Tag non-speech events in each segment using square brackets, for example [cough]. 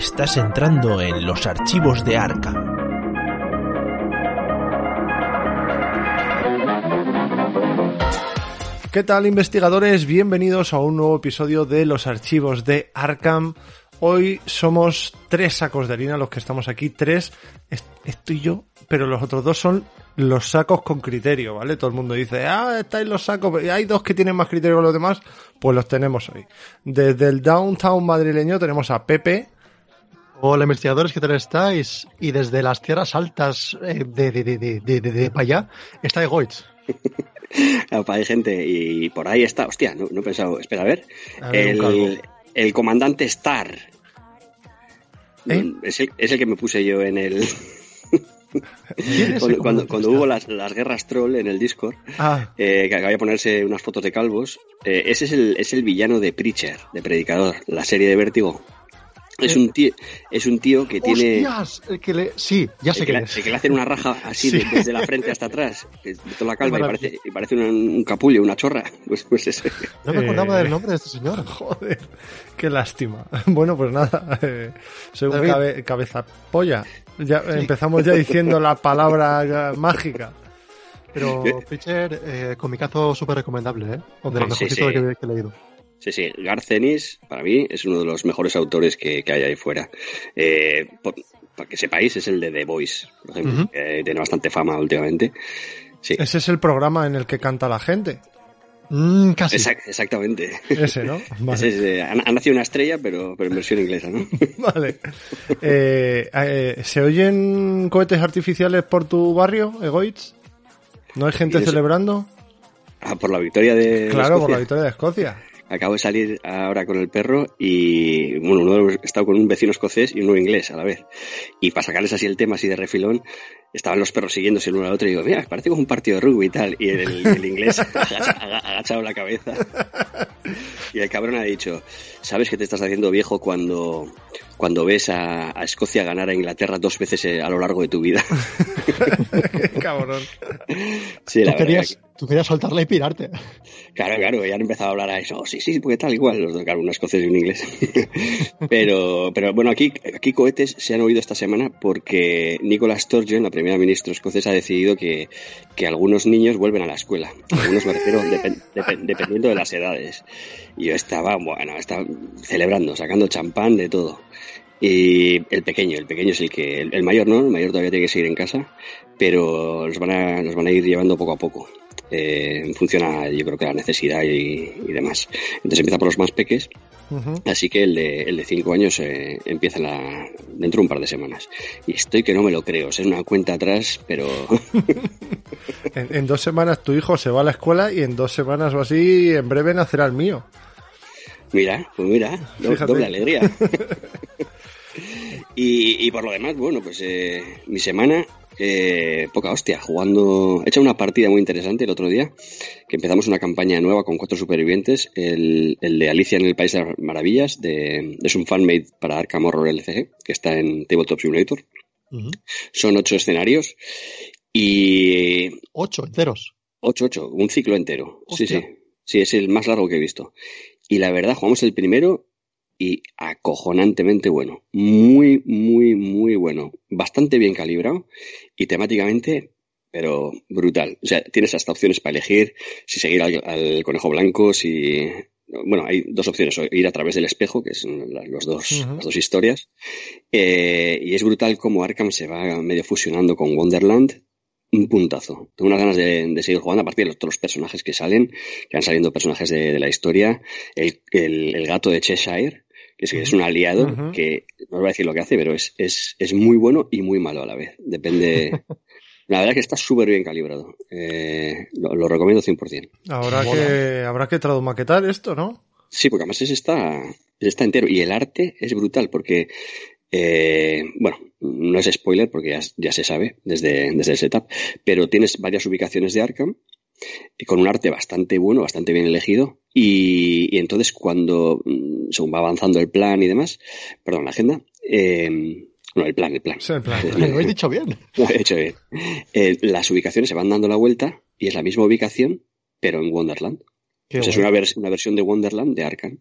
Estás entrando en los archivos de Arkham. ¿Qué tal investigadores? Bienvenidos a un nuevo episodio de los archivos de Arkham. Hoy somos tres sacos de harina los que estamos aquí, tres, estoy yo, pero los otros dos son los sacos con criterio, ¿vale? Todo el mundo dice, ah, estáis los sacos, hay dos que tienen más criterio que los demás, pues los tenemos hoy. Desde el downtown madrileño tenemos a Pepe. Hola investigadores, ¿qué tal estáis? Y desde las tierras altas eh, de, de, de, de, de, para allá está Egoitz. hay [laughs] gente, y por ahí está, hostia, no, he pensado, espera, a ver, el, el, comandante Star. ¿Eh? Es, el, es el que me puse yo en el, [laughs] [laughs] cuando, cuando, hubo las, las, guerras troll en el Discord, ah. eh, que acabé de ponerse unas fotos de calvos, eh, ese es el, es el villano de Preacher, de Predicador, la serie de Vértigo. Es un tío, es un tío que tiene. Que le, sí, ya sé que, le, que le hacen una raja así desde la frente hasta atrás, de toda la calva, y parece, y parece un, capullo, una chorra. [laughs] Pues, pues ese. No me acordaba del nombre de este señor. [laughs] Joder, qué lástima. [laughs] Bueno, pues nada, eh, soy un cabeza polla. Ya, Empezamos ya diciendo la palabra mágica. Pero Pitcher, eh, comicazo súper recomendable, ¿eh? De lo mejorcito que, que he leído. Sí, sí, Garcenis para mí es uno de los mejores autores que, hay ahí fuera. Eh, para que sepáis, es el de The Voice, por ejemplo, que tiene bastante fama últimamente. Sí. Ese es el programa en el que canta la gente. Mm, casi. exactamente. Ese, ¿no? [laughs] Vale. ha, nacido una estrella, pero, pero en versión inglesa, ¿no? [laughs] vale. Eh, eh, ¿Se oyen cohetes artificiales por tu barrio, Egoitz? ¿No hay gente celebrando? Ah, por la victoria de. Claro, por la victoria de Escocia acabo de salir ahora con el perro y, bueno, uno he estado con un vecino escocés y uno inglés a la vez. Y para sacarles así el tema, así de refilón, estaban los perros siguiéndose el uno al otro y digo, mira, parece como un partido de rugby y tal. Y el, inglés [laughs] ha agachado la cabeza. Y el cabrón ha dicho, sabes que te estás haciendo viejo cuando, cuando ves a, Escocia ganar a Inglaterra dos veces eh, a lo largo de tu vida. [laughs] cabrón. Sí, ¿Tú, querías, tú querías soltarla y pirarte. Claro, claro, ya han empezado a hablar a eso. Oh, sí, sí, porque tal igual, los dos, claro, un escocés y un inglés. [laughs] pero, pero bueno, aquí, aquí cohetes se han oído esta semana porque Nicolas Sturgeon, la primera ministra escocesa, ha decidido que, que algunos niños vuelven a la escuela. Algunos me refiero dependiendo de las edades. Y yo estaba, bueno, estaba celebrando, sacando champán de todo. Y el pequeño, el pequeño es el que, el, mayor no, el mayor todavía tiene que seguir en casa, pero los van a, los van a ir llevando poco a poco. Eh, funciona, yo creo que la necesidad y, demás. Entonces empieza por los más peques, así que el de, el de cinco años eh, empieza la, dentro de un par de semanas. Y estoy que no me lo creo, es una cuenta atrás, pero... [laughs] en, en, dos semanas tu hijo se va a la escuela y en dos semanas o así, en breve nacerá el mío. Mira, pues mira, doble alegría. [laughs] [laughs] y, y, por lo demás, bueno, pues eh, mi semana, eh, poca hostia, jugando. He hecho una partida muy interesante el otro día, que empezamos una campaña nueva con cuatro supervivientes, el, el de Alicia en el País de las Maravillas, de, es un fanmade para Arkham Horror LCG, que está en Tabletop Simulator. Son ocho escenarios y... Ocho enteros. Ocho, ocho, un ciclo entero. Sí, sí. Sí, es el más largo que he visto. Y la verdad, jugamos el primero y acojonantemente bueno. Muy, muy, muy bueno. Bastante bien calibrado y temáticamente, pero brutal. O sea, tienes hasta opciones para elegir si seguir al, conejo blanco, si... Bueno, hay dos opciones, ir a través del espejo, que son los dos, las dos historias, eh, y es brutal como Arkham se va medio fusionando con Wonderland, un puntazo. Tengo unas ganas de, seguir jugando a partir de los, personajes que salen, que van saliendo personajes de, la historia. El, el, gato de Cheshire, es, es un aliado, que no os voy a decir lo que hace, pero es, es, es muy bueno y muy malo a la vez. Depende. [laughs] La verdad es que está súper bien calibrado. Eh, lo, recomiendo 100%. Habrá que, habrá que maquetar esto, ¿no? Sí, porque además está, está entero. Y el arte es brutal, porque eh, bueno, no es spoiler porque ya, se sabe desde, desde el setup, pero tienes varias ubicaciones de Arkham con un arte bastante bueno, bastante bien elegido. Y, entonces cuando, mm, según va avanzando el plan y demás, perdón, la agenda, eh, no, el plan, el plan. el [laughs] plan. Lo he dicho bien. Lo he dicho bien. Eh, las ubicaciones se van dando la vuelta y es la misma ubicación, pero en Wonderland. Pues es una, una, versión de Wonderland de Arkham,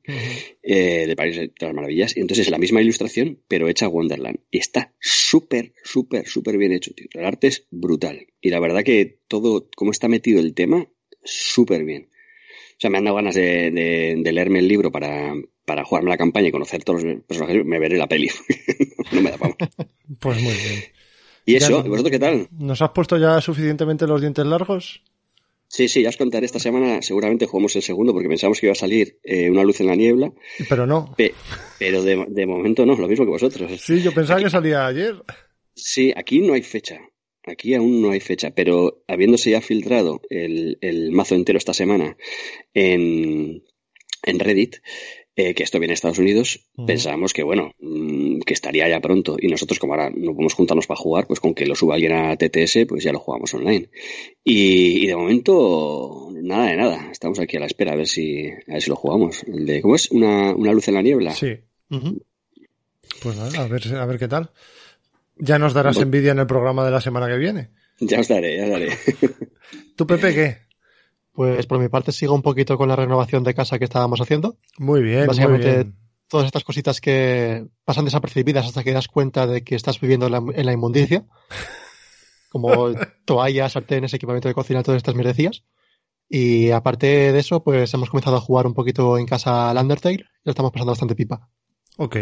eh, de París de las Maravillas. Entonces es la misma ilustración, pero hecha Wonderland. Y está súper, súper, súper bien hecho, tío. El arte es brutal. Y la verdad que todo, cómo está metido el tema, súper bien. O sea, me han dado ganas de, de, leerme el libro para, para jugarme la campaña y conocer todos los personajes. Me veré la peli. [laughs] no me da para [laughs] Pues muy bien. ¿Y eso? ¿Vosotros qué tal? ¿Nos has puesto ya suficientemente los dientes largos? Sí, sí, ya os contaré esta semana. Seguramente jugamos el segundo porque pensamos que iba a salir eh, una luz en la niebla. Pero no. pero de, momento no, lo mismo que vosotros. Sí, yo pensaba que salía ayer. Sí, aquí no hay fecha. Aquí aún no hay fecha, pero habiéndose ya filtrado el, el mazo entero esta semana en, en Reddit, eh, que esto viene a Estados Unidos, pensábamos que, bueno, mm, que estaría ya pronto. Y nosotros, como ahora no podemos juntarnos para jugar, pues con que lo suba alguien a TTS, pues ya lo jugamos online. Y, de momento, nada de nada. Estamos aquí a la espera a ver si, a ver si lo jugamos. El de, ¿Cómo es? ¿Una, luz en la niebla? Sí. Pues nada, a ver, a ver qué tal. Ya nos darás envidia en el programa de la semana que viene. Ya os daré, ya os daré. ¿Tú, Pepe, qué? Pues por mi parte sigo un poquito con la renovación de casa que estábamos haciendo. Muy bien. Básicamente todas estas cositas que pasan desapercibidas hasta que das cuenta de que estás viviendo en la, inmundicia. Como [laughs] toallas, sartenes, equipamiento de cocina, todas estas merecías. Y aparte de eso, pues hemos comenzado a jugar un poquito en casa al Undertale y lo estamos pasando bastante pipa. Ok.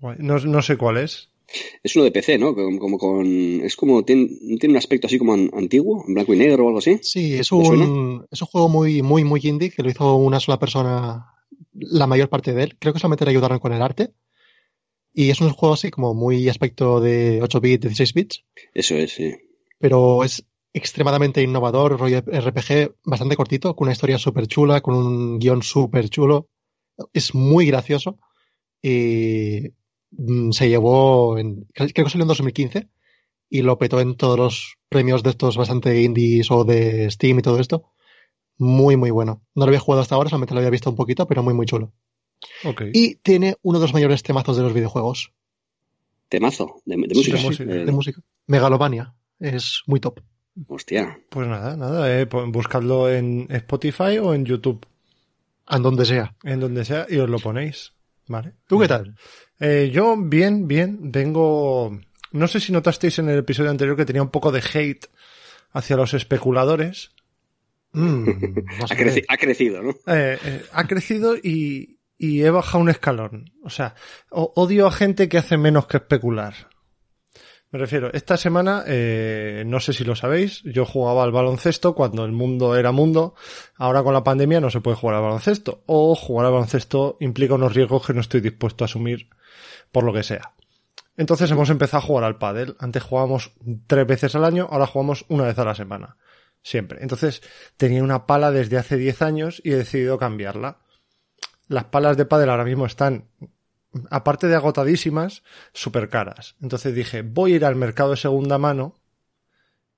No, no sé cuál es. Es uno de PC, ¿no? Como, con. Es como. Tiene, tiene un aspecto así como antiguo, en blanco y negro o algo así. Sí, es un, es un juego muy, muy, muy indie que lo hizo una sola persona la mayor parte de él. Creo que solamente le ayudaron con el arte. Y es un juego así como muy aspecto de 8 bits, 16 bits. Eso es, sí. Pero es extremadamente innovador, rollo RPG bastante cortito, con una historia súper chula, con un guion súper chulo. Es muy gracioso. Y se llevó, en, creo que salió en 2015 y lo petó en todos los premios de estos bastante indies o de Steam y todo esto. Muy, muy bueno. No lo había jugado hasta ahora, solamente lo había visto un poquito, pero muy, muy chulo. Y tiene uno de los mayores temazos de los videojuegos. ¿Temazo? ¿De, música? de, música, Megalovania. Es muy top. Hostia. Pues nada, nada, eh, buscadlo en Spotify o en YouTube. En donde sea. En donde sea y os lo ponéis. ¿Vale? ¿Tú qué tal? Eh, yo, bien, bien, vengo. No sé si notasteis en el episodio anterior que tenía un poco de hate hacia los especuladores. Mm, [laughs] ha, crecido, ¿no? Eh, eh, ha crecido y, y he bajado un escalón. O sea, odio a gente que hace menos que especular. Me refiero, esta semana, eh, no sé si lo sabéis, yo jugaba al baloncesto cuando el mundo era mundo. Ahora con la pandemia no se puede jugar al baloncesto. O jugar al baloncesto implica unos riesgos que no estoy dispuesto a asumir por lo que sea. Entonces hemos empezado a jugar al pádel. Antes jugábamos tres veces al año, ahora jugamos una vez a la semana. Siempre. Entonces tenía una pala desde hace diez años y he decidido cambiarla. Las palas de pádel ahora mismo están aparte de agotadísimas, súper caras. Entonces dije, voy a ir al mercado de segunda mano,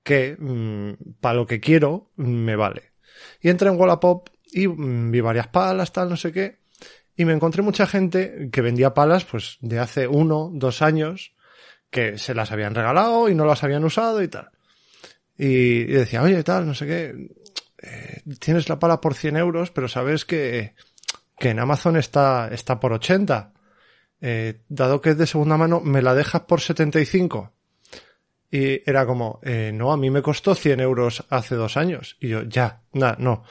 que mm, para lo que quiero me vale. Y entré en Wallapop y mm, vi varias palas, tal, no sé qué. Y me encontré mucha gente que vendía palas, pues, de hace uno, dos años, que se las habían regalado y no las habían usado y tal. Y, decía, oye, tal, no sé qué, eh, tienes la pala por 100 euros, pero sabes que, que en Amazon está, está por 80 eh, dado que es de segunda mano, ¿me la dejas por 75? Y era como, eh, no, a mí me costó 100 euros hace dos años. Y yo, ya, nada, no.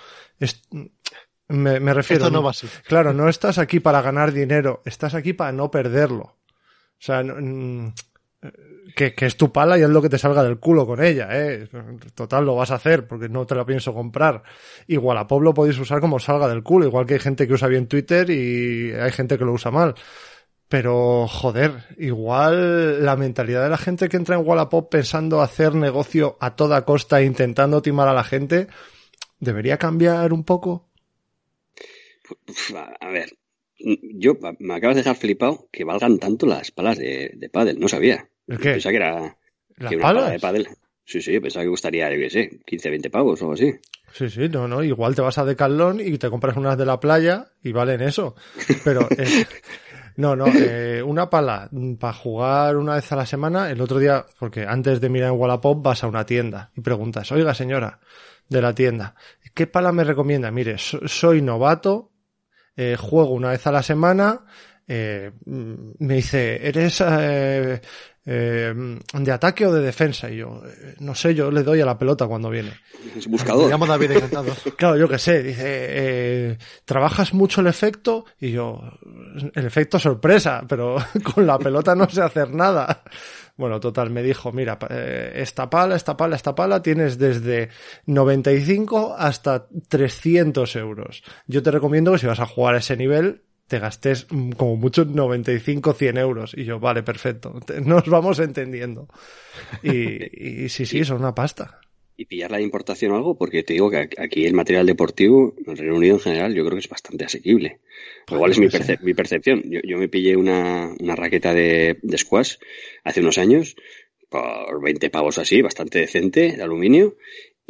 Me, me, refiero. no va Claro, no estás aquí para ganar dinero, estás aquí para no perderlo. O sea, que, que, es tu pala y es lo que te salga del culo con ella, ¿eh? Total, lo vas a hacer porque no te la pienso comprar. Igual a Pablo podéis usar como salga del culo, igual que hay gente que usa bien Twitter y hay gente que lo usa mal. Pero, joder, igual la mentalidad de la gente que entra en Wallapop pensando hacer negocio a toda costa e intentando timar a la gente, ¿debería cambiar un poco? A ver, yo me acabas de dejar flipado que valgan tanto las palas de, de pádel, no sabía. ¿El qué? Pensaba que era ¿Las palas? de pádel. Sí, sí, pensaba que costaría, yo qué sé, 15, 20 pavos o algo así. Sí, sí, no, no, igual te vas a Decathlon y te compras unas de la playa y valen eso. Pero [laughs] No, no, eh, una pala para jugar una vez a la semana. El otro día, porque antes de mirar en Wallapop vas a una tienda y preguntas, oiga señora de la tienda, ¿qué pala me recomienda? Mire, soy novato, eh, juego una vez a la semana, eh, me dice, ¿eres eh, eh, de ataque o de defensa? Y yo, eh, no sé, yo le doy a la pelota cuando viene. Es buscador. Me llamo David encantado. [laughs] Claro, yo qué sé, dice, eh, ¿trabajas mucho el efecto? Y yo, el efecto sorpresa, pero [laughs] con la pelota no sé hacer nada. Bueno, total, me dijo, mira, eh, esta pala, esta pala, esta pala tienes desde 95 hasta 300 euros. Yo te recomiendo que si vas a jugar a ese nivel, te gastes mm, como mucho 95, 100 euros. Y yo, vale, perfecto. [laughs] Nos vamos entendiendo. Y, y sí, sí, son una pasta. Y pillar la importación o algo, porque te digo que aquí el material deportivo, en el Reino Unido en general, yo creo que es bastante asequible. Igual es mi, perce- mi percepción. Yo, yo me pillé una, una raqueta de, de squash hace unos años, por 20 pavos así, bastante decente, de aluminio.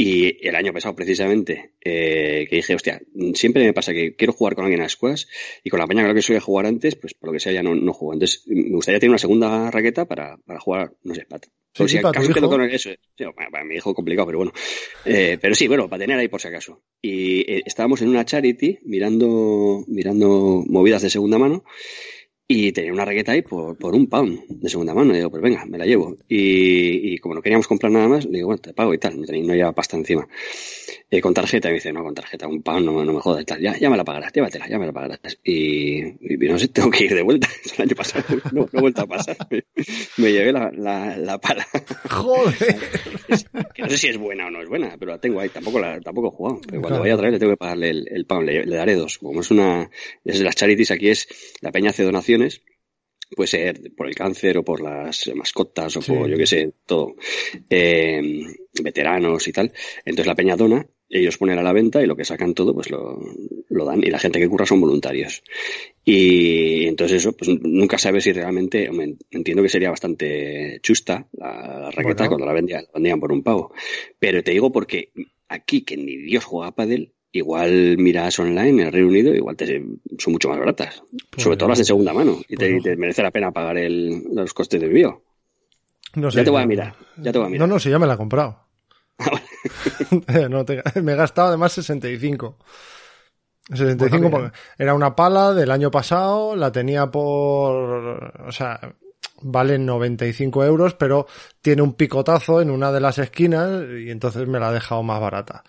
Y el año pasado, precisamente, eh, que dije, hostia, siempre me pasa que quiero jugar con alguien a squash y con la peña creo que solía jugar antes, pues por lo que sea ya no, no juego. Entonces, me gustaría tener una segunda raqueta para, para jugar, no sé, para, sí, si para hijo. con eso. Sí, para, para mi hijo complicado, pero bueno. Eh, pero sí, bueno, para tener ahí por si acaso. Y eh, estábamos en una charity mirando, mirando movidas de segunda mano y tenía una raqueta ahí por, por un pound de segunda mano. Y digo, pues venga, me la llevo. Y, y como no queríamos comprar nada más, le digo, bueno, te pago y tal. No, tenía, no llevaba pasta encima. Eh, con tarjeta, y me dice, no, con tarjeta, un pound, no, no me jodas y tal. Ya, ya me la pagarás, llévatela, ya me la pagarás. Y, y no sé, tengo que ir de vuelta. [laughs] El año pasado no, no he vuelto a pasar. [laughs] Me, me llevé la, la, la pala. [laughs] Joder. Es- que no sé si es buena o no es buena, pero la tengo ahí. Tampoco la, tampoco he jugado. Pero cuando Claro. vaya a traer le tengo que pagarle el, el pound. Le, le daré dos. Como es una, es de las charities aquí es, la peña hace Puede ser por el cáncer o por las mascotas o Sí. por, yo qué sé, todo. Eh, veteranos y tal. Entonces la peña dona, ellos ponen a la venta y lo que sacan todo, pues lo, lo dan. Y la gente que curra son voluntarios. Y entonces eso, pues nunca sabes si realmente, entiendo que sería bastante chusta la, la raqueta Bueno. cuando la vendían, la vendían por un pavo. Pero te digo porque aquí que ni Dios juega a pádel, igual miras online en el Reino Unido, igual te, son mucho más baratas. Pues Sobre todo las de segunda mano. Y te, pues te merece la pena pagar el, los costes de envío. No Ya te voy a mirar, ya te voy a mirar. No, no, si ya me la he comprado. [laughs] [laughs] no, te- me he gastado además 65. 65 Bueno, porque era una pala del año pasado, la tenía por, o sea, vale 95 euros, pero tiene un picotazo en una de las esquinas y entonces me la ha dejado más barata.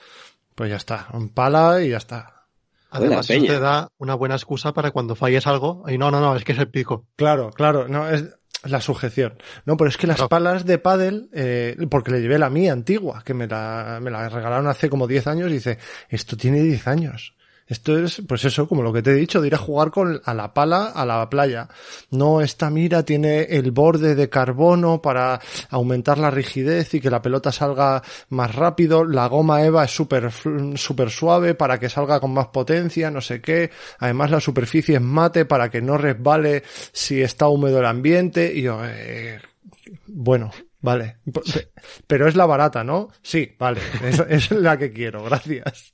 Pues ya está, un pala y ya está. Además, eso te da una buena excusa para cuando falles algo. Y no, no, no, es que es el pico. Claro, claro, no, es la sujeción. No, pero es que las palas de pádel, eh, porque le llevé la mía antigua, que me la, me la regalaron hace como 10 años, y dice, esto tiene 10 años. Esto es, pues eso, como lo que te he dicho, de ir a jugar con, a la pala a la playa. No, esta mira tiene el borde de carbono para aumentar la rigidez y que la pelota salga más rápido. La goma Eva es súper, súper suave para que salga con más potencia, no sé qué. Además la superficie es mate para que no resbale si está húmedo el ambiente. Y yo, eh, bueno, vale. Pero es la barata, ¿no? Sí, vale. [laughs] Es la que quiero, gracias.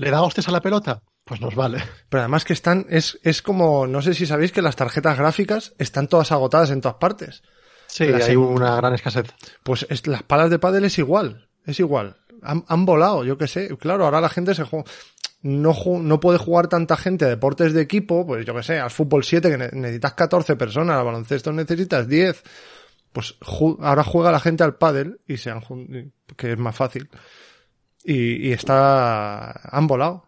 ¿Le da hostes a la pelota? Pues nos vale. Pero además que están, es, es como, no sé si sabéis que las tarjetas gráficas están todas agotadas en todas partes. Sí, Las hay una gran escasez. Pues es- las palas de pádel es igual, es igual. Han, han volado, yo qué sé. Claro, ahora la gente se juega, no, no puede jugar tanta gente a deportes de equipo, pues yo qué sé, al fútbol 7 que ne- necesitas 14 personas, al baloncesto necesitas 10. Pues ju- ahora juega la gente al pádel y se han que es más fácil. Y, y está, han volado.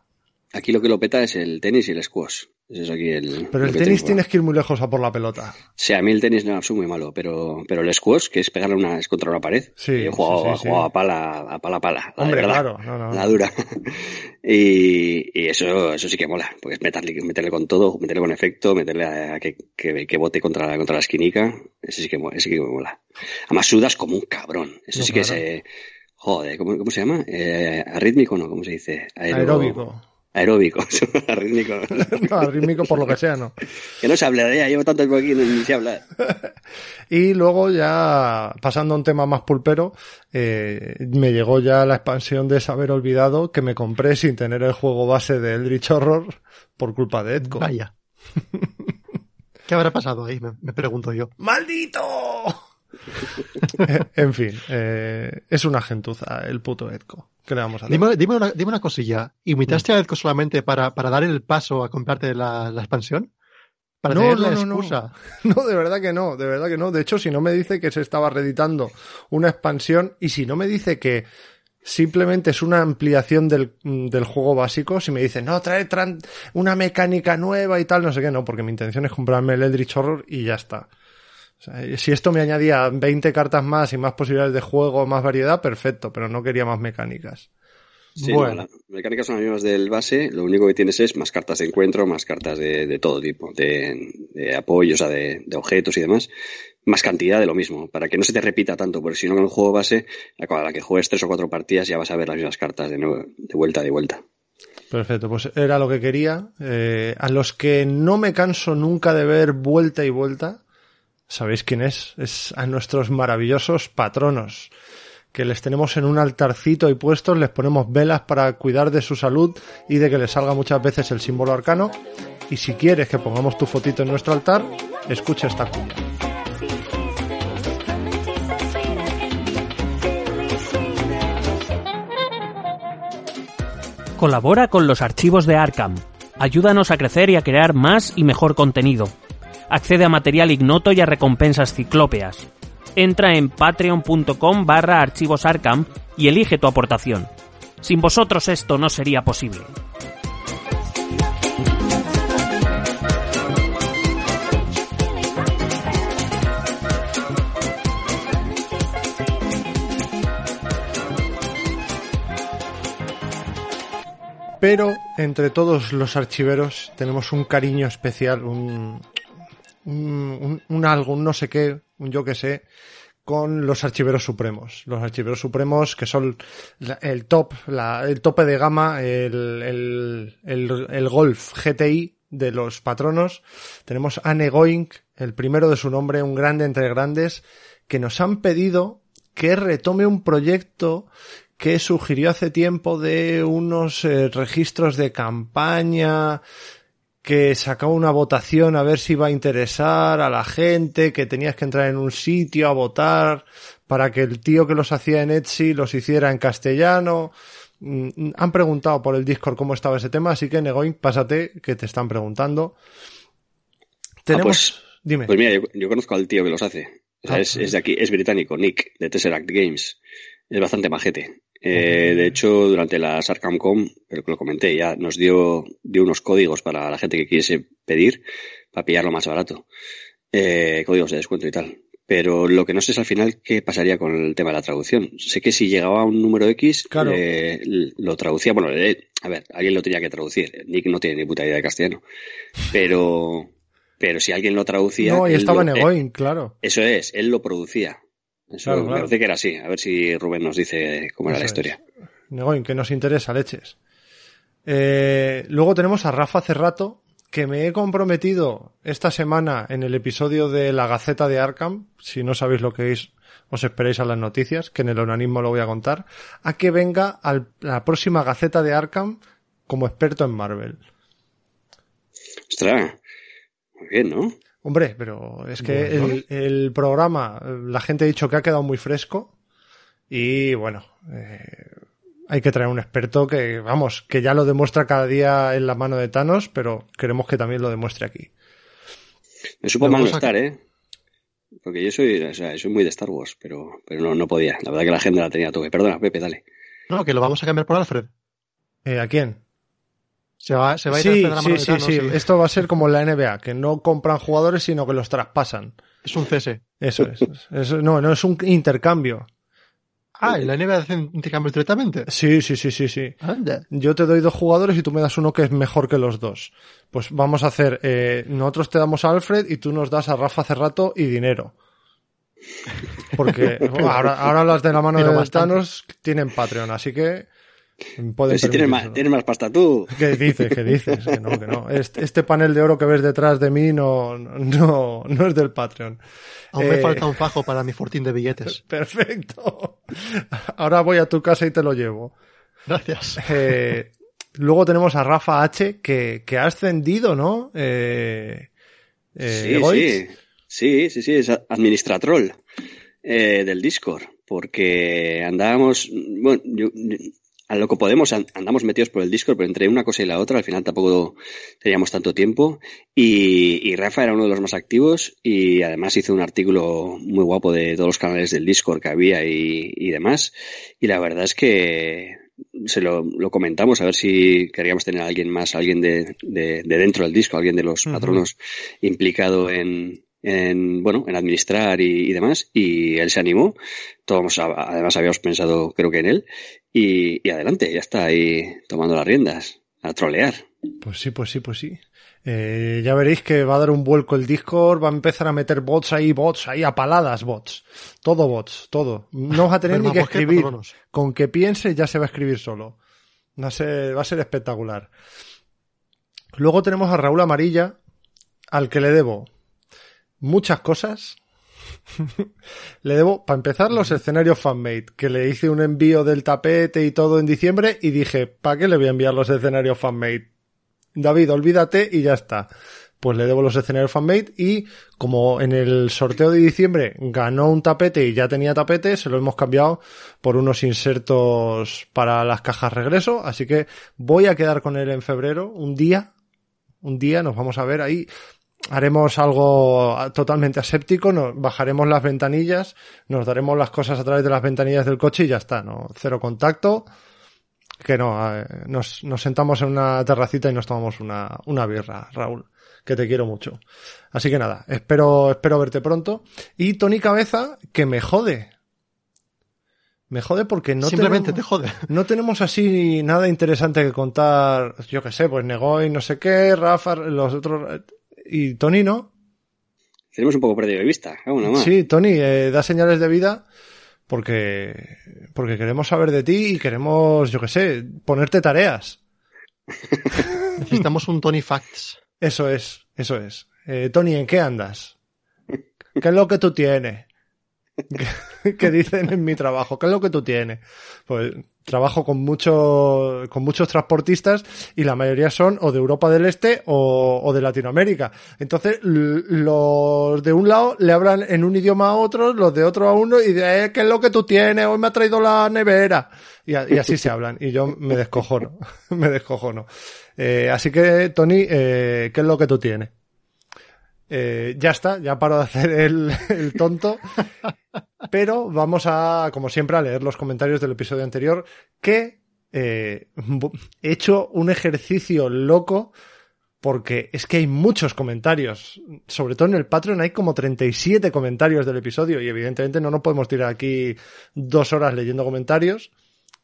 Aquí lo que lo peta es el tenis y el squash. Es aquí el. Pero el tenis tienes que ir muy lejos a por la pelota. Sí, a mí el tenis no, soy muy malo, pero, pero el squash, que es pegarle una es contra una pared. Sí, He jugado, sí, sí, a pala, a pala, pala. Hombre, claro, no, no. La dura. [laughs] y, y eso, eso sí que mola. Porque es meterle, meterle con todo, meterle con efecto, meterle a, a que, que, que bote contra la, contra la esquinica. Eso sí que, eso sí que mola. Además sudas como un cabrón. Eso No, sí que claro. se, joder, ¿cómo, cómo se llama? Eh, arrítmico, ¿no? ¿Cómo se dice? Aero- Aeróbico. Aeróbico, [laughs] arrítmico. [laughs] No, rítmico por lo que sea, no. que no se habla de ella, llevo tanto tiempo aquí y ni se habla. [laughs] Y luego ya, pasando a un tema más pulpero, eh, me llegó ya la expansión de Saber Olvidado que me compré sin tener el juego base de Eldritch Horror por culpa de Edco. Vaya. ¿Qué habrá pasado ahí? Me, me pregunto yo. ¡Maldito! [laughs] en fin, eh, es una gentuza el puto Edco. ¿Qué le vamos a hacer? Dime, dime, una, dime una cosilla. ¿Invitaste a Edco solamente para, para dar el paso a comprarte la, la expansión? Para No, tener no, la no, no. excusa. [laughs] No, de verdad que no, de verdad que no. De hecho, si no me dice que se estaba reeditando una expansión y si no me dice que simplemente es una ampliación del, del juego básico, si me dice, no, trae una mecánica nueva y tal, no sé qué, no, porque mi intención es comprarme el Eldritch Horror y ya está. O sea, si esto me añadía 20 cartas más y más posibilidades de juego, más variedad, perfecto, pero no quería más mecánicas. Sí, Bueno. no, las mecánicas son las mismas del base, lo único que tienes es más cartas de encuentro, más cartas de, de todo tipo, de, de apoyo, o sea, de, de objetos y demás, más cantidad de lo mismo, para que no se te repita tanto, porque si no con el juego base, a la que juegues tres o cuatro partidas ya vas a ver las mismas cartas de, nuevo, de vuelta, de vuelta. Perfecto, pues era lo que quería. Eh, a los que no me canso nunca de ver vuelta y vuelta, ¿sabéis quién es? Es a nuestros maravillosos patronos, que les tenemos en un altarcito y puestos, les ponemos velas para cuidar de su salud y de que les salga muchas veces el símbolo arcano. Y si quieres que pongamos tu fotito en nuestro altar, escucha esta cuña. Colabora con los archivos de Arkham. Ayúdanos a crecer y a crear más y mejor contenido. Accede a material ignoto y a recompensas ciclópeas. Entra en patreon.com barra archivos y elige tu aportación. Sin vosotros esto no sería posible. Pero entre todos los archiveros tenemos un cariño especial, un, un, un- algo, no sé qué, un yo que sé, con los archiveros supremos. Los archiveros supremos que son el top, la- el tope de gama, el, el, el, Golf GTI de los patronos. Tenemos a Negoink, el primero de su nombre, un grande entre grandes, que nos han pedido que retome un proyecto que sugirió hace tiempo de unos eh, registros de campaña que sacaba una votación a ver si iba a interesar a la gente, que tenías que entrar en un sitio a votar para que el tío que los hacía en Etsy los hiciera en castellano. Mm, Han preguntado por el Discord cómo estaba ese tema, así que Negoin, pásate, que te están preguntando. Tenemos... pues- Dime. Pues mira, yo, yo conozco al tío que los hace. O sea, Ah, es, es de aquí, es británico, Nick, de Tesseract Games. Es bastante majete. Eh, de hecho, durante la SarcamCom, pero que lo comenté, ya nos dio, dio unos códigos para la gente que quisiese pedir, para pillarlo más barato. Eh, códigos de descuento y tal. Pero lo que no sé es al final qué pasaría con el tema de la traducción. Sé que si llegaba a un número X, Claro. eh, lo traducía. Bueno, eh, a ver, alguien lo tenía que traducir. Nick no tiene ni puta idea de castellano. Pero, pero si alguien lo traducía. no, y estaba lo- eh, Negoin, claro. eso es, él lo producía. Eso Claro, me claro. parece que era así. A ver si Rubén nos dice cómo era la historia. Negoin, que nos interesa, leches. Eh, luego tenemos a Rafa Cerrato, que me he comprometido esta semana en el episodio de la Gaceta de Arkham, si no sabéis lo que es, os esperéis a las noticias, que en el onanismo lo voy a contar, a que venga a la próxima Gaceta de Arkham como experto en Marvel. Ostras, muy bien, ¿no? Hombre, pero es que Bueno. el, el programa, la gente ha dicho que ha quedado muy fresco y bueno, eh, hay que traer un experto que, vamos, que ya lo demuestra cada día en la mano de Thanos, pero queremos que también lo demuestre aquí. Me supo mal estar, ¿eh? Porque yo soy, o sea, soy muy de Star Wars, pero, pero no, no podía. La verdad que la agenda la tenía a tope. Perdona, Pepe, dale. No, que lo vamos a cambiar por Alfred. Eh, ¿A quién? Se va, se va a ir Sí, a la sí, sí, sí. Esto va a ser como la NBA, que no compran jugadores, sino que los traspasan. Es un cese. Eso es. Eso- no, no es un intercambio. Ah, ¿y la NBA hace intercambios directamente? Sí, sí, sí, sí, sí. Anda. Yo te doy dos jugadores y tú me das uno que es mejor que los dos. Pues vamos a hacer, eh, nosotros te damos a Alfred y tú nos das a Rafa Cerrato y dinero. Porque bueno, [laughs] ahora, ahora las de la mano Pero de bastante. Thanos tienen Patreon, así que Pero si tienes más, tienes más pasta tú. [laughs] ¿Qué dices? ¿Qué dices? Que no, que no. Este, este panel de oro que ves detrás de mí no, no, no es del Patreon. Aún me Eh, falta un fajo para mi fortín de billetes. [laughs] Perfecto. Ahora voy a tu casa y te lo llevo. Gracias. Eh, luego tenemos a Rafa H, que, que ha ascendido, ¿no? Eh, Eh, sí, sí, sí, sí, es administratrol eh, del Discord, porque andábamos, bueno, yo, a lo que podemos andamos metidos por el Discord, pero entre una cosa y la otra al final tampoco teníamos tanto tiempo. Y, Rafa era uno de los más activos y además hizo un artículo muy guapo de todos los canales del Discord que había y, demás. Y la verdad es que se lo, comentamos a ver si queríamos tener a alguien más, alguien de, dentro del disco, alguien de los patronos implicado en, en, bueno, en administrar y, demás, y él se animó. Todos, además, habíamos pensado, creo que en él, y, adelante, ya está ahí tomando las riendas, a trolear. Pues sí, pues sí, pues sí. Eh, ya veréis que va a dar un vuelco el Discord, va a empezar a meter bots ahí, bots ahí, a paladas bots. Todo bots, todo. No va a tener ni que escribir. Con que piense ya se va a escribir solo. Va a ser, va a ser espectacular. Luego tenemos a Raúl Amarilla, al que le debo muchas cosas. [laughs] le debo, para empezar, los escenarios fanmade, que le hice un envío del tapete y todo en diciembre y dije, ¿para qué le voy a enviar los escenarios fanmade? David, olvídate y ya está. Pues le debo los escenarios fanmade y como en el sorteo de diciembre ganó un tapete y ya tenía tapete, se lo hemos cambiado por unos insertos para las cajas regreso, así que voy a quedar con él en febrero, un día, un día nos vamos a ver ahí haremos algo totalmente aséptico, nos bajaremos las ventanillas, nos daremos las cosas a través de las ventanillas del coche y ya está, ¿no? Cero contacto, que no, eh, nos, nos sentamos en una terracita y nos tomamos una, una birra, Raúl, que te quiero mucho. Así que nada, espero, espero verte pronto. Y Tony Cabeza, que me jode. Me jode porque no Simplemente te jode. [laughs] No tenemos así nada interesante que contar, yo qué sé, pues Negoy, no sé qué, Rafa, los otros y Tony no. Tenemos un poco perdido de vista, más. Sí, Tony, eh, da señales de vida porque, porque queremos saber de ti y queremos, yo qué sé, ponerte tareas. [laughs] Necesitamos un Tony Facts. Eso es, eso es. Eh, Tony, ¿en qué andas? ¿Qué es lo que tú tienes? [laughs] que dicen en mi trabajo, ¿qué es lo que tú tienes? Pues trabajo con mucho, con muchos transportistas y la mayoría son o de Europa del Este o, de Latinoamérica. Entonces, los de un lado le hablan en un idioma a otro, los de otro a uno y de, eh, ¿qué es lo que tú tienes? Hoy me ha traído la nevera. Y, así se hablan. Y yo me descojono, [laughs] me descojono. Eh, así que, Tony, eh, ¿qué es lo que tú tienes? Eh, ya está, ya paro de hacer el, tonto. Pero vamos a, como siempre, a leer los comentarios del episodio anterior, que eh, he hecho un ejercicio loco porque es que hay muchos comentarios. Sobre todo en el Patreon hay como 37 comentarios del episodio y evidentemente no nos podemos tirar aquí dos horas leyendo comentarios,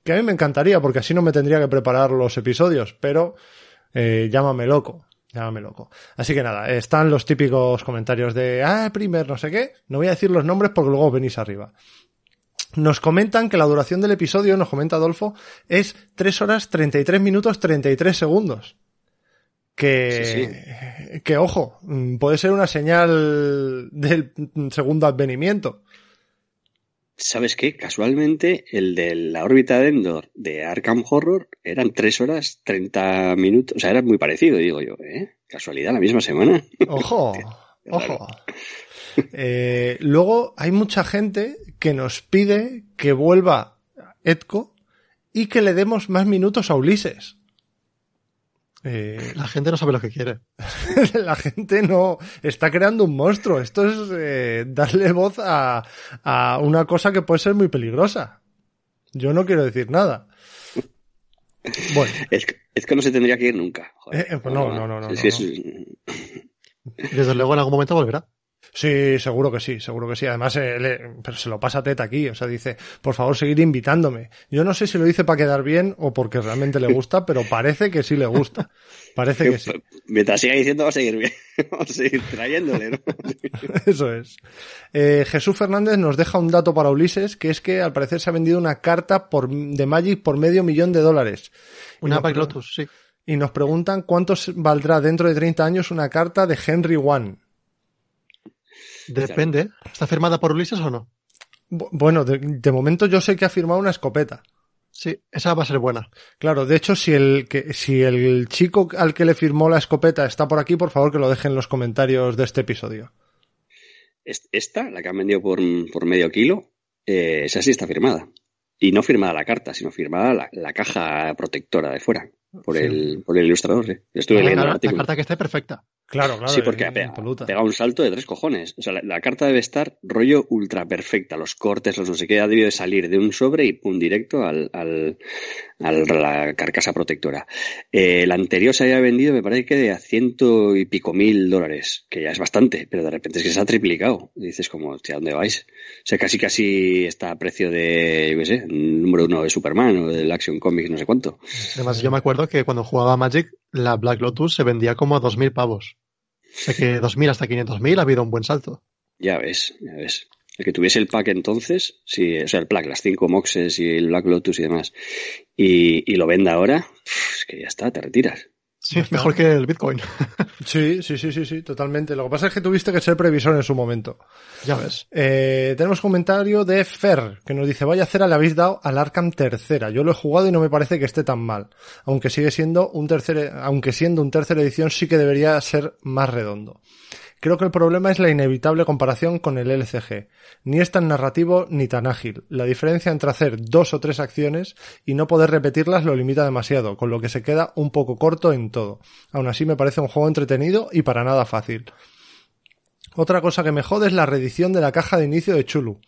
que a mí me encantaría porque así no me tendría que preparar los episodios, pero eh, llámame loco. Llámame loco. Así que nada, están los típicos comentarios de, ah, primer, no sé qué. No voy a decir los nombres porque luego venís arriba. Nos comentan que la duración del episodio, nos comenta Adolfo, es 3 horas 33 minutos 33 segundos. Que, que ojo, puede ser una señal del segundo advenimiento. ¿Sabes qué? Casualmente, el de la órbita de Endor de Arkham Horror eran 3 horas 30 minutos. O sea, era muy parecido, digo yo, ¿eh? Casualidad, la misma semana. [laughs] Ojo, [laughs] ojo. Eh, luego hay mucha gente que nos pide que vuelva Edco y que le demos más minutos a Ulises. Eh, la gente no sabe lo que quiere. [laughs] la gente no está creando un monstruo. Esto es eh, darle voz a, una cosa que puede ser muy peligrosa. Yo no quiero decir nada. Bueno. Es que, no se tendría que ir nunca. Eh, pues no, no, no, no, Desde luego en algún momento volverá. Sí, seguro que sí, seguro que sí. Además, eh, pero se lo pasa Teta aquí, o sea, dice, por favor, seguir invitándome. Yo no sé si lo dice para quedar bien o porque realmente le gusta, pero parece que sí le gusta. Parece que sí. [laughs] Mientras siga diciendo va a seguir bien, [laughs] va a seguir trayéndole, ¿no? [laughs] Eso es. Eh, Jesús Fernández nos deja un dato para Ulises, que es que al parecer se ha vendido una carta por, de Magic por medio millón de dólares. Una Pack Lotus, sí. Y nos preguntan cuánto valdrá dentro de 30 años una carta de Henry One. Depende. ¿Está firmada por Ulises o no? Bueno, de, momento yo sé que ha firmado una escopeta. Sí, esa va a ser buena. Claro, de hecho, si el, que, si el chico al que le firmó la escopeta está por aquí, por favor que lo dejen en los comentarios de este episodio. Esta, la que han vendido por, por medio kilo, eh, esa sí está firmada. Y no firmada la carta, sino firmada la, la caja protectora de fuera por, sí. el, por el ilustrador. ¿sí? Estuve la, leyendo la, el artículo. la carta que esté perfecta. Claro, claro. Sí, porque ha pega, pega, un salto de tres cojones. O sea, la, la, carta debe estar rollo ultra perfecta. Los cortes, los no sé qué, ha debido de salir de un sobre y pum, directo al, al, al la carcasa protectora. Eh, la anterior se había vendido, me parece que de a ciento y pico mil dólares, que ya es bastante, pero de repente es que se ha triplicado. Y dices como, hostia, ¿dónde vais? O sea, casi casi está a precio de, yo qué sé, número uno de Superman o del Action Comics, no sé cuánto. Además, yo me acuerdo que cuando jugaba Magic, la Black Lotus se vendía como a 2.000 pavos. O sea que 2.000 hasta 500.000 ha habido un buen salto. Ya ves, ya ves. El que tuviese el pack entonces, sí, o sea, el pack, las cinco moxes y el Black Lotus y demás, y, y lo venda ahora, es que ya está, te retiras. Sí, es mejor que el Bitcoin. [laughs] Sí, sí, sí, sí, sí, totalmente. Lo que pasa es que tuviste que ser previsor en su momento. Ya ves. Eh, tenemos comentario de Fer, que nos dice, vaya cera le habéis dado al Arkham tercera. Yo lo he jugado y no me parece que esté tan mal. Aunque sigue siendo un tercer, aunque siendo un tercera edición sí que debería ser más redondo. Creo que el problema es la inevitable comparación con el LCG. Ni es tan narrativo ni tan ágil. La diferencia entre hacer dos o tres acciones y no poder repetirlas lo limita demasiado, con lo que se queda un poco corto en todo. Aún así me parece un juego entretenido y para nada fácil. Otra cosa que me jode es la reedición de la caja de inicio de Chulu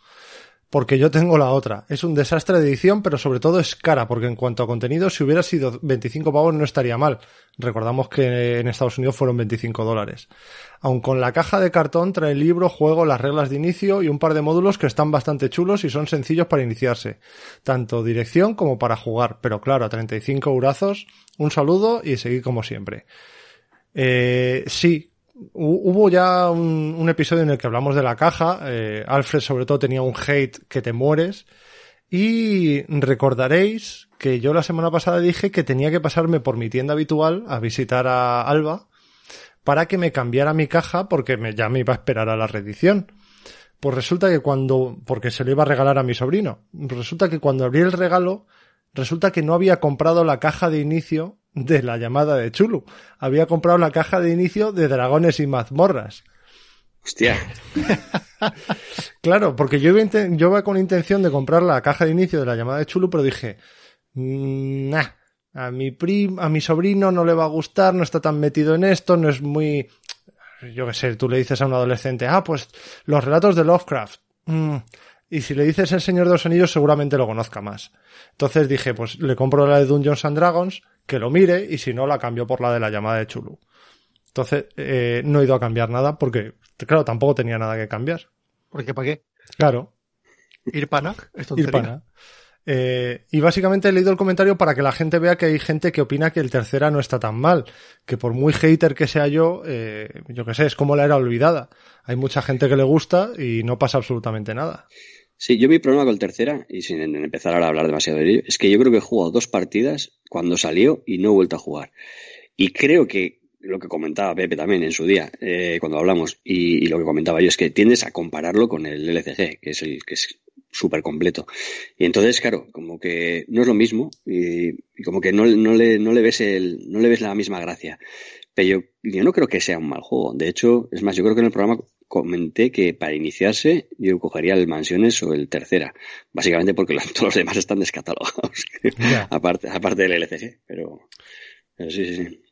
porque yo tengo la otra. Es un desastre de edición, pero sobre todo es cara, porque en cuanto a contenido, si hubiera sido 25 pavos no estaría mal. Recordamos que en Estados Unidos fueron 25 dólares. Aun con la caja de cartón trae el libro, juego, las reglas de inicio y un par de módulos que están bastante chulos y son sencillos para iniciarse. Tanto dirección como para jugar, pero claro, a 35 eurazos. Un saludo y seguid como siempre. Eh, sí, hubo ya un, episodio en el que hablamos de la caja. Eh, Alfred, sobre todo, tenía un hate que te mueres. Y recordaréis que yo la semana pasada dije que tenía que pasarme por mi tienda habitual a visitar a Alba para que me cambiara mi caja porque me, ya me iba a esperar a la reedición. Pues resulta que cuando, porque se lo iba a regalar a mi sobrino, resulta que cuando abrí el regalo, resulta que no había comprado la caja de inicio de la llamada de Chulu. Había comprado la caja de inicio de Dragones y Mazmorras. Hostia. [laughs] claro, porque yo iba, yo iba, con intención de comprar la caja de inicio de la llamada de Chulu, pero dije, nah, a mi prim, a mi sobrino no le va a gustar, no está tan metido en esto, no es muy, yo qué sé, tú le dices a un adolescente, ah, pues los relatos de Lovecraft. Mm. Y si le dices El Señor de los Anillos, seguramente lo conozca más. Entonces dije, pues le compro la de Dungeons and Dragons, que lo mire, y si no, la cambio por la de la llamada de Chulu. Entonces, eh, no he ido a cambiar nada porque, claro, tampoco tenía nada que cambiar. ¿Por qué para qué? Claro. Ir pana. Ir pana. Eh, y básicamente he leído el comentario para que la gente vea que hay gente que opina que el tercera no está tan mal. Que por muy hater que sea yo, eh, yo que sé, es como la era olvidada. Hay mucha gente que le gusta y no pasa absolutamente nada. Sí, yo mi problema con el tercera, y sin empezar ahora a hablar demasiado de ello, es que yo creo que he jugado dos partidas cuando salió y no he vuelto a jugar. Y creo que lo que comentaba Pepe también en su día, eh, cuando hablamos, y, lo que comentaba yo, es que tiendes a compararlo con el LCG, que es el que es súper completo. Y entonces, claro, como que no es lo mismo, y, y como que no, no, le, no, le ves el, no le ves la misma gracia. Pero yo, yo no creo que sea un mal juego. De hecho, es más, yo creo que en el programa comenté que para iniciarse yo cogería el Mansiones o el Tercera, básicamente porque [laughs] todos los demás están descatalogados, [laughs] yeah. aparte, aparte del LCG, pero, pero, sí, sí, sí.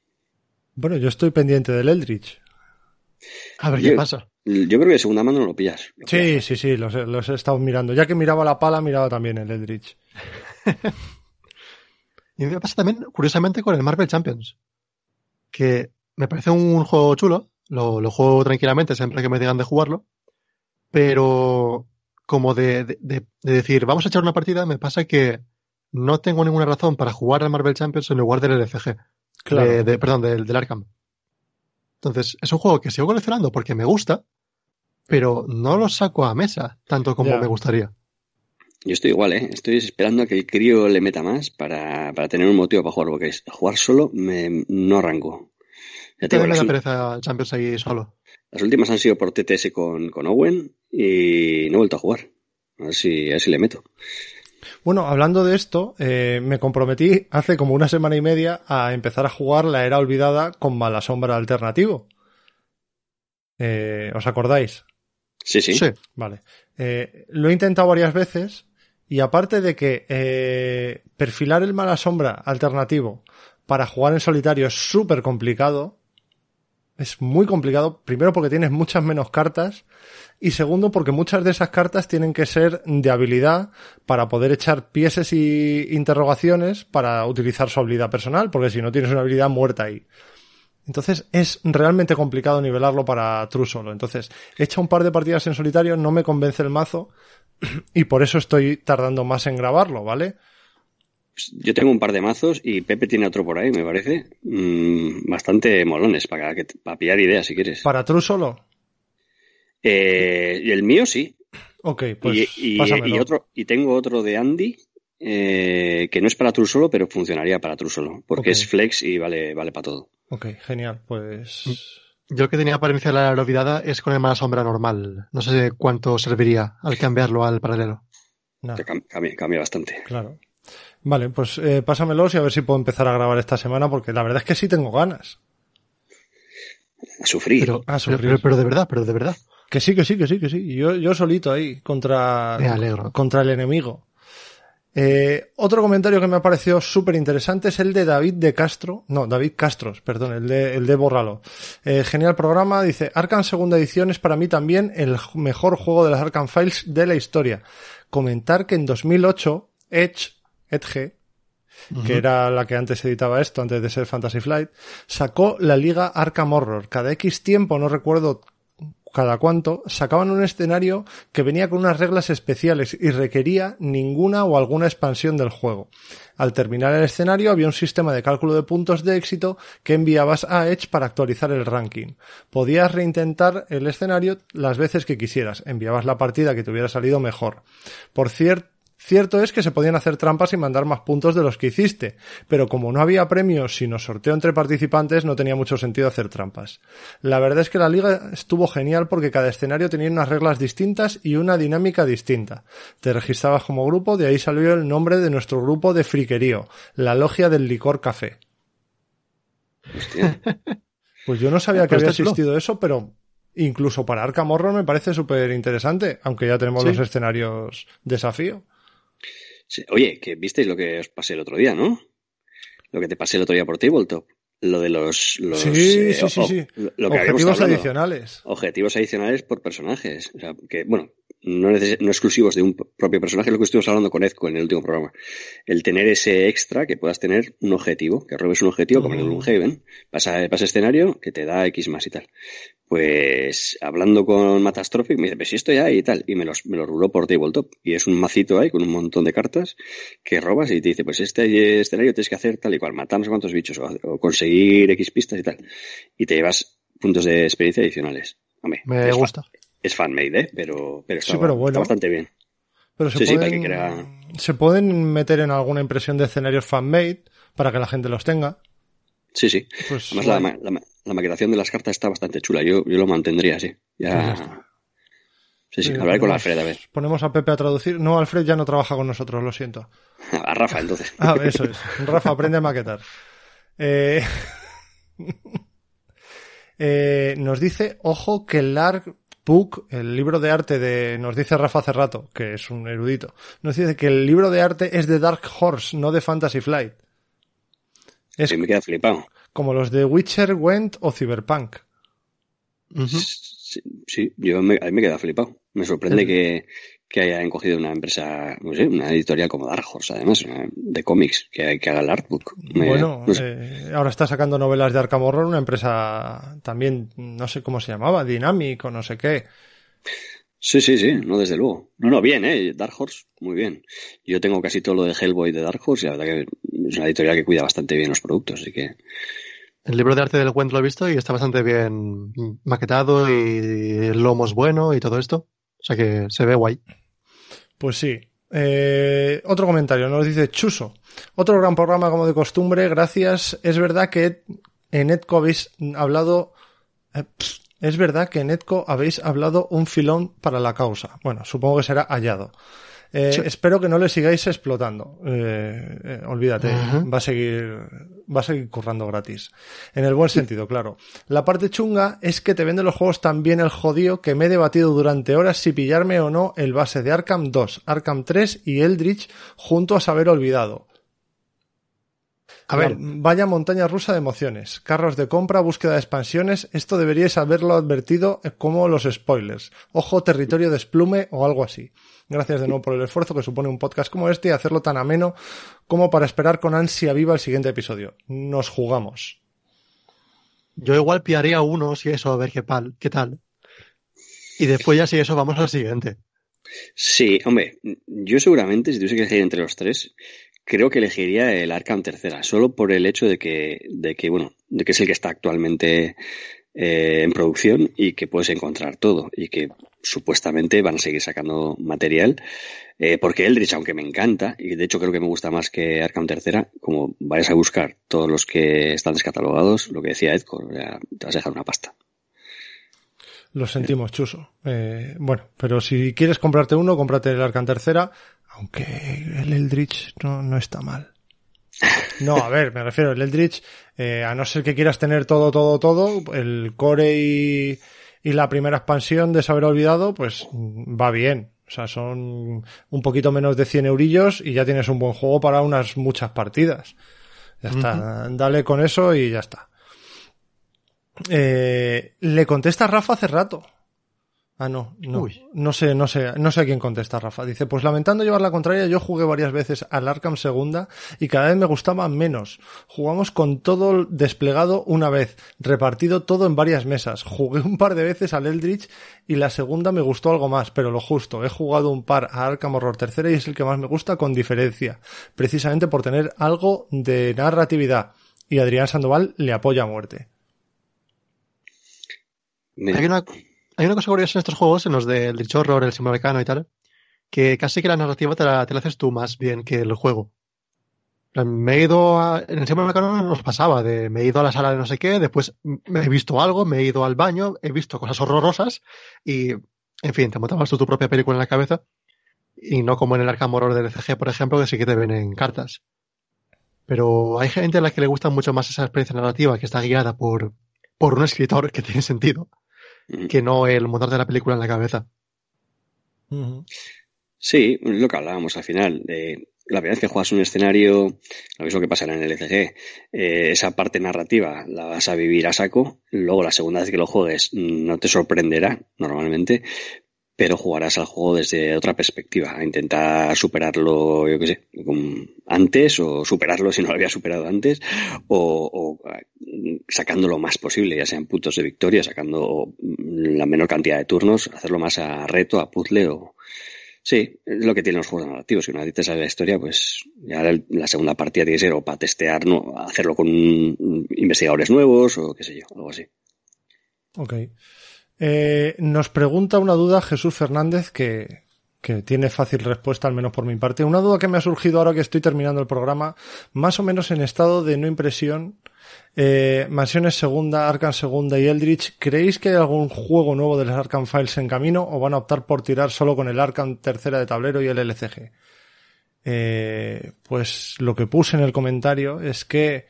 Bueno, yo estoy pendiente del Eldritch. A ver qué pasa. Yo creo que de segunda mano no lo pillas. Lo sí, pillas. sí, sí, los, los, he estado mirando. Ya que miraba la pala, miraba también el Eldritch. [laughs] y me pasa también, curiosamente, con el Marvel Champions. Que me parece un juego chulo, lo, lo, juego tranquilamente siempre que me digan de jugarlo, pero como de, de, de, decir, vamos a echar una partida, me pasa que no tengo ninguna razón para jugar al Marvel Champions en lugar del LCG. Claro. De, perdón, del, del Arkham. Entonces, es un juego que sigo coleccionando porque me gusta, pero no lo saco a mesa tanto como yeah. me gustaría. Yo estoy igual, ¿eh? Estoy esperando a que el crío le meta más para, para tener un motivo para jugar, porque jugar solo me, no arranco. Ya tengo me da pereza Champions ahí solo. Las últimas han sido por TTS con, con Owen y no he vuelto a jugar. A ver si, a ver si le meto. Bueno, hablando de esto, eh, me comprometí hace como una semana y media a empezar a jugar la era olvidada con Mala Sombra alternativo. Eh, ¿Os acordáis? Sí, sí. Sí. Vale. Eh, lo he intentado varias veces y aparte de que eh, perfilar el Mala Sombra alternativo para jugar en solitario es súper complicado, es muy complicado, primero porque tienes muchas menos cartas y segundo porque muchas de esas cartas tienen que ser de habilidad para poder echar pieses y interrogaciones para utilizar su habilidad personal, porque si no tienes una habilidad muerta ahí. Entonces es realmente complicado nivelarlo para True Solo. Entonces he hecho un par de partidas en solitario, no me convence el mazo [clears throat] y por eso estoy tardando más en grabarlo, ¿vale? Yo tengo un par de mazos y Pepe tiene otro por ahí, me parece. Mm, bastante molones para, que, para pillar ideas si quieres. Para True Solo. Eh, y el mío sí. Ok, pues y, y- otro, y tengo otro de Andy eh, que no es para True Solo, pero funcionaría para True Solo. Porque es flex y vale, vale para todo. Ok, genial. Pues Yo el que tenía para iniciar la olvidada es con el mala sombra normal. No sé cuánto serviría al cambiarlo al paralelo. cambia, cambia bastante. Claro. Vale, pues eh, pásamelos y a ver si puedo empezar a grabar esta semana, porque la verdad es que sí tengo ganas. A sufrir. Pero, pero, sufrir. pero- pero de verdad, pero de verdad. Que sí, que sí, que sí, que sí. Yo, yo solito ahí, contra, Me alegro. contra el enemigo. Eh, otro comentario que me ha parecido súper interesante es el de David de Castro, no, David Castros, perdón, el de, el de Bórralo. Eh, genial programa, dice, Arkham segunda edición es para mí también el mejor juego de las Arkham Files de la historia. Comentar que en 2008, Edge, Edge, que era la que antes editaba esto, antes de ser Fantasy Flight, sacó la liga Arkham Horror. Cada X tiempo, no recuerdo cada cuánto, sacaban un escenario que venía con unas reglas especiales y requería ninguna o alguna expansión del juego. Al terminar el escenario había un sistema de cálculo de puntos de éxito que enviabas a Edge para actualizar el ranking. Podías reintentar el escenario las veces que quisieras, enviabas la partida que te hubiera salido mejor. Por cierto, Cierto es que se podían hacer trampas y mandar más puntos de los que hiciste, pero como no había premios sino sorteo entre participantes, no tenía mucho sentido hacer trampas. La verdad es que la liga estuvo genial porque cada escenario tenía unas reglas distintas y una dinámica distinta. Te registrabas como grupo, de ahí salió el nombre de nuestro grupo de friquerío, la Logia del Licor Café. Hostia. [laughs] Pues yo no sabía que Pero había chulo. existido eso, pero incluso para Arkham Horror me parece súper interesante, aunque ya tenemos Sí. los escenarios desafío. Oye, que visteis lo que os pasé el otro día, ¿no? Lo que te pasé el otro día por Tabletop. Lo de los... los Sí, eh, sí, sí, o- sí. Lo que Objetivos adicionales. Objetivos adicionales por personajes. O sea, que, bueno, no, neces- no exclusivos de un propio personaje, lo que estuvimos hablando con Ezco en el último programa. El tener ese extra, que puedas tener un objetivo, que robes un objetivo como en el. Gloomhaven, pasa, pasa escenario, que te da X más y tal. Pues, hablando con Matastrophic, me dice, pues si esto ya hay y tal, y me, los, me lo ruló por Tabletop. Y es un macito ahí con un montón de cartas que robas y te dice, pues este escenario tienes que hacer tal y cual, matar no sé cuántos bichos, o, o conseguir X pistas y tal. Y te llevas puntos de experiencia adicionales. Hombre, Me gusta. Es fanmade, ¿eh? Pero, pero, está, Sí, pero bueno. está bastante bien. Pero se, Sí, sí, para pueden, que crea- se pueden meter en alguna impresión de escenarios fan-made para que la gente los tenga. Sí, sí. Pues, Además, la, maquetación de las cartas está bastante chula. Yo, yo lo mantendría así. Pues ya. Sí, sí. Hablaré con Alfred, a ver. Ponemos a Pepe a traducir. No, Alfred ya no trabaja con nosotros, lo siento. [laughs] A Rafa, entonces. Ah, eso es. Rafa, aprende a maquetar. Eh, [laughs] eh, nos dice, ojo, que el Book, el libro de arte de, nos dice Rafa hace rato, que es un erudito, nos dice que el libro de arte es de Dark Horse, no de Fantasy Flight. Es Sí, me queda flipado. como los de Witcher, Went o Cyberpunk. Sí, sí, yo me, a mí me queda flipado. Me sorprende que, que hayan cogido una empresa, no sé, una editorial como Dark Horse, además, de cómics, que, que haga el artbook. Me- bueno, no sé. eh, ahora está sacando novelas de Arkham Horror, una empresa también, no sé cómo se llamaba, Dynamic o no sé qué. Sí, sí, sí, no, desde luego. No, no, bien, ¿eh? Dark Horse, muy bien. Yo tengo casi todo lo de Hellboy de Dark Horse y la verdad que es una editorial que cuida bastante bien los productos, así que El libro de arte del Wend lo he visto y está bastante bien maquetado y el lomo es bueno y todo esto. O sea que se ve guay. Pues sí. Eh, otro comentario, nos dice Chuso. Otro gran programa como de costumbre, gracias. Es verdad que en Etco habéis hablado... eh, es verdad que en Etco habéis hablado un filón para la causa. Bueno, supongo que será hallado. Eh, espero que no le sigáis explotando. Eh, eh, olvídate, va a seguir, va a seguir currando gratis. En el buen sentido, claro. La parte chunga es que te venden los juegos tan bien el jodido que me he debatido durante horas si pillarme o no el base de Arkham 2, Arkham 3 y Eldritch junto a saber olvidado. A ver, vaya montaña rusa de emociones. Carros de compra, búsqueda de expansiones. Esto deberíais haberlo advertido como los spoilers. Ojo, territorio de esplume o algo así. Gracias de nuevo por el esfuerzo que supone un podcast como este y hacerlo tan ameno como para esperar con ansia viva el siguiente episodio. Nos jugamos. Yo igual pillaría uno, si eso, a ver qué, pal, qué tal. Y después ya si eso vamos al siguiente. Sí, hombre, yo seguramente, si tuviese que elegir entre los tres, creo que elegiría el Arkham tercera, solo por el hecho de que, de que bueno, de que es el que está actualmente eh, en producción y que puedes encontrar todo y que supuestamente van a seguir sacando material. Eh, porque Eldritch, aunque me encanta, y de hecho creo que me gusta más que Arkham tercera, como vayas a buscar todos los que están descatalogados, lo que decía Edco, te vas a dejar una pasta. Lo sentimos, Chuso. Eh, bueno, pero si quieres comprarte uno, cómprate el Arkham tercera, aunque el Eldritch no, no está mal. No, a ver, me refiero, el Eldritch, eh, a no ser que quieras tener todo, todo, todo, el core y, y la primera expansión de Saber Olvidado, pues va bien. O sea, son un poquito menos de 100 eurillos y ya tienes un buen juego para unas muchas partidas. Ya está, dale con eso y ya está. Eh, le contesta Rafa hace rato. Ah, no, no, Uy. no sé, no sé, no sé a quién contesta Rafa. Dice, pues lamentando llevar la contraria, yo jugué varias veces al Arkham segunda y cada vez me gustaba menos. Jugamos con todo desplegado una vez, repartido todo en varias mesas. Jugué un par de veces al Eldritch y la segunda me gustó algo más, pero lo justo. He jugado un par a Arkham Horror tercera y es el que más me gusta con diferencia, precisamente por tener algo de narratividad. Y Adrián Sandoval le apoya a muerte. Hay una, hay una cosa curiosa en estos juegos, en los del Rich Horror, el Simulacano y tal, que casi que la narrativa te la, te haces tú más bien que el juego. Me he ido a, en el Simulacano nos pasaba de me he ido a la sala de no sé qué, después me he visto algo, me he ido al baño, he visto cosas horrorosas y, en fin, te montabas tú tu propia película en la cabeza y no como en el Arkham Horror del CG, por ejemplo, que sí que te ven en cartas. Pero hay gente a la que le gusta mucho más esa experiencia narrativa que está guiada por, por un escritor que tiene sentido que no el montarte la película en la cabeza. Sí, es lo que hablábamos al final. Eh, la primera vez que juegas un escenario, lo mismo que pasará en el ECG, eh, esa parte narrativa la vas a vivir a saco. Luego, la segunda vez que lo juegues, mm, no te sorprenderá normalmente, pero jugarás al juego desde otra perspectiva, intentar superarlo, yo qué sé, antes o superarlo si no lo había superado antes, o, eh, sacando lo más posible, ya sean puntos de victoria, sacando mm, la menor cantidad de turnos, hacerlo más a reto, a puzzle o, Sí, lo que tienen los juegos narrativos. Si una vez te sale la historia, pues ya la, la segunda partida tiene que ser o para testear, no, hacerlo con mm, investigadores nuevos o qué sé yo, algo así. Ok. Eh, nos pregunta una duda Jesús Fernández que, que tiene fácil respuesta, al menos por mi parte. Una duda que me ha surgido ahora que estoy terminando el programa, más o menos en estado de no impresión. Eh, Mansiones segunda, Arkham segunda y Eldritch, ¿creéis que hay algún juego nuevo de las Arkham Files en camino o van a optar por tirar solo con el Arkham tercera de tablero y el LCG? Eh, pues lo que puse en el comentario es que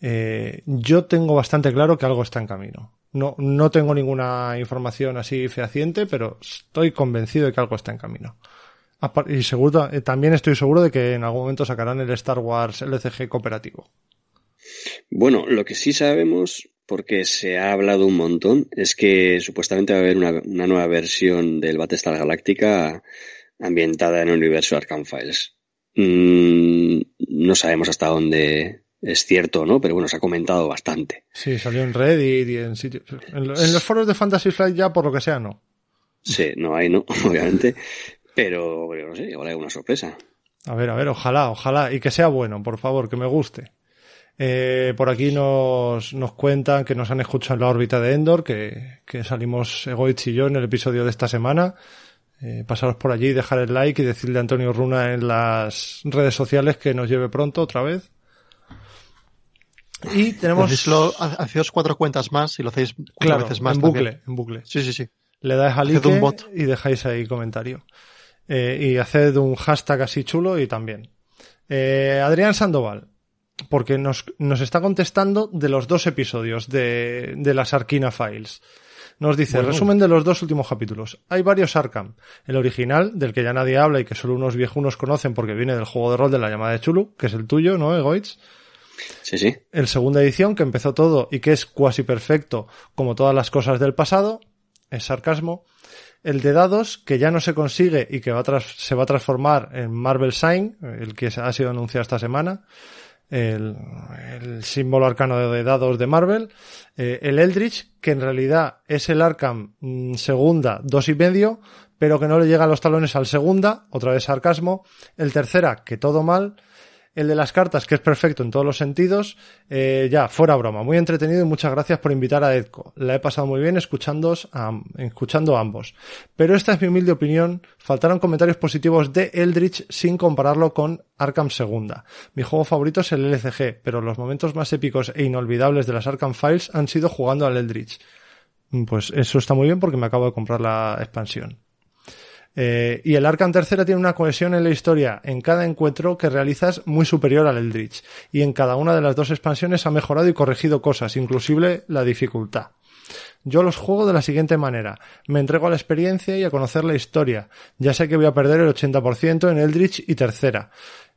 eh, yo tengo bastante claro que algo está en camino. No, no tengo ninguna información así fehaciente, pero estoy convencido de que algo está en camino. Y seguro, eh, también estoy seguro de que en algún momento sacarán el Star Wars LCG cooperativo. Bueno, lo que sí sabemos, porque se ha hablado un montón, es que supuestamente va a haber una, nueva versión del Battlestar Galactica ambientada en el universo Arkham Files. Mm, no sabemos hasta dónde es cierto no, pero bueno, se ha comentado bastante. Sí, salió en Reddit y en sitios. En, lo- en los foros de Fantasy Flight ya, por lo que sea, no. Sí, no hay, no, [laughs] obviamente. Pero, pero no sé, igual hay una sorpresa. A ver, a ver, ojalá, ojalá. Y que sea bueno, por favor, que me guste. Eh, por aquí nos, nos cuentan que nos han escuchado en la órbita de Endor, que, que salimos Egoitz y yo en el episodio de esta semana. Eh, pasaros por allí, dejar el like y decirle a Antonio Runa en las redes sociales que nos lleve pronto otra vez. Y tenemos... Hacéislo- ha- Hacéos cuatro cuentas más y lo hacéis cuatro Claro, veces más. en también. bucle, en bucle. Sí, sí, sí. Le dais al like y dejáis ahí comentario. Eh, y haced un hashtag así chulo y también. Eh, Adrián Sandoval, porque nos, nos está contestando de los dos episodios de, de las Arkina Files. Nos dice, Bueno. resumen de los dos últimos capítulos. Hay varios Arkham. El original, del que ya nadie habla y que solo unos viejunos conocen porque viene del juego de rol de la llamada de Chulu, que es el tuyo, ¿no, Egoitz? Sí, sí. El segunda edición, que empezó todo y que es cuasi perfecto, como todas las cosas del pasado, es sarcasmo. El de dados, que ya no se consigue y que va se va a transformar en Marvel Sign, el que ha sido anunciado esta semana. El, símbolo arcano de dados de Marvel. Eh, el Eldritch, que en realidad es el Arkham mm, segunda, dos y medio, pero que no le llega a los talones al segunda, otra vez sarcasmo. El tercera, que todo mal. El de las cartas, que es perfecto en todos los sentidos. Eh, ya, fuera broma. Muy entretenido y muchas gracias por invitar a Edco. La he pasado muy bien escuchándoos a- escuchando a ambos. Pero esta es mi humilde opinión. Faltaron comentarios positivos de Eldritch sin compararlo con Arkham Segunda. Mi juego favorito es el LCG, pero los momentos más épicos e inolvidables de las Arkham Files han sido jugando al Eldritch. Mm, Pues eso está muy bien porque me acabo de comprar la expansión. Eh, y el Arkham tercera tiene una cohesión en la historia en cada encuentro que realizas muy superior al Eldritch. Y en cada una de las dos expansiones ha mejorado y corregido cosas, inclusive la dificultad. Yo los juego de la siguiente manera. Me entrego a la experiencia y a conocer la historia. Ya sé que voy a perder el 80% en Eldritch y tercera.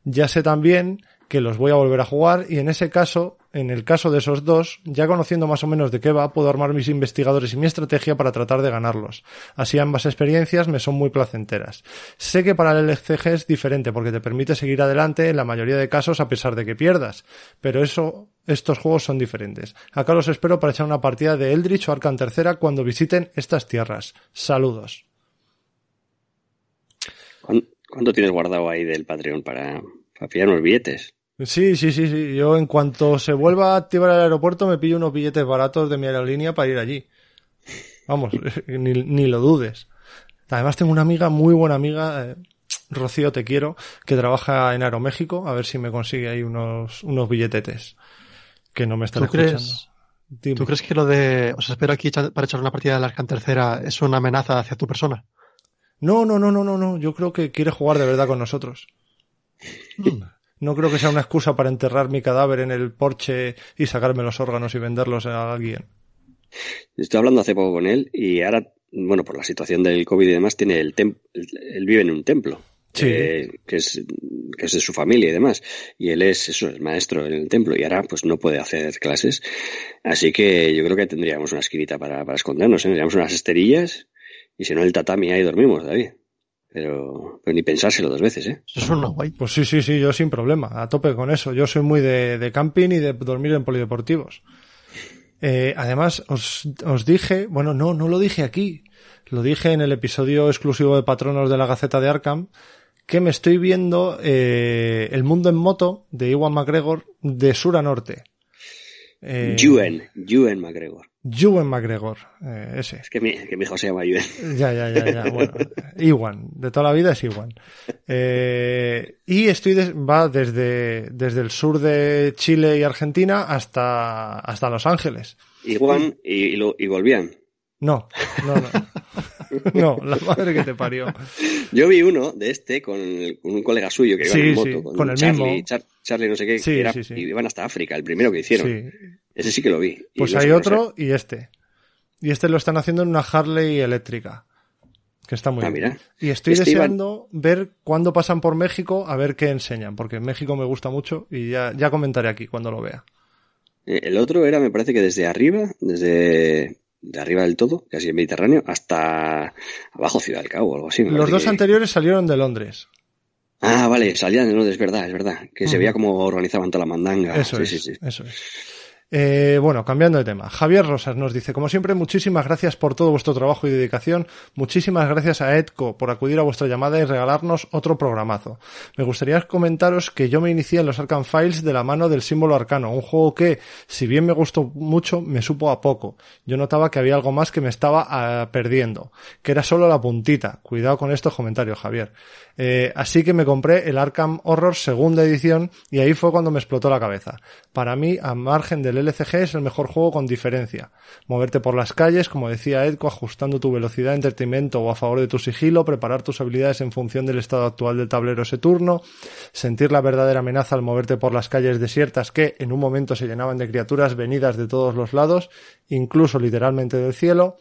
Ya sé también que los voy a volver a jugar y en ese caso, en el caso de esos dos, ya conociendo más o menos de qué va, puedo armar mis investigadores y mi estrategia para tratar de ganarlos. Así ambas experiencias me son muy placenteras. Sé que para el LCG es diferente porque te permite seguir adelante en la mayoría de casos a pesar de que pierdas, pero eso, estos juegos son diferentes. Acá los espero para echar una partida de Eldritch o Arkham tercera cuando visiten estas tierras. Saludos. ¿Cuán- ¿Cuánto tienes guardado ahí del Patreon para, para pillar unos billetes? Sí, sí, sí, sí. Yo en cuanto se vuelva a activar el aeropuerto me pillo unos billetes baratos de mi aerolínea para ir allí. Vamos, [laughs] ni, ni lo dudes. Además tengo una amiga, muy buena amiga, eh, Rocío te quiero, que trabaja en Aeroméxico, a ver si me consigue ahí unos, unos billetetes que no me están ¿Tú crees, escuchando. Dime. ¿Tú crees que lo de os espero aquí para echar una partida del Arkham tercera es una amenaza hacia tu persona? No, no, no, no, no, no. Yo creo que quiere jugar de verdad con nosotros. [laughs] No creo que sea una excusa para enterrar mi cadáver en el porche y sacarme los órganos y venderlos a alguien. Estoy hablando hace poco con él y ahora, bueno, por la situación del COVID y demás, tiene el tem él- él vive en un templo. Sí. eh, que es que es de su familia y demás y él es eso es maestro en el templo y ahora pues no puede hacer clases así que yo creo que tendríamos una esquinita para, para escondernos ¿eh? tendríamos unas esterillas y si no el tatami ahí dormimos David pero, pero ni pensárselo dos veces eh Eso es una guay. Pues sí, sí, sí, yo sin problema, a tope con eso. Yo soy muy de, de camping y de dormir en polideportivos. Eh, además, os, os dije, bueno, no, no lo dije aquí, lo dije en el episodio exclusivo de Patronos de la Gaceta de Arkham, que me estoy viendo eh, El Mundo en Moto de Iwan McGregor de sur a norte. Eh, Ewan Ewan McGregor Ewan McGregor, eh, ese. es que mi, que mi hijo se llama Ewan Ya, ya, ya, ya. Bueno, [laughs] Iwan, de toda la vida es Iwan. Eh, y estoy va desde, desde el sur de Chile y Argentina hasta, hasta Los Ángeles. Iwan y, y, lo- y volvían No, no, no. [laughs] No, la madre que te parió. Yo vi uno de este con, el- con un colega suyo que iba Sí, en sí, moto, con el Charlie, mismo. Char- Charlie no sé qué, Sí, que era- y iban hasta África, el primero que hicieron. Sí. Ese sí que lo vi. Pues hay otro y este. Y este lo están haciendo en una Harley eléctrica. Que está muy Ah, bien. mira. Y estoy Este deseando ver cuándo pasan por México a ver qué enseñan, porque en México me gusta mucho y ya, ya comentaré aquí cuando lo vea. Eh, El otro era, me parece que desde arriba, desde de arriba del todo, casi el Mediterráneo, hasta abajo Ciudad del Cabo o algo así. Los dos que- anteriores salieron de Londres. Ah, vale, salían de Londres, es verdad, es verdad. Que se veía cómo organizaban toda la mandanga. Eso sí, es, sí, sí. eso es. Eh, bueno, cambiando de tema. Javier Rosas nos dice, como siempre, muchísimas gracias por todo vuestro trabajo y dedicación. Muchísimas gracias a Edco por acudir a vuestra llamada y regalarnos otro programazo. Me gustaría comentaros que yo me inicié en los Arkham Files de la mano del símbolo arcano, un juego que, si bien me gustó mucho, me supo a poco. Yo notaba que había algo más que me estaba ah, perdiendo, que era solo la puntita. Cuidado con estos comentarios, Javier. Eh, así que me compré el Arkham Horror segunda edición y ahí fue cuando me explotó la cabeza. Para mí, a margen del el LCG es el mejor juego con diferencia. Moverte por las calles, como decía Edco, ajustando tu velocidad, entretenimiento o a favor de tu sigilo, preparar tus habilidades en función del estado actual del tablero ese turno, sentir la verdadera amenaza al moverte por las calles desiertas que en un momento se llenaban de criaturas venidas de todos los lados, incluso literalmente del cielo,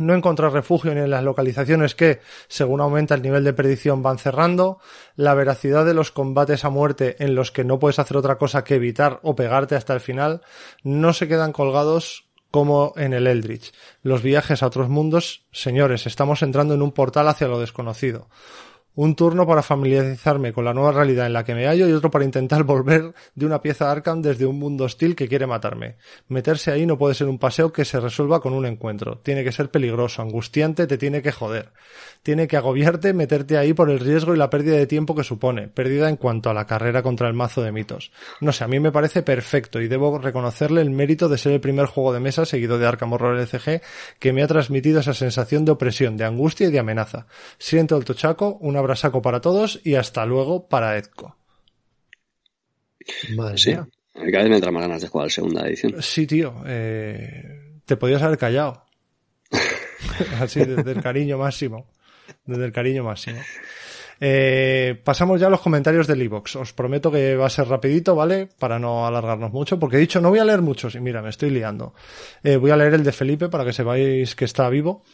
no encontrar refugio ni en las localizaciones que, según aumenta el nivel de predicción, van cerrando, la veracidad de los combates a muerte en los que no puedes hacer otra cosa que evitar o pegarte hasta el final, no se quedan colgados como en el Eldritch. Los viajes a otros mundos, señores, estamos entrando en un portal hacia lo desconocido un turno para familiarizarme con la nueva realidad en la que me hallo y otro para intentar [laughs] volver de una pieza Arkham desde un mundo hostil que quiere matarme. Meterse ahí no puede ser un paseo que se resuelva con un encuentro. Tiene que ser peligroso, angustiante, te tiene que joder. Tiene que agobiarte meterte ahí por el riesgo y la pérdida de tiempo que supone, pérdida en cuanto a la carrera contra el mazo de mitos. No sé, a mí me parece perfecto y debo reconocerle el mérito de ser el primer juego de mesa seguido de Arkham Horror LCG que me ha transmitido esa sensación de opresión, de angustia y de amenaza. Siento el tochaco, una saco para todos y hasta luego para Edco. Madre sí. mía. Cada vez me entra más ganas de jugar la segunda edición. Sí, tío. Eh, te podías haber callado. [laughs] Así, desde el cariño máximo. Desde el cariño máximo. Eh, pasamos ya a los comentarios del iBox. Os prometo que va a ser rapidito, ¿vale? Para no alargarnos mucho, porque he dicho no voy a leer muchos y mira, me estoy liando. Eh, voy a leer el de Felipe para que sepáis que está vivo.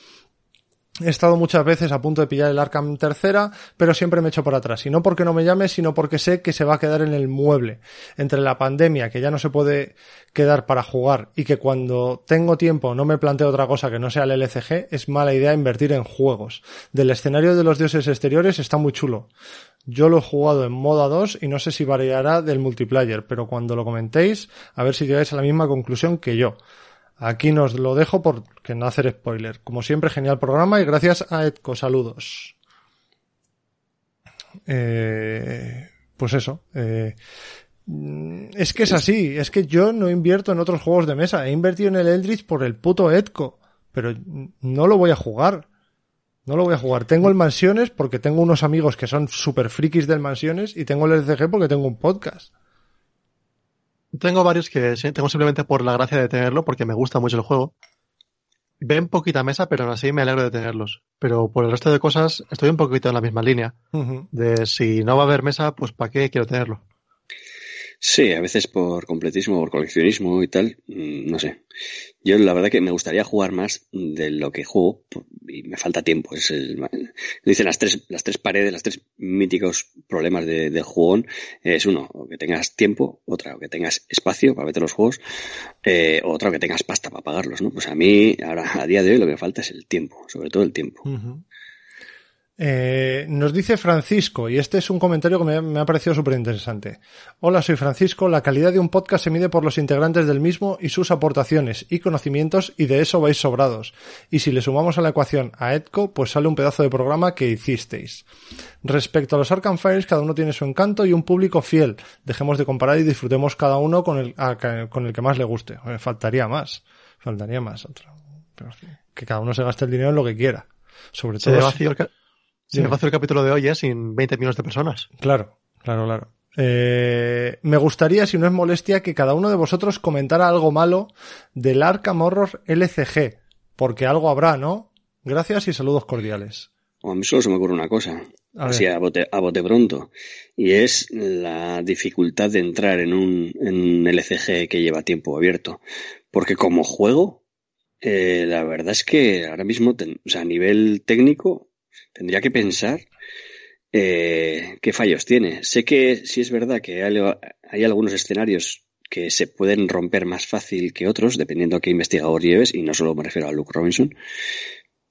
He estado muchas veces a punto de pillar el Arkham tercera, pero siempre me echo por atrás. Y no porque no me llame, sino porque sé que se va a quedar en el mueble. Entre la pandemia, que ya no se puede quedar para jugar, y que cuando tengo tiempo no me planteo otra cosa que no sea el LCG, es mala idea invertir en juegos. Del escenario de los dioses exteriores está muy chulo. Yo lo he jugado en moda 2 y no sé si variará del multiplayer, pero cuando lo comentéis, a ver si llegáis a la misma conclusión que yo. Aquí nos lo dejo porque no hacer spoiler. Como siempre, genial programa y gracias a Edco. Saludos. Eh, pues eso. Eh, es que es así. Es que yo no invierto en otros juegos de mesa. He invertido en el Eldritch por el puto Edco. Pero no lo voy a jugar. No lo voy a jugar. Tengo el Mansiones porque tengo unos amigos que son super frikis del Mansiones y tengo el LCG porque tengo un podcast. Tengo varios que tengo simplemente por la gracia de tenerlo, porque me gusta mucho el juego. Ven poquita mesa, pero aún así me alegro de tenerlos. Pero por el resto de cosas estoy un poquito en la misma línea. De si no va a haber mesa, pues ¿para qué quiero tenerlo? Sí, a veces por completismo, por coleccionismo y tal, mm, no sé. Yo la verdad que me gustaría jugar más de lo que juego y me falta tiempo. Es el, dicen las tres, las tres paredes, los tres míticos problemas de, de jugón. Es uno, que tengas tiempo, otra, que tengas espacio para meter los juegos, eh, otra, que tengas pasta para pagarlos, ¿no? Pues a mí, ahora, a día de hoy, lo que me falta es el tiempo, sobre todo el tiempo. Eh, nos dice Francisco, y este es un comentario que me, ha parecido súper interesante. Hola, soy Francisco. La calidad de un podcast se mide por los integrantes del mismo y sus aportaciones y conocimientos, y de eso vais sobrados. Y si le sumamos a la ecuación a Edco, pues sale un pedazo de programa que hicisteis. Respecto a los Arkham Files, cada uno tiene su encanto y un público fiel. Dejemos de comparar y disfrutemos cada uno con el, con el que más le guste. faltaría más. Faltaría más. Otro. que cada uno se gaste el dinero en lo que quiera. Sobre todo. Si me hacer el capítulo de hoy, ¿eh? Sin 20 millones de personas. Claro, claro, claro. Eh, me gustaría, si no es molestia, que cada uno de vosotros comentara algo malo del Arkham Horror LCG, porque algo habrá, ¿no? Gracias y saludos cordiales. a mí solo se me ocurre una cosa, así a bote, a bote pronto, y es la dificultad de entrar en un, en LCG que lleva tiempo abierto. Porque como juego, eh, la verdad es que ahora mismo, o sea, a nivel técnico, tendría que pensar eh, qué fallos tiene. Sé que sí es verdad que hay, algunos escenarios que se pueden romper más fácil que otros, dependiendo a qué investigador lleves, y no solo me refiero a Luke Robinson,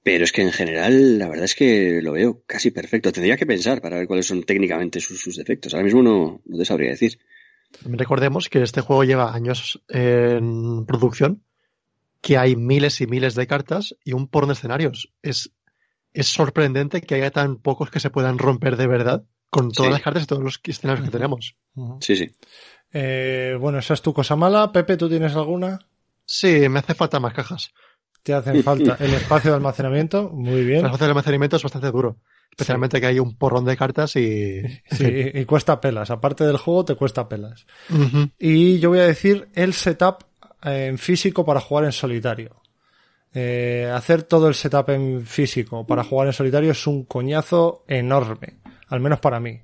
pero es que en general la verdad es que lo veo casi perfecto. Tendría que pensar para ver cuáles son técnicamente sus, defectos. Ahora mismo no, no te sabría decir. Recordemos que este juego lleva años en producción, que hay miles y miles de cartas y un porno de escenarios. Es es sorprendente que haya tan pocos que se puedan romper de verdad con todas las cartas y todos los escenarios que tenemos. Sí, sí. Eh, bueno, esa es tu cosa mala. Pepe, ¿tú tienes alguna? Sí, me hace falta más cajas. Te hacen falta el espacio de almacenamiento. Muy bien. El espacio de almacenamiento es bastante duro. Especialmente que hay un porrón de cartas y... Sí, y cuesta pelas. Aparte del juego, te cuesta pelas. Y yo voy a decir el setup eh, en físico para jugar en solitario. Eh, hacer todo el setup en físico para jugar en solitario es un coñazo enorme, al menos para mí.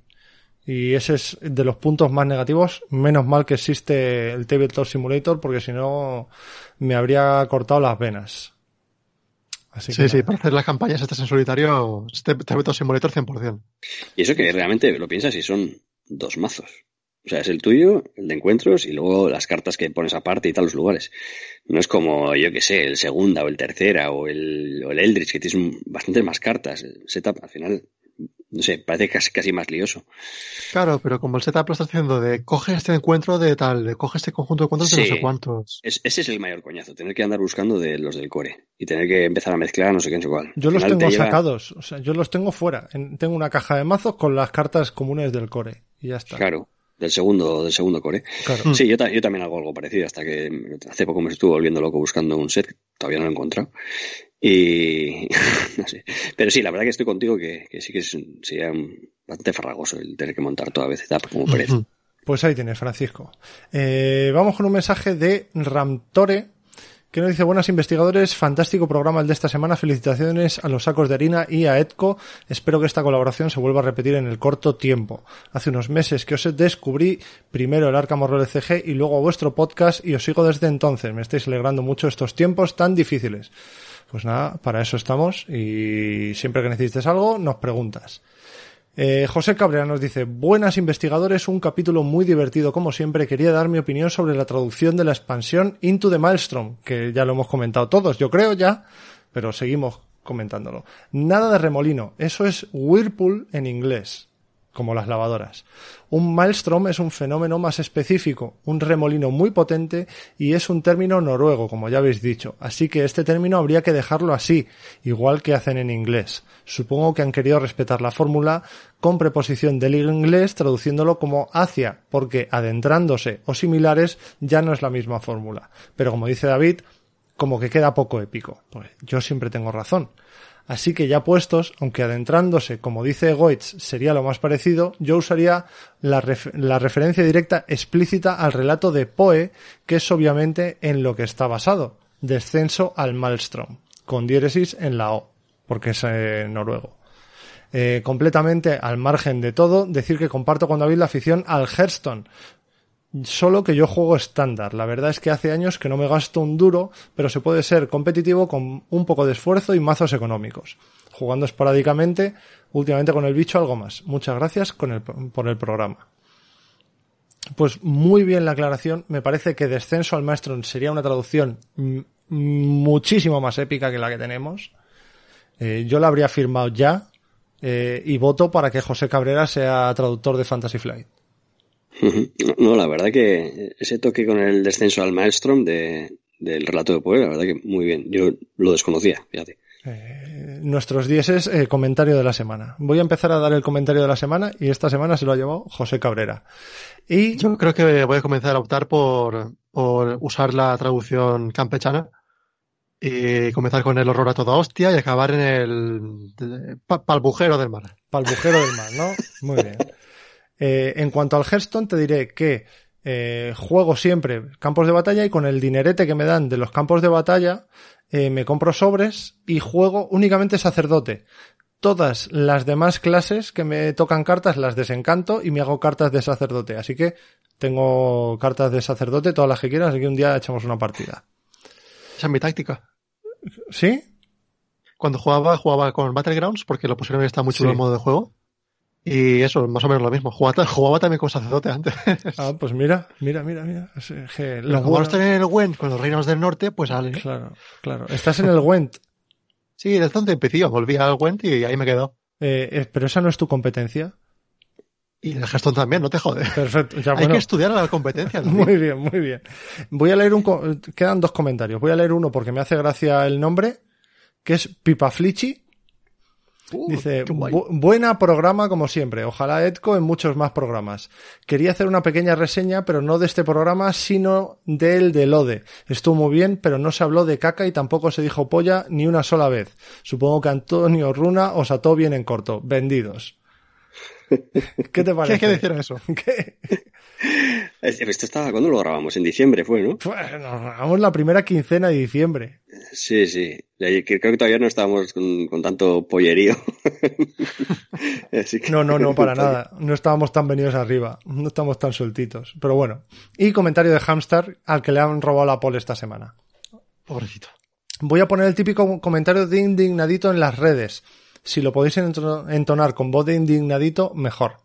Y ese es de los puntos más negativos. Menos mal que existe el Tabletop Simulator, porque si no me habría cortado las venas. Así Sí, que sí, para hacer las campañas estás en solitario, este Tabletop Simulator 100%. Y eso que realmente lo piensas y son dos mazos. O sea, es el tuyo, el de encuentros y luego las cartas que pones aparte y tal, los lugares. No es como, yo que sé, el segunda o el tercera o el, o el Eldritch, que tienes bastantes más cartas. El setup, al final, no sé, parece casi, casi más lioso. Claro, pero como el setup lo estás haciendo de coge este encuentro de tal, de coge este conjunto de encuentros de Sí. no sé cuántos. Es- ese es el mayor coñazo, tener que andar buscando de los del core y tener que empezar a mezclar no sé qué, no sé cuál. Yo los tengo te lleva- sacados, o sea, yo los tengo fuera. En- tengo una caja de mazos con las cartas comunes del core. Y ya está. Claro, del segundo, del segundo core. Claro. Mm. Sí, yo, ta- yo también hago algo parecido hasta que hace poco me estuve volviendo loco buscando un set, todavía no lo he encontrado. Y [laughs] no sé. Pero sí, la verdad que estoy contigo que, que sí que es, sería bastante farragoso el tener que montar toda vez etapa como pereza. Pues ahí tienes, Francisco. Eh, vamos con un mensaje de Ramtore, que nos dice, buenas investigadores, fantástico programa el de esta semana, felicitaciones a los sacos de harina y a Edco, espero que esta colaboración se vuelva a repetir en el corto tiempo. Hace unos meses que os descubrí primero el Arkham Horror CG y luego vuestro podcast y os sigo desde entonces, me estáis alegrando mucho estos tiempos tan difíciles. Pues nada, para eso estamos y siempre que necesites algo nos preguntas. Eh, José Cabrera nos dice, buenas investigadores, un capítulo muy divertido como siempre. Quería dar mi opinión sobre la traducción de la expansión Into the Maelstrom, que ya lo hemos comentado todos, yo creo ya, pero seguimos comentándolo. Nada de remolino, eso es Whirlpool en inglés, como las lavadoras. Un maelstrom es un fenómeno más específico, un remolino muy potente y es un término noruego, como ya habéis dicho. Así que este término habría que dejarlo así, igual que hacen en inglés. Supongo que han querido respetar la fórmula con preposición del inglés traduciéndolo como hacia, porque adentrándose o similares ya no es la misma fórmula. Pero como dice David, como que queda poco épico. Pues yo siempre tengo razón. Así que ya puestos, aunque adentrándose, como dice Goetz, sería lo más parecido, yo usaría la, ref- la referencia directa explícita al relato de Poe, que es obviamente en lo que está basado. Descenso al Maelstrom, con diéresis en la O, porque es eh, noruego. Eh, completamente al margen de todo, decir que comparto con David la afición al Hearthstone, Solo que yo juego estándar. La verdad es que hace años que no me gasto un duro, pero se puede ser competitivo con un poco de esfuerzo y mazos económicos. Jugando esporádicamente, últimamente con el bicho algo más. Muchas gracias con el- por el programa. Pues muy bien la aclaración. Me parece que Descenso al Maestro sería una traducción mm, muchísimo más épica que la que tenemos. Eh, yo la habría firmado ya eh, y voto para que José Cabrera sea traductor de Fantasy Flight. [laughs] No, la verdad que ese toque con el descenso al Maelstrom de, del relato de Poe, la verdad que muy bien. Yo lo desconocía, fíjate. Eh, nuestros dieces, eh, comentario de la semana. Voy a empezar a dar el comentario de la semana y esta semana se lo ha llevado José Cabrera. Y Yo creo que voy a comenzar a optar por, por usar la traducción campechana y comenzar con el horror a toda hostia y acabar en el pa, palbujero del mar. palbujero del mar, ¿no? Muy bien. Eh, en cuanto al Hearthstone, te diré que eh, juego siempre campos de batalla y con el dinerete que me dan de los campos de batalla eh, me compro sobres y juego únicamente sacerdote. Todas las demás clases que me tocan cartas las desencanto y me hago cartas de sacerdote. Así que tengo cartas de sacerdote, todas las que quieras, así que un día echamos una partida. Esa es mi táctica. ¿Sí? Cuando jugaba, jugaba con Battlegrounds porque lo pusieron está muy chulo Sí. el modo de juego. Y eso, más o menos lo mismo. Jugaba, jugaba también con sacerdote antes. Ah, pues mira, mira, mira, mira. Es que Pero lo como bueno- ahora estoy en el Went con los reinos del norte, pues ale. Claro, claro. Estás en el Went. Sí, desde donde empecé, volví al Went y ahí me quedo. Eh, eh, pero esa no es tu competencia. Y el Hearthstone también, no te jode. Perfecto. Ya, [laughs] Hay bueno. que estudiar la competencia. David. [laughs] Muy bien, muy bien. Voy a leer un... Quedan dos comentarios. Voy a leer uno porque me hace gracia el nombre, que es Pipaflichi. Uh, Dice, qué guay. "Bu- buena programa como siempre. Ojalá Edco en muchos más programas. Quería hacer una pequeña reseña, pero no de este programa, sino del de Lode. Estuvo muy bien, pero no se habló de caca y tampoco se dijo polla ni una sola vez. Supongo que Antonio Runa os ató bien en corto. Vendidos. [laughs] ¿Qué te ¿Qué parece? hay que decir a eso? ¿Qué? [laughs] [laughs] [laughs] Es- Esto estaba cuando lo grabamos, en diciembre fue, ¿no? Pues nos grabamos la primera quincena de diciembre. Sí, sí. Creo que todavía no estábamos con, con tanto pollerío. [laughs] Así que- No, no, no, para nada. No estábamos tan venidos arriba. No estamos tan sueltitos. Pero bueno. Y comentario de Hamster al que le han robado la pole esta semana. Pobrecito. Voy a poner el típico comentario de indignadito en las redes. Si lo podéis ento- entonar con voz de indignadito, mejor.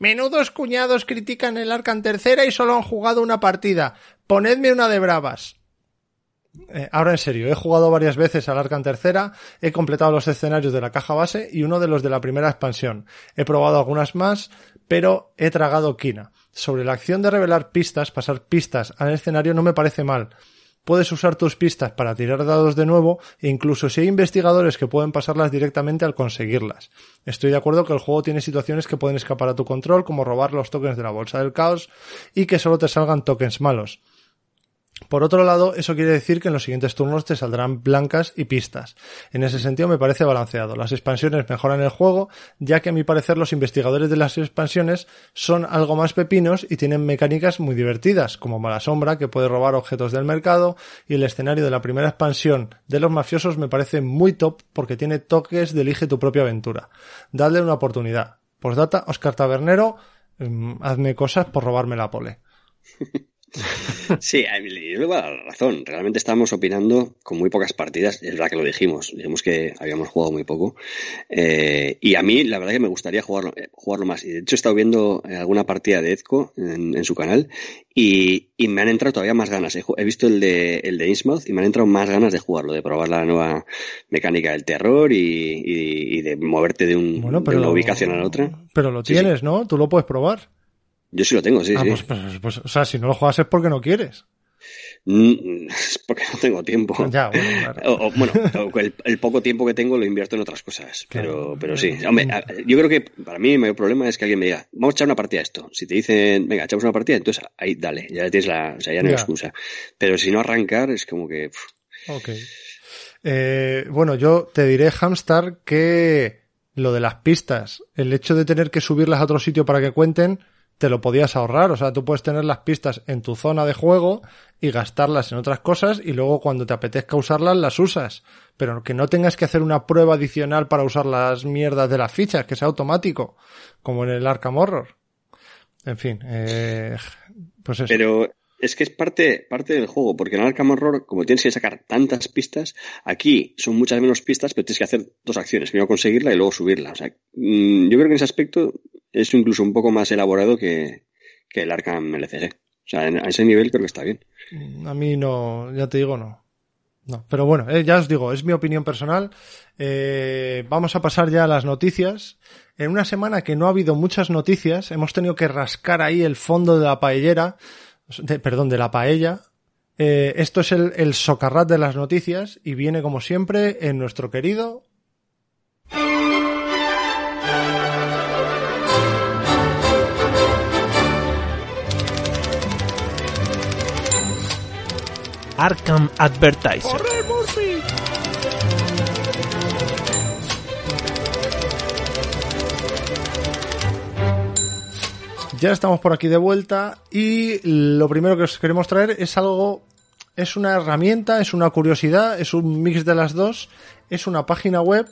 Menudos cuñados critican el Arcan tercera y solo han jugado una partida. Ponedme una de bravas. Eh, ahora en serio, he jugado varias veces al Arcan tercera, he completado los escenarios de la caja base y uno de los de la primera expansión. He probado algunas más, pero he tragado quina. Sobre la acción de revelar pistas, pasar pistas al escenario no me parece mal. Puedes usar tus pistas para tirar dados de nuevo e incluso si hay investigadores que pueden pasarlas directamente al conseguirlas. Estoy de acuerdo que el juego tiene situaciones que pueden escapar a tu control, como robar los tokens de la bolsa del caos y que solo te salgan tokens malos. Por otro lado, eso quiere decir que en los siguientes turnos te saldrán blancas y pistas. En ese sentido me parece balanceado. Las expansiones mejoran el juego, ya que a mi parecer los investigadores de las expansiones son algo más pepinos y tienen mecánicas muy divertidas, como Mala Sombra, que puede robar objetos del mercado, y el escenario de la primera expansión de los mafiosos me parece muy top porque tiene toques de elige tu propia aventura. Dadle una oportunidad. Postdata, Oscar Tabernero, mm, hazme cosas por robarme la pole. [laughs] Sí, a mí le doy la razón. Realmente estábamos opinando con muy pocas partidas. Es verdad que lo dijimos. Dijimos que habíamos jugado muy poco. Eh, y a mí, la verdad que me gustaría jugarlo, eh, jugarlo más. Y de hecho he estado viendo eh, alguna partida de Ezco en, en su canal y, y me han entrado todavía más ganas. He, visto el de, el de Innsmouth y me han entrado más ganas de jugarlo, de probar la nueva mecánica del terror y, y- y de moverte de, un, Bueno, de pero una ubicación a la otra. Pero lo Sí, tienes, ¿no? Tú lo puedes probar. Yo sí lo tengo, sí, ah, sí. pues, pues, pues, o sea, si no lo juegas es porque no quieres. Mm, [laughs] Es porque no tengo tiempo. [laughs] Ya, bueno, claro. O, o, bueno, el, el poco tiempo que tengo lo invierto en otras cosas. Pero, Claro. pero sí. Hombre, a- yo creo que para mí el mayor problema es que alguien me diga, vamos a echar una partida a esto. Si te dicen, venga, echamos una partida, entonces ahí dale, ya tienes la, o sea, ya no hay excusa. Pero si no arrancar, es como que, pf, Ok. Eh, bueno, yo te diré, Hamstar, que lo de las pistas, el hecho de tener que subirlas a otro sitio para que cuenten, te lo podías ahorrar. O sea, tú puedes tener las pistas en tu zona de juego y gastarlas en otras cosas y luego cuando te apetezca usarlas las usas. Pero que no tengas que hacer una prueba adicional para usar las mierdas de las fichas, que sea automático, como en el Arkham Horror. En fin, eh, pues eso. pero es que es parte, parte del juego, porque en Arkham Horror, como tienes que sacar tantas pistas, aquí son muchas menos pistas, pero tienes que hacer dos acciones, primero conseguirla y luego subirla. O sea, mm, yo creo que en ese aspecto es incluso un poco más elaborado que, que el Arkham LCG. O sea, a ese nivel creo que está bien. A mí no, ya te digo, no. No, pero bueno, eh, ya os digo, es mi opinión personal. Eh, vamos a pasar ya a las noticias. En una semana que no ha habido muchas noticias, hemos tenido que rascar ahí el fondo de la paellera, de- perdón, de la paella. Eh, esto es el, el socarrat de las noticias y viene como siempre en nuestro querido Arkham Advertiser. Ya estamos por aquí de vuelta y lo primero que os queremos traer es algo, es una herramienta, es una curiosidad, es un mix de las dos, es una página web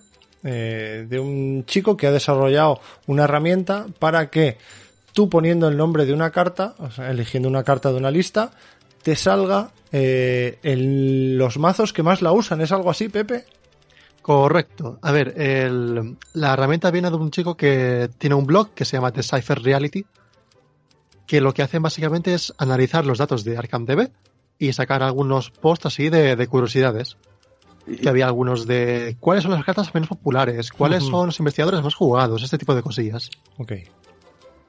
eh, de un chico que ha desarrollado una herramienta para que tú poniendo el nombre de una carta, o sea, eligiendo una carta de una lista, te salga eh, los mazos que más la usan. ¿Es algo así, Pepe? Correcto. A ver, la herramienta viene de un chico que tiene un blog que se llama Decipher Reality, que lo que hacen básicamente es analizar los datos de ArkhamDB y sacar algunos posts así de, de curiosidades. Que había algunos de cuáles son las cartas menos populares, cuáles son los investigadores más jugados, este tipo de cosillas. Ok.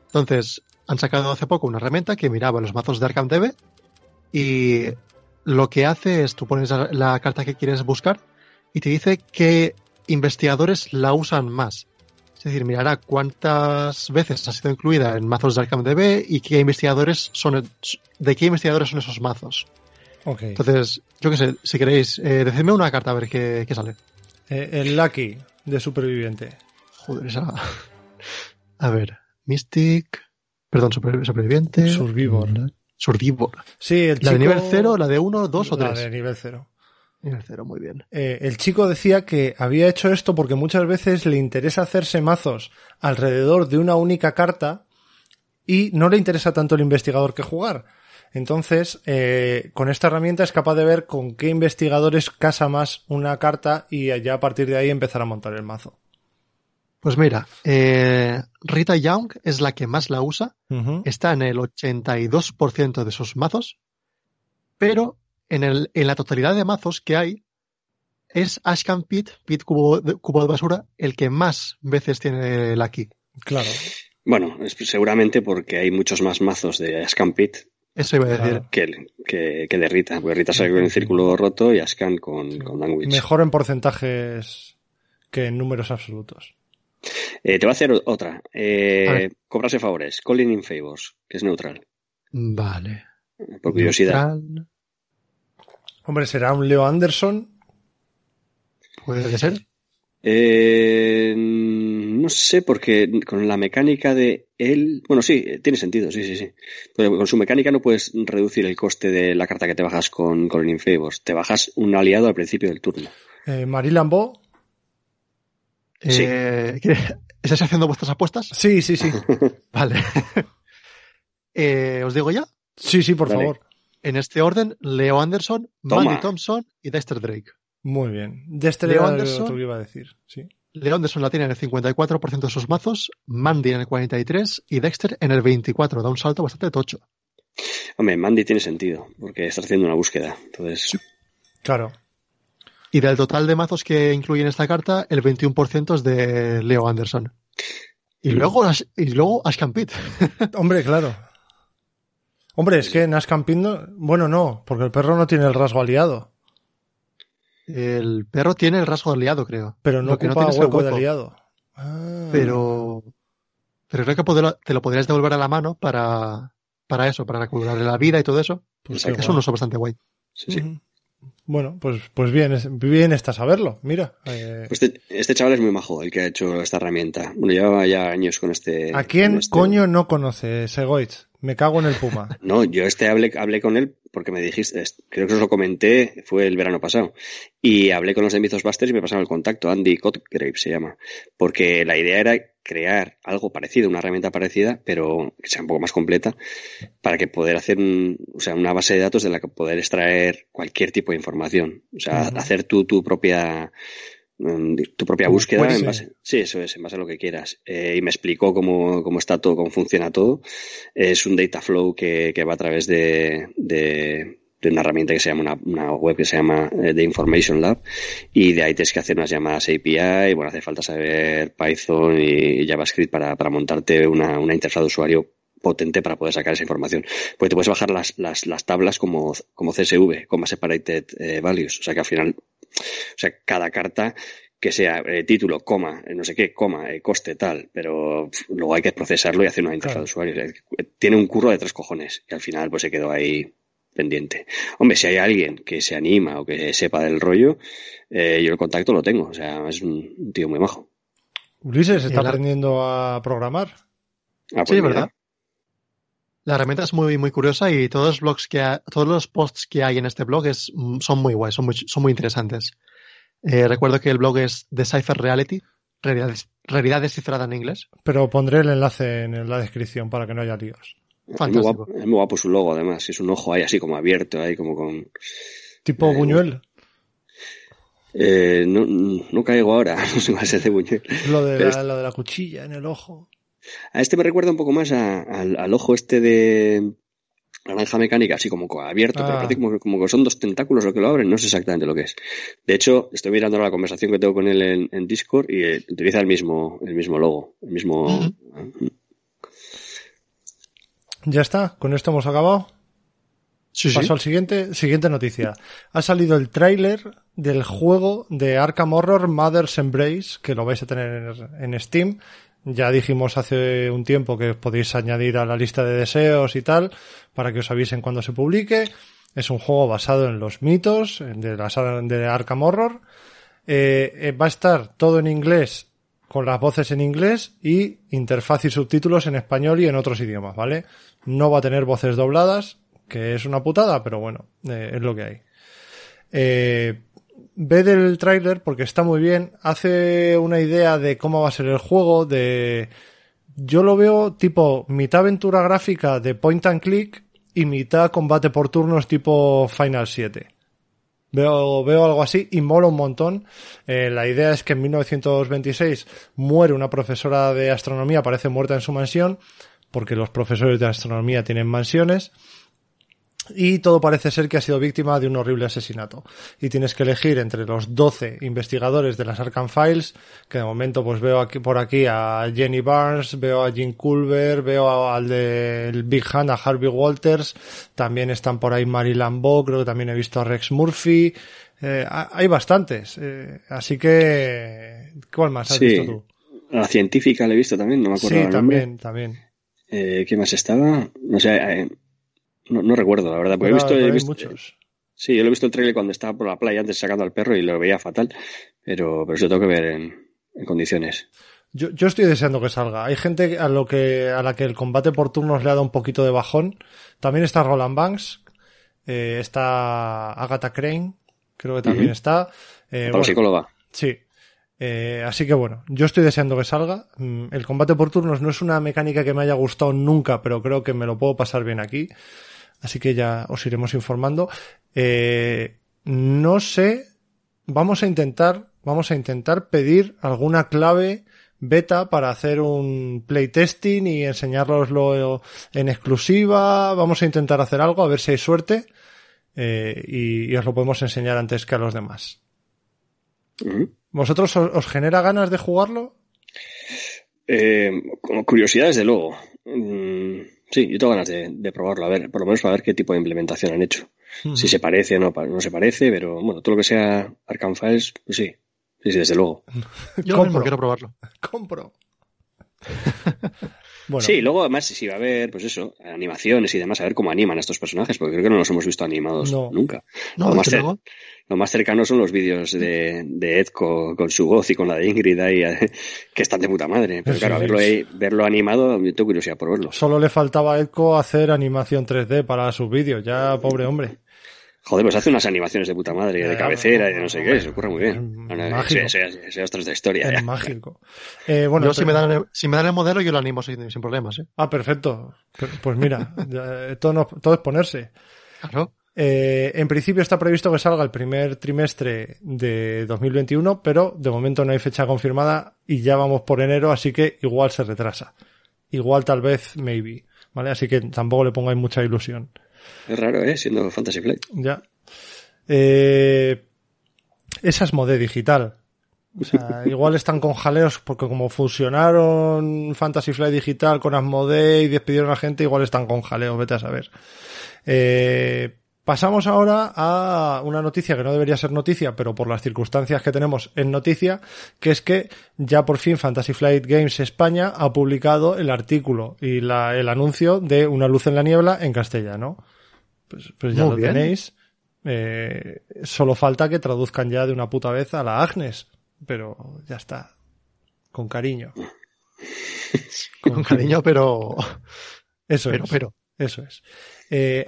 Entonces, han sacado hace poco una herramienta que miraba los mazos de ArkhamDB y lo que hace es tú pones la carta que quieres buscar y te dice qué investigadores la usan más. Es decir, mirará cuántas veces ha sido incluida en mazos de DB y qué investigadores son de qué investigadores son esos mazos. Ok. Entonces, yo qué sé, si queréis, eh, decidme una carta a ver qué, qué sale. Eh, el Lucky de superviviente. Joder, esa. [laughs] A ver, Mystic. Perdón, super- superviviente. Survivor. Survivor. Sí, el ¿La de nivel 0, la de 1, 2 o La 3? de nivel 0. 0, muy bien. Eh, el chico decía que había hecho esto porque muchas veces le interesa hacerse mazos alrededor de una única carta y no le interesa tanto el investigador que jugar. Entonces, eh, con esta herramienta es capaz de ver con qué investigadores casa más una carta y ya a partir de ahí empezar a montar el mazo. Pues mira, eh, Rita Young es la que más la usa. Está en el 82% de sus mazos. Pero en, el, en la totalidad de mazos que hay, es Ashcan Pit, Pit cubo de, cubo de basura, el que más veces tiene la key. Claro. Bueno, es seguramente porque hay muchos más mazos de Scampit Eso iba a decir. Claro. que, que, que de Rita. Porque Rita sale con el círculo roto y Ascan con, con Language. Mejor en porcentajes que en números absolutos. Eh, te voy a hacer otra. Eh, cobrarse favores. Calling in favors, que es neutral. Vale. Por curiosidad. Neutral, Hombre, será un Leo Anderson. Puede ser. Eh, no sé, porque con la mecánica de él. Bueno, sí, tiene sentido, sí, sí, sí. Pero con su mecánica no puedes reducir el coste de la carta que te bajas con Calling in favors. Te bajas un aliado al principio del turno. Eh, Marie Lambeau. Sí. Eh, ¿qué- ¿Estáis haciendo vuestras apuestas? Sí, sí, sí. [laughs] Vale. [laughs] Eh, ¿Os digo ya? Sí, sí, por Dale. favor. En este orden, Leo Anderson, Toma. Mandy Thompson y Dexter Drake. Muy bien. De este Leo Anderson. otro que iba a decir. Sí. Leo Anderson la tiene en el 54% de sus mazos, Mandy en el 43% y Dexter en el 24%. Da un salto bastante tocho. Hombre, Mandy tiene sentido, porque estás haciendo una búsqueda. Entonces, Claro. Y del total de mazos que incluyen esta carta, el 21% es de Leo Anderson. Y luego, Ash- y luego Ashcan Pitt. [laughs] Hombre, claro. Hombre, es que Nash Camping no- Bueno, no, porque el perro no tiene el rasgo aliado. El perro tiene el rasgo de aliado, creo. Pero no Lo que no ocupa el hueco de aliado. Ah. Pero, pero creo que poder- te lo podrías devolver a la mano para, para eso, para curarle la vida y todo eso. Pues Es un uso bastante guay. sí, sí. Bueno, pues, pues bien, bien está saberlo. Mira. eh, Pues este, este chaval es muy majo, el que ha hecho esta herramienta. Bueno, llevaba ya años con este. ¿A quién este- coño no conoce Segoitz? Me cago en el puma. [laughs] No, yo este hablé, hablé con él porque me dijiste, creo que os lo comenté, fue el verano pasado. Y hablé con los de Mythosbusters y me pasaron el contacto, Andy Cotgrave se llama. Porque la idea era crear algo parecido, una herramienta parecida, pero que sea un poco más completa, para que poder hacer un, o sea, una base de datos de la que poder extraer cualquier tipo de información. O sea, hacer tú tu propia tu propia búsqueda en base, sí, eso es, en base a lo que quieras. Eh, y me explicó cómo, cómo está todo, cómo funciona todo. Es un data flow que, que va a través de, de, de una herramienta que se llama, una, una web que se llama eh, The Information Lab, y de ahí tienes que hacer unas llamadas API, bueno, hace falta saber Python y JavaScript para, para montarte una, una interfaz de usuario potente para poder sacar esa información. Porque te puedes bajar las, las, las tablas como, como CSV, como Separated eh, Values. O sea que al final, o sea, cada carta que sea eh, título, coma, eh, no sé qué, coma, eh, coste, tal, pero luego hay que procesarlo y hacer una interfaz Claro. de usuario. O sea, tiene un curro de tres cojones y al final pues se quedó ahí pendiente. Hombre, si hay alguien que se anima o que sepa del rollo, eh, yo el contacto lo tengo. O sea, es un, tío muy majo. Ulises está aprendiendo a programar. Ah, pues Sí, mira. ¿verdad? La herramienta es muy, muy curiosa y todos los blogs que ha- todos los posts que hay en este blog es, mm, son muy guays, son muy, son muy interesantes. Eh, recuerdo que el blog es Decipher Reality, realidad, realidad descifrada en inglés. Pero pondré el enlace en la descripción para que no haya líos. Es muy, guapo, es muy guapo su logo, además. Es un ojo ahí así como abierto, ahí como con... Tipo Eh, Buñuel. Eh, no, no caigo ahora, [laughs] no sé el de Buñuel. Lo de, es- la, lo de la cuchilla en el ojo. A este me recuerda un poco más a- al, al ojo este de naranja mecánica, así como co- abierto, pero Ah. parece como, como que son dos tentáculos lo que lo abren, no sé exactamente lo que es. De hecho, estoy mirando ahora la conversación que tengo con él en, en Discord y eh, utiliza el mismo, el mismo logo, el mismo... Ya está, con esto hemos acabado. Sí, sí. Paso al siguiente, siguiente noticia. Ha salido el tráiler del juego de Arkham Horror Mother's Embrace, que lo vais a tener en, en Steam. Ya dijimos hace un tiempo que podéis añadir a la lista de deseos y tal, para que os avisen cuando se publique. Es un juego basado en los mitos de la saga de Arkham Horror. Eh, eh, va a estar todo en inglés, con las voces en inglés y interfaz y subtítulos en español y en otros idiomas, ¿vale? No va a tener voces dobladas, que es una putada, pero bueno, eh, es lo que hay. Eh, ve del tráiler porque está muy bien, hace una idea de cómo va a ser el juego, de... Yo lo veo tipo mitad aventura gráfica de point and click y mitad combate por turnos tipo Final 7. Veo, veo algo así y mola un montón. Eh, la idea es que en 1926 muere una profesora de astronomía, parece muerta en su mansión, porque los profesores de astronomía tienen mansiones y todo parece ser que ha sido víctima de un horrible asesinato. Y tienes que elegir entre los 12 investigadores de las Arkham Files, que de momento pues veo aquí, por aquí a Jenny Barnes, veo a Jim Culver, veo al del Big Hand, a Harvey Walters, también están por ahí Mary Lambeau, creo que también he visto a Rex Murphy, eh, hay bastantes, eh, así que, ¿cuál más has Sí. visto tú? La científica la he visto también, no me acuerdo Sí, el nombre. también, también. Eh, ¿Qué más estaba? No sé, eh, no, no recuerdo, la verdad. Porque he visto, he visto- muchos. Sí, yo lo he visto el trailer cuando estaba por la playa antes sacando al perro y lo veía fatal. Pero, pero eso tengo que ver en, en condiciones. Yo, yo estoy deseando que salga. Hay gente a lo que a la que el combate por turnos le ha dado un poquito de bajón. También está Roland Banks, eh, está Agatha Crane, creo que también está. Eh, bueno, psicóloga. sí. Eh, así que bueno, yo estoy deseando que salga. Mm, El combate por turnos no es una mecánica que me haya gustado nunca, pero creo que me lo puedo pasar bien aquí. Así que ya os iremos informando. Eh, no sé, vamos a intentar, vamos a intentar pedir alguna clave beta para hacer un playtesting y enseñároslo en exclusiva. Vamos a intentar hacer algo, a ver si hay suerte. eh, y, y os lo podemos enseñar antes que a los demás. ¿Vosotros os, os genera ganas de jugarlo? Eh, como curiosidad, desde luego. Mm, sí, yo tengo ganas de, de probarlo, a ver, por lo menos para ver qué tipo de implementación han hecho. Si se parece o no, se parece, pero bueno, todo lo que sea Arkham Files, pues sí. Sí, sí, desde luego. [laughs] Yo mismo Compro. quiero probarlo. [laughs] Compro. [laughs] bueno, Sí, luego además sí va a haber, pues eso, animaciones y demás, a ver cómo animan a estos personajes, porque creo que no los hemos visto animados No. nunca. No, Lo más cer-. Lo más cercano son los vídeos de, de Ed co- con, su voz y con la de Ingrid ahí, [laughs] que están de puta madre. Pero claro, verlo, ahí, verlo animado, yo tengo curiosidad por verlo. solo le faltaba a Edco hacer animación 3D para sus vídeos. Ya, pobre hombre. Joder, pues hace unas animaciones de puta madre, de cabecera y no, de no sé qué, se ocurre muy bien. no, mágico. Es otra historia. Es mágico. Eh, bueno, yo, si, me dan, el- si me dan el modelo, yo lo animo sin, sin problemas. ¿eh? Ah, perfecto. Pero, Pues mira, [laughs] ya, todo, no- todo es ponerse. Claro. Eh, en principio está previsto que salga el primer trimestre de 2021, pero de momento no hay fecha confirmada y ya vamos por enero, así que igual se retrasa. Igual tal vez, maybe. ¿Vale? Así que tampoco le pongáis mucha ilusión. Es raro, ¿eh? Siendo Fantasy Flight. Ya. Eh, es Modé digital. O sea, [laughs] igual están con jaleos porque como fusionaron Fantasy Flight Digital con Asmodee y despidieron a gente, igual están con jaleos, vete a saber. Eh, pasamos ahora a una noticia que no debería ser noticia, pero por las circunstancias que tenemos es noticia, que es que ya por fin Fantasy Flight Games España ha publicado el artículo y la- el anuncio de Una luz en la niebla en castellano. Pues, pues ya Muy lo bien. tenéis. Eh, solo falta que traduzcan ya de una puta vez a la Agnes, pero ya está. Con cariño. [laughs] Con cariño, pero. Eso Pero, es. pero. Eso es. Eh,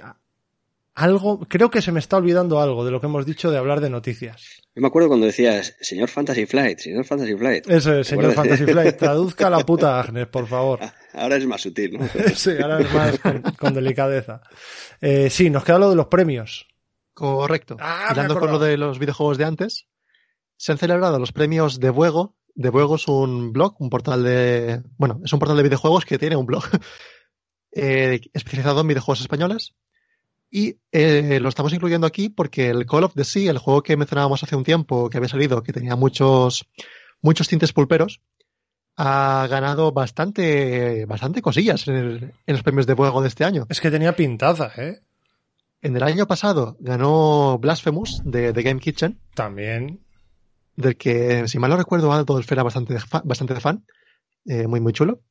algo, creo que se me está olvidando algo de lo que hemos dicho de hablar de noticias. Yo me acuerdo cuando decías, señor Fantasy Flight, señor Fantasy Flight. Eso es, ¿Te señor acuerdas? Fantasy Flight, traduzca la puta [laughs] Agnes, por favor. Ahora es más sutil, ¿no? [laughs] Sí, ahora es más con, con delicadeza. Eh, sí, nos queda lo de los premios. Correcto. Ah, me Hilando con lo de los videojuegos de antes, se han celebrado los premios de Buego. De Buego es un blog, un portal de. Bueno, es un portal de videojuegos que tiene un blog [laughs] eh, especializado en videojuegos españoles. Y eh, lo estamos incluyendo aquí porque el Call of the Sea, el juego que mencionábamos hace un tiempo, que había salido, que tenía muchos, muchos tintes pulperos, ha ganado bastante, bastante cosillas en, el- en los premios de Buego de este año. Es que tenía pintaza, ¿eh? En el año pasado ganó Blasphemous de, de Game Kitchen, También. del que, si mal no recuerdo, Adolf era bastante, bastante fan, eh, muy, muy chulo.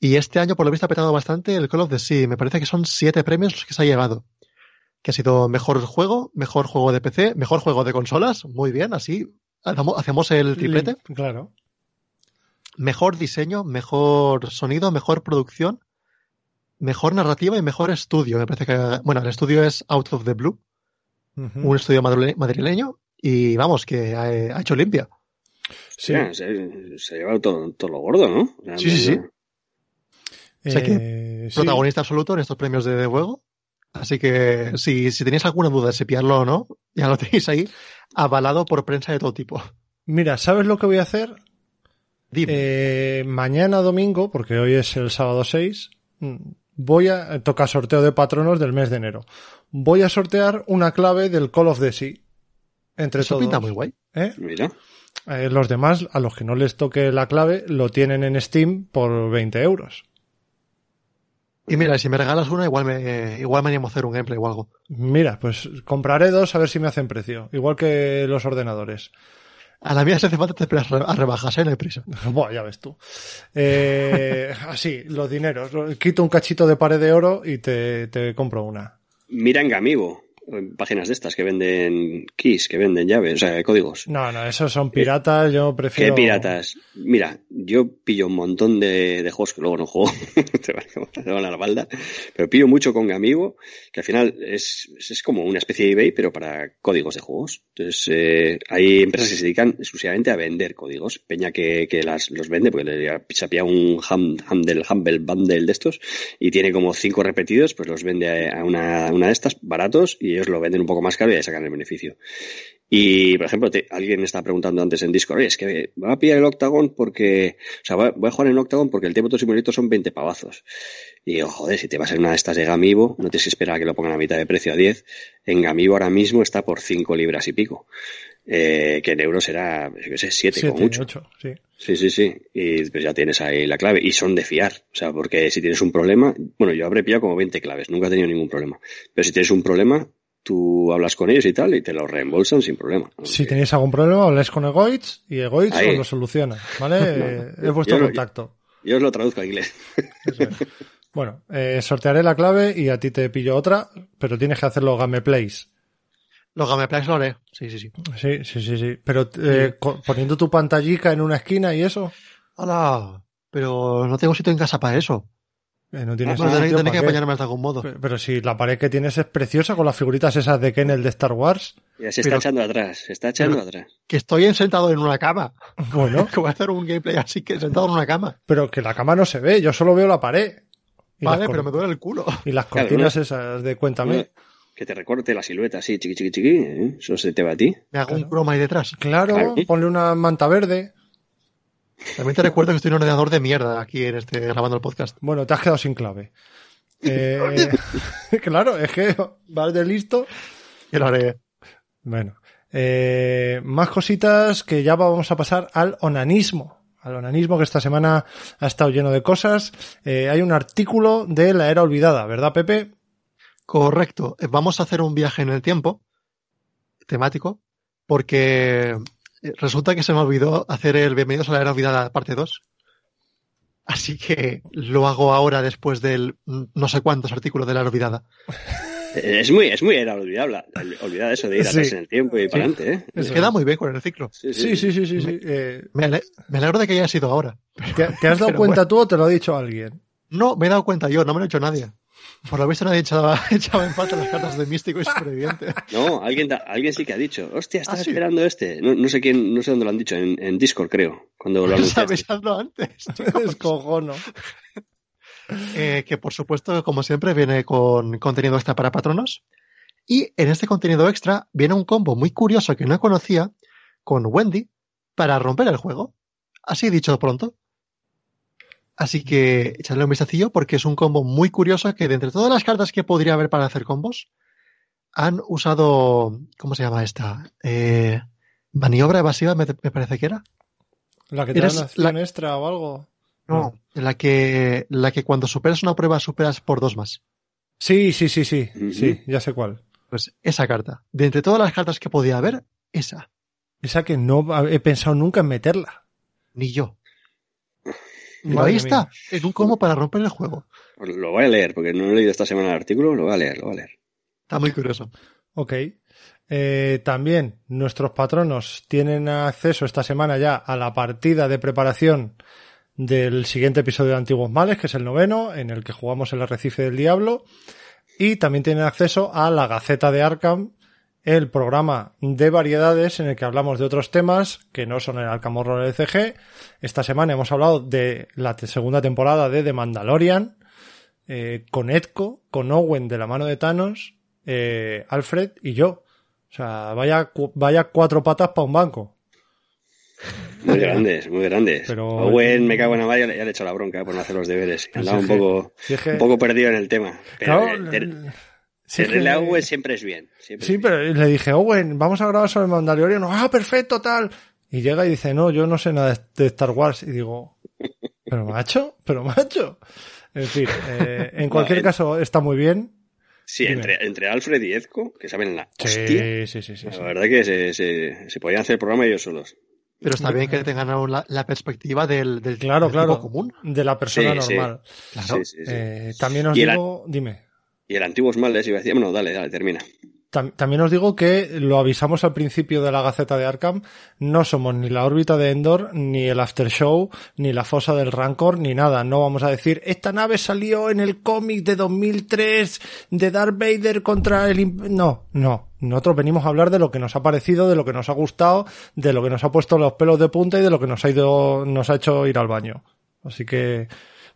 Y este año, por lo visto, ha petado bastante el Call of the Sea. Me parece que son siete premios los que se ha llegado. Que ha sido mejor juego, mejor juego de PC, mejor juego de consolas. Muy bien, así hacemos el triplete. Claro. Mejor diseño, mejor sonido, mejor producción, mejor narrativa y mejor estudio. Me parece que, bueno, el estudio es Out of the Blue, un estudio madrile- madrileño. Y vamos, que ha, ha hecho limpia. Sí. Se, se ha llevado todo, todo lo gordo, ¿no? Sí, sí, sí. O sea que Eh, sí. protagonista absoluto en estos premios de, de juego. Así que si, si tenéis alguna duda de si pillarlo o no, ya lo tenéis ahí avalado por prensa de todo tipo. Mira, ¿sabes lo que voy a hacer? Dime. Eh, mañana domingo, porque hoy es el sábado 6, mm, voy a toca sorteo de patronos del mes de enero. Voy a sortear una clave del Call of the Sea entre Eso todos. pinta muy guay. ¿Eh? Mira. Eh, los demás, a los que no les toque la clave, lo tienen en Steam por 20 euros. Y mira, si me regalas una, igual me, igual me animo a hacer un gameplay o algo. Mira, pues compraré dos a ver si me hacen precio. Igual que los ordenadores. A la mía si hace falta te esperas a rebajas, ¿eh? No hay prisa. [laughs] Buah, ya ves tú. Eh, [laughs] así, los dineros. Quito un cachito de pared de oro y te, te compro una. Mira en Gamigo, en páginas de estas que venden keys, que venden llaves, o sea, códigos. No, no, esos son piratas. Yo ¿Qué prefiero. piratas? Mira, yo pillo un montón de, de juegos que luego no juego, [laughs] te van a la balda, pero pillo mucho con Gamigo, que al final es, es como una especie de eBay, pero para códigos de juegos. Entonces, eh, hay empresas que se dedican exclusivamente a vender códigos. Peña que, que las, los vende, porque le se ha pillado un ham, Humble, Humble Bundle de estos y tiene como cinco repetidos, pues los vende a una, a una de estas baratos y ellos lo venden un poco más caro y ahí sacan el beneficio. Y, por ejemplo, te- alguien estaba preguntando antes en Discord, oye, es que me voy a pillar el Octagon porque, o sea, voy a, jugar en Octagon porque el Tabletop Simulator son 20 pavazos. Y digo, joder, si te vas a una de estas de Gamibo, no tienes que esperar a que lo pongan a mitad de precio a 10. En Gamibo ahora mismo está por 5 libras y pico. Eh, que en euros será, yo sé, 7 Siete, como mucho. ocho, sí. Sí, sí, sí. Y pues ya tienes ahí la clave. Y son de fiar. O sea, porque si tienes un problema, bueno, yo habré pillado como 20 claves, nunca he tenido ningún problema. Pero si tienes un problema, tú hablas con ellos y tal, y te lo reembolsan sin problema. Si tenéis algún problema, habláis con Egoitz y Egoitz os lo soluciona. ¿Vale? [laughs] Eh, es vuestro Yo lo- contacto. Yo os lo traduzco a inglés. [laughs] Eso es. Bueno, eh, sortearé la clave y a ti te pillo otra, pero tienes que hacerlo gameplays. Los gameplays lo haré. Sí, sí, sí. Sí, sí, sí, sí. Pero eh, poniendo tu pantallica en una esquina y eso, Hola. Pero no tengo sitio en casa para eso. Eh, no tienes Bueno, ¿para que apañarme de algún modo. Pe- Pero si la pared que tienes es preciosa con las figuritas esas de Kennel de Star Wars, Ya se Pero- está echando atrás, se está echando Pero- atrás. Que estoy en- sentado en una cama. bueno, [laughs] Que voy a hacer un gameplay así que sentado en una cama. pero que la cama no se ve, yo solo veo la pared. Y vale, pero me duele el culo. Y las Claro, cortinas ¿no? esas de Cuéntame. Que te recorte la silueta así, chiqui, chiqui, chiqui. ¿eh? Eso se te va a ti. Me hago Claro. un croma ahí detrás. Claro, Claro. ponle una manta verde. También te recuerdo que estoy en un ordenador de mierda aquí en este grabando el podcast. Bueno, te has quedado sin clave. Eh, [laughs] claro, es que vas de listo. Y lo haré. Bueno, eh, más cositas que ya vamos a pasar al onanismo. Al onanismo que esta semana ha estado lleno de cosas. Eh, hay un artículo de la era olvidada, ¿verdad, Pepe? Correcto. Vamos a hacer un viaje en el tiempo temático porque resulta que se me olvidó hacer el Bienvenidos a la Era Olvidada parte 2. Así que lo hago ahora después del no sé cuántos artículos de la Era Olvidada. Eh, Es muy, es muy era olvidable, olvidar eso de ir Sí. atrás en el tiempo y para adelante, ¿eh? Eso Queda es. muy bien con el ciclo. Sí, sí, sí, sí, sí. Eh, Me, ale- me alegro de que haya sido ahora. ¿te, te has dado cuenta tú o te lo ha dicho alguien? No, me he dado cuenta yo, no me lo ha hecho nadie. Por lo visto nadie echaba, [laughs] echaba en falta las cartas de místico y superviviente. [laughs] No, alguien, da- alguien sí que ha dicho, hostia, estaba ¿Ah, sí? esperando este. No, no sé quién, no sé dónde lo han dicho, en, en Discord creo, cuando lo [laughs] anunciaste. Avisadlo antes. Es cojono. Eh, que por supuesto, como siempre, viene con contenido extra para patronos. Y en este contenido extra viene un combo muy curioso que no conocía con Wendy para romper el juego. Así dicho pronto. Así que echadle un vistacillo porque es un combo muy curioso que de entre todas las cartas que podría haber para hacer combos, han usado, ¿cómo se llama esta? Eh, maniobra evasiva me, me parece que era. La que te Eres dan acción extra o algo. No, la que, la que cuando superas una prueba superas por dos más. Sí, sí, sí, sí. Sí, ya sé cuál. Pues esa carta. De entre todas las cartas que podía haber, esa. Esa que no he pensado nunca en meterla. Ni yo. Madre ahí está. Es un como para romper el juego. Lo voy a leer, porque no he leído esta semana el artículo, lo voy a leer, lo voy a leer. Está muy curioso. Ok. Eh, también nuestros patronos tienen acceso esta semana ya a la partida de preparación del siguiente episodio de Antiguos Males, que es el noveno, en el que jugamos el Arrecife del Diablo. Y también tienen acceso a la Gaceta de Arkham, el programa de variedades en el que hablamos de otros temas que no son el Arkham Horror LCG. Esta semana hemos hablado de la segunda temporada de The Mandalorian, eh, con Edco, con Owen de la mano de Thanos, eh, Alfred y yo. O sea, vaya, cu- vaya cuatro patas para un banco. Muy grandes, muy grandes. Pero- Owen, me cago en la madre, ya le he hecho la bronca por no hacer los deberes. Andaba un poco, un poco perdido en el tema. Pero Claro, sí, a que- Owen siempre es bien. siempre Sí, es bien. pero le dije, Owen, vamos a grabar sobre el Mandalorian. Ah, perfecto, tal. Y llega y dice, no, yo no sé nada de- Star Wars. Y digo, pero macho, pero macho. En fin, eh, en cualquier caso está muy bien. Sí, entre, entre Alfred y Ezco, que saben la Sí, hostia. sí, sí, sí. La sí. verdad que se, se, se podían hacer el programa ellos solos. Pero está bien que tengan aún la, la perspectiva del, del, Claro, del claro. tipo común. De la persona Sí, sí. normal. Claro. Sí, sí, sí. Eh, también os el- digo, dime. Y el Antiguos Males iba a decir, bueno, dale, dale, termina. Tam- También os digo que lo avisamos al principio de la Gaceta de Arkham, no somos ni la órbita de Endor, ni el After Show, ni la fosa del Rancor, ni nada. No vamos a decir, esta nave salió en el cómic de 2003 de Darth Vader contra el... imp-". No, no. Nosotros venimos a hablar de lo que nos ha parecido, de lo que nos ha gustado, de lo que nos ha puesto los pelos de punta y de lo que nos ha ido, nos ha hecho ir al baño. Así que,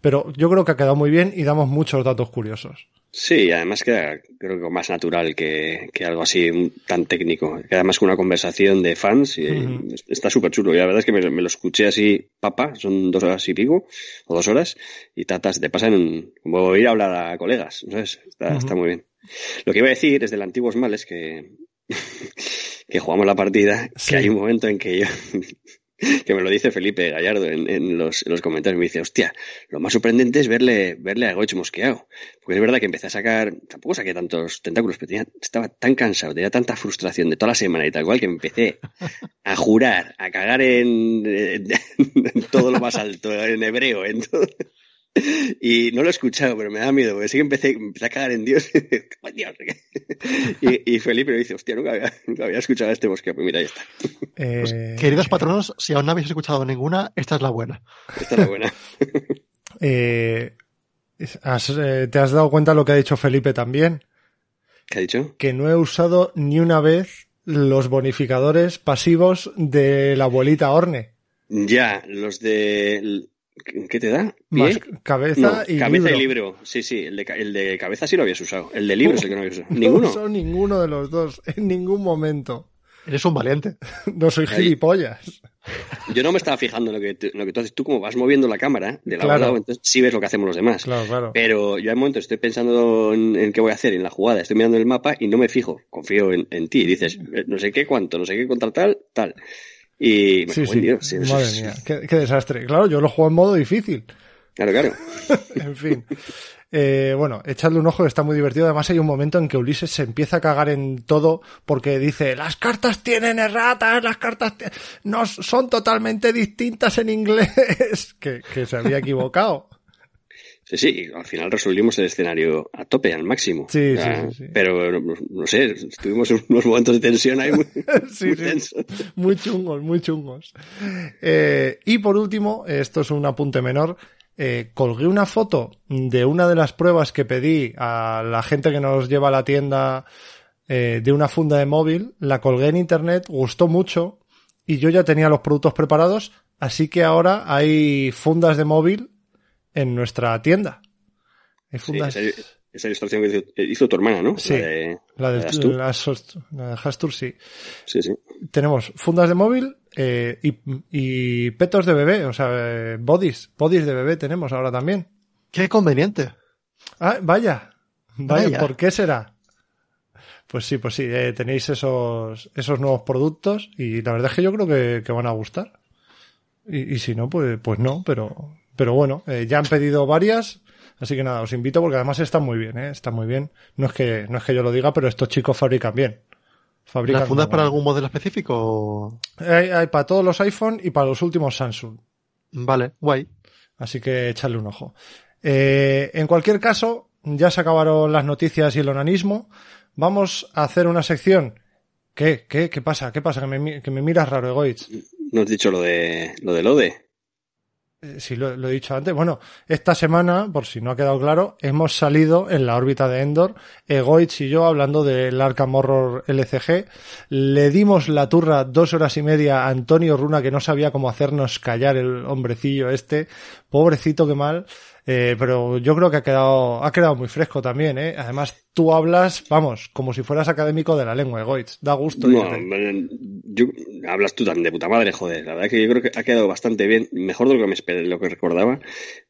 pero yo creo que ha quedado muy bien y damos muchos datos curiosos. Sí, además queda, creo que más natural que, que algo así tan técnico. Queda más que una conversación de fans y Ujú. está súper chulo. Y la verdad es que me, me lo escuché así, papa, son dos horas y pico, o dos horas, y tatas, te pasan un, como ir a hablar a colegas, ¿sabes? Está, está muy bien. Lo que iba a decir es del Antiguos Males que, [laughs] que jugamos la partida, Sí. que hay un momento en que yo, que me lo dice Felipe Gallardo en, los, en los comentarios, me dice, hostia, lo más sorprendente es verle, verle a Goich mosqueado. Porque es verdad que empecé a sacar, tampoco saqué tantos tentáculos, pero tenía- estaba tan cansado, tenía tanta frustración de toda la semana y tal cual que empecé a jurar, a cagar en, todo lo más alto, en hebreo, en. Y no lo he escuchado, pero me da miedo, porque sí que empecé, empecé a cagar en Dios. [laughs] Y, y Felipe me dice, hostia, nunca había, nunca había escuchado a este bosque. Pues mira, ya está. Eh, Queridos patronos, si aún no habéis escuchado ninguna, esta es la buena. Esta es la buena. [laughs] Eh, has, eh, ¿Te has dado cuenta de lo que ha dicho Felipe también? ¿Qué ha dicho? Que no he usado ni una vez los bonificadores pasivos de la abuelita Orne. Ya, los de... ¿Qué te da? Más ¿Pie? cabeza No, y cabeza libro. y libro. Sí, sí, el de, ca- el de cabeza sí lo habías usado. El de libro es el que no habías usado. [laughs] No Ninguno. uso ninguno de los dos, en ningún momento. Eres un valiente. [laughs] No soy Ahí. gilipollas. Yo no me estaba fijando en lo que, tú- en lo que tú haces. Tú como vas moviendo la cámara de lado Claro. a lado, entonces sí ves lo que hacemos los demás. Claro, claro. Pero yo hay momentos estoy pensando en, en qué voy a hacer en la jugada, estoy mirando el mapa y no me fijo, confío en, en ti. Dices, eh, no sé qué, cuánto, no sé qué contra tal, tal. Y me Sí. Dios, Madre mía, qué, qué desastre. Claro, yo lo juego en modo difícil. Claro, claro. [laughs] en fin. Eh, bueno, echadle un ojo, que está muy divertido. Además, hay un momento en que Ulises se empieza a cagar en todo porque dice: Las cartas tienen erratas, las cartas no son totalmente distintas en inglés. [laughs] que, que se había equivocado. Sí, sí, al final resolvimos el escenario a tope, al máximo. Sí, O sea, sí, sí, sí. Pero, no, no sé, tuvimos [laughs] unos momentos de tensión ahí muy, [laughs] Sí, muy tensos. Muy chungos, muy chungos. Eh, y por último, esto es un apunte menor. eh, colgué una foto de una de las pruebas que pedí a la gente que nos lleva a la tienda eh, de una funda de móvil. La colgué en internet, gustó mucho y yo ya tenía los productos preparados. Así que ahora hay fundas de móvil en nuestra tienda. Sí, fundas. esa, esa ilustración que hizo, hizo tu hermana, ¿no? Sí. La de, la, de la, la Hastur, sí. Sí, sí. tenemos fundas de móvil eh, y, y petos de bebé, o sea, eh, bodies, bodies de bebé tenemos ahora también. Qué conveniente. Ah, vaya, vaya, Vaya. ¿por qué será? Pues sí, pues sí, eh, tenéis esos, esos nuevos productos y la verdad es que yo creo que, que van a gustar. Y, y si no, pues, pues no, pero, pero bueno, eh, ya han pedido varias, Así que nada, os invito porque además está muy bien, ¿eh? Está muy bien. No es que, no es que yo lo diga, pero estos chicos fabrican bien. Fabrican ¿Las fundas para algún modelo específico? Hay, hay para todos los iPhone y para los últimos Samsung. Vale, guay. Así que echarle un ojo. Eh, en cualquier caso, ya se acabaron las noticias y el onanismo. Vamos a hacer una sección. ¿Qué? ¿Qué? ¿Qué pasa? ¿Qué pasa? Que me, mi- que me miras raro, Egoitz. ¿No has dicho lo de lo del ODE? Eh, Sí, lo, he dicho antes. Bueno, esta semana, por si no ha quedado claro, hemos salido en la órbita de Endor, Egoitz y yo, hablando del Arkham Horror LCG. Le dimos la turra dos horas y media a Antonio Runa, que no sabía cómo hacernos callar el hombrecillo este. Pobrecito, qué mal. Eh, pero yo creo que ha quedado, ha quedado muy fresco también, ¿eh? Además, tú hablas, vamos, como si fueras académico de la lengua, Egoitz. Da gusto. No, yo, hablas tú tan de puta madre, joder. La verdad que yo creo que ha quedado bastante bien, mejor de lo que me esperé, lo que recordaba.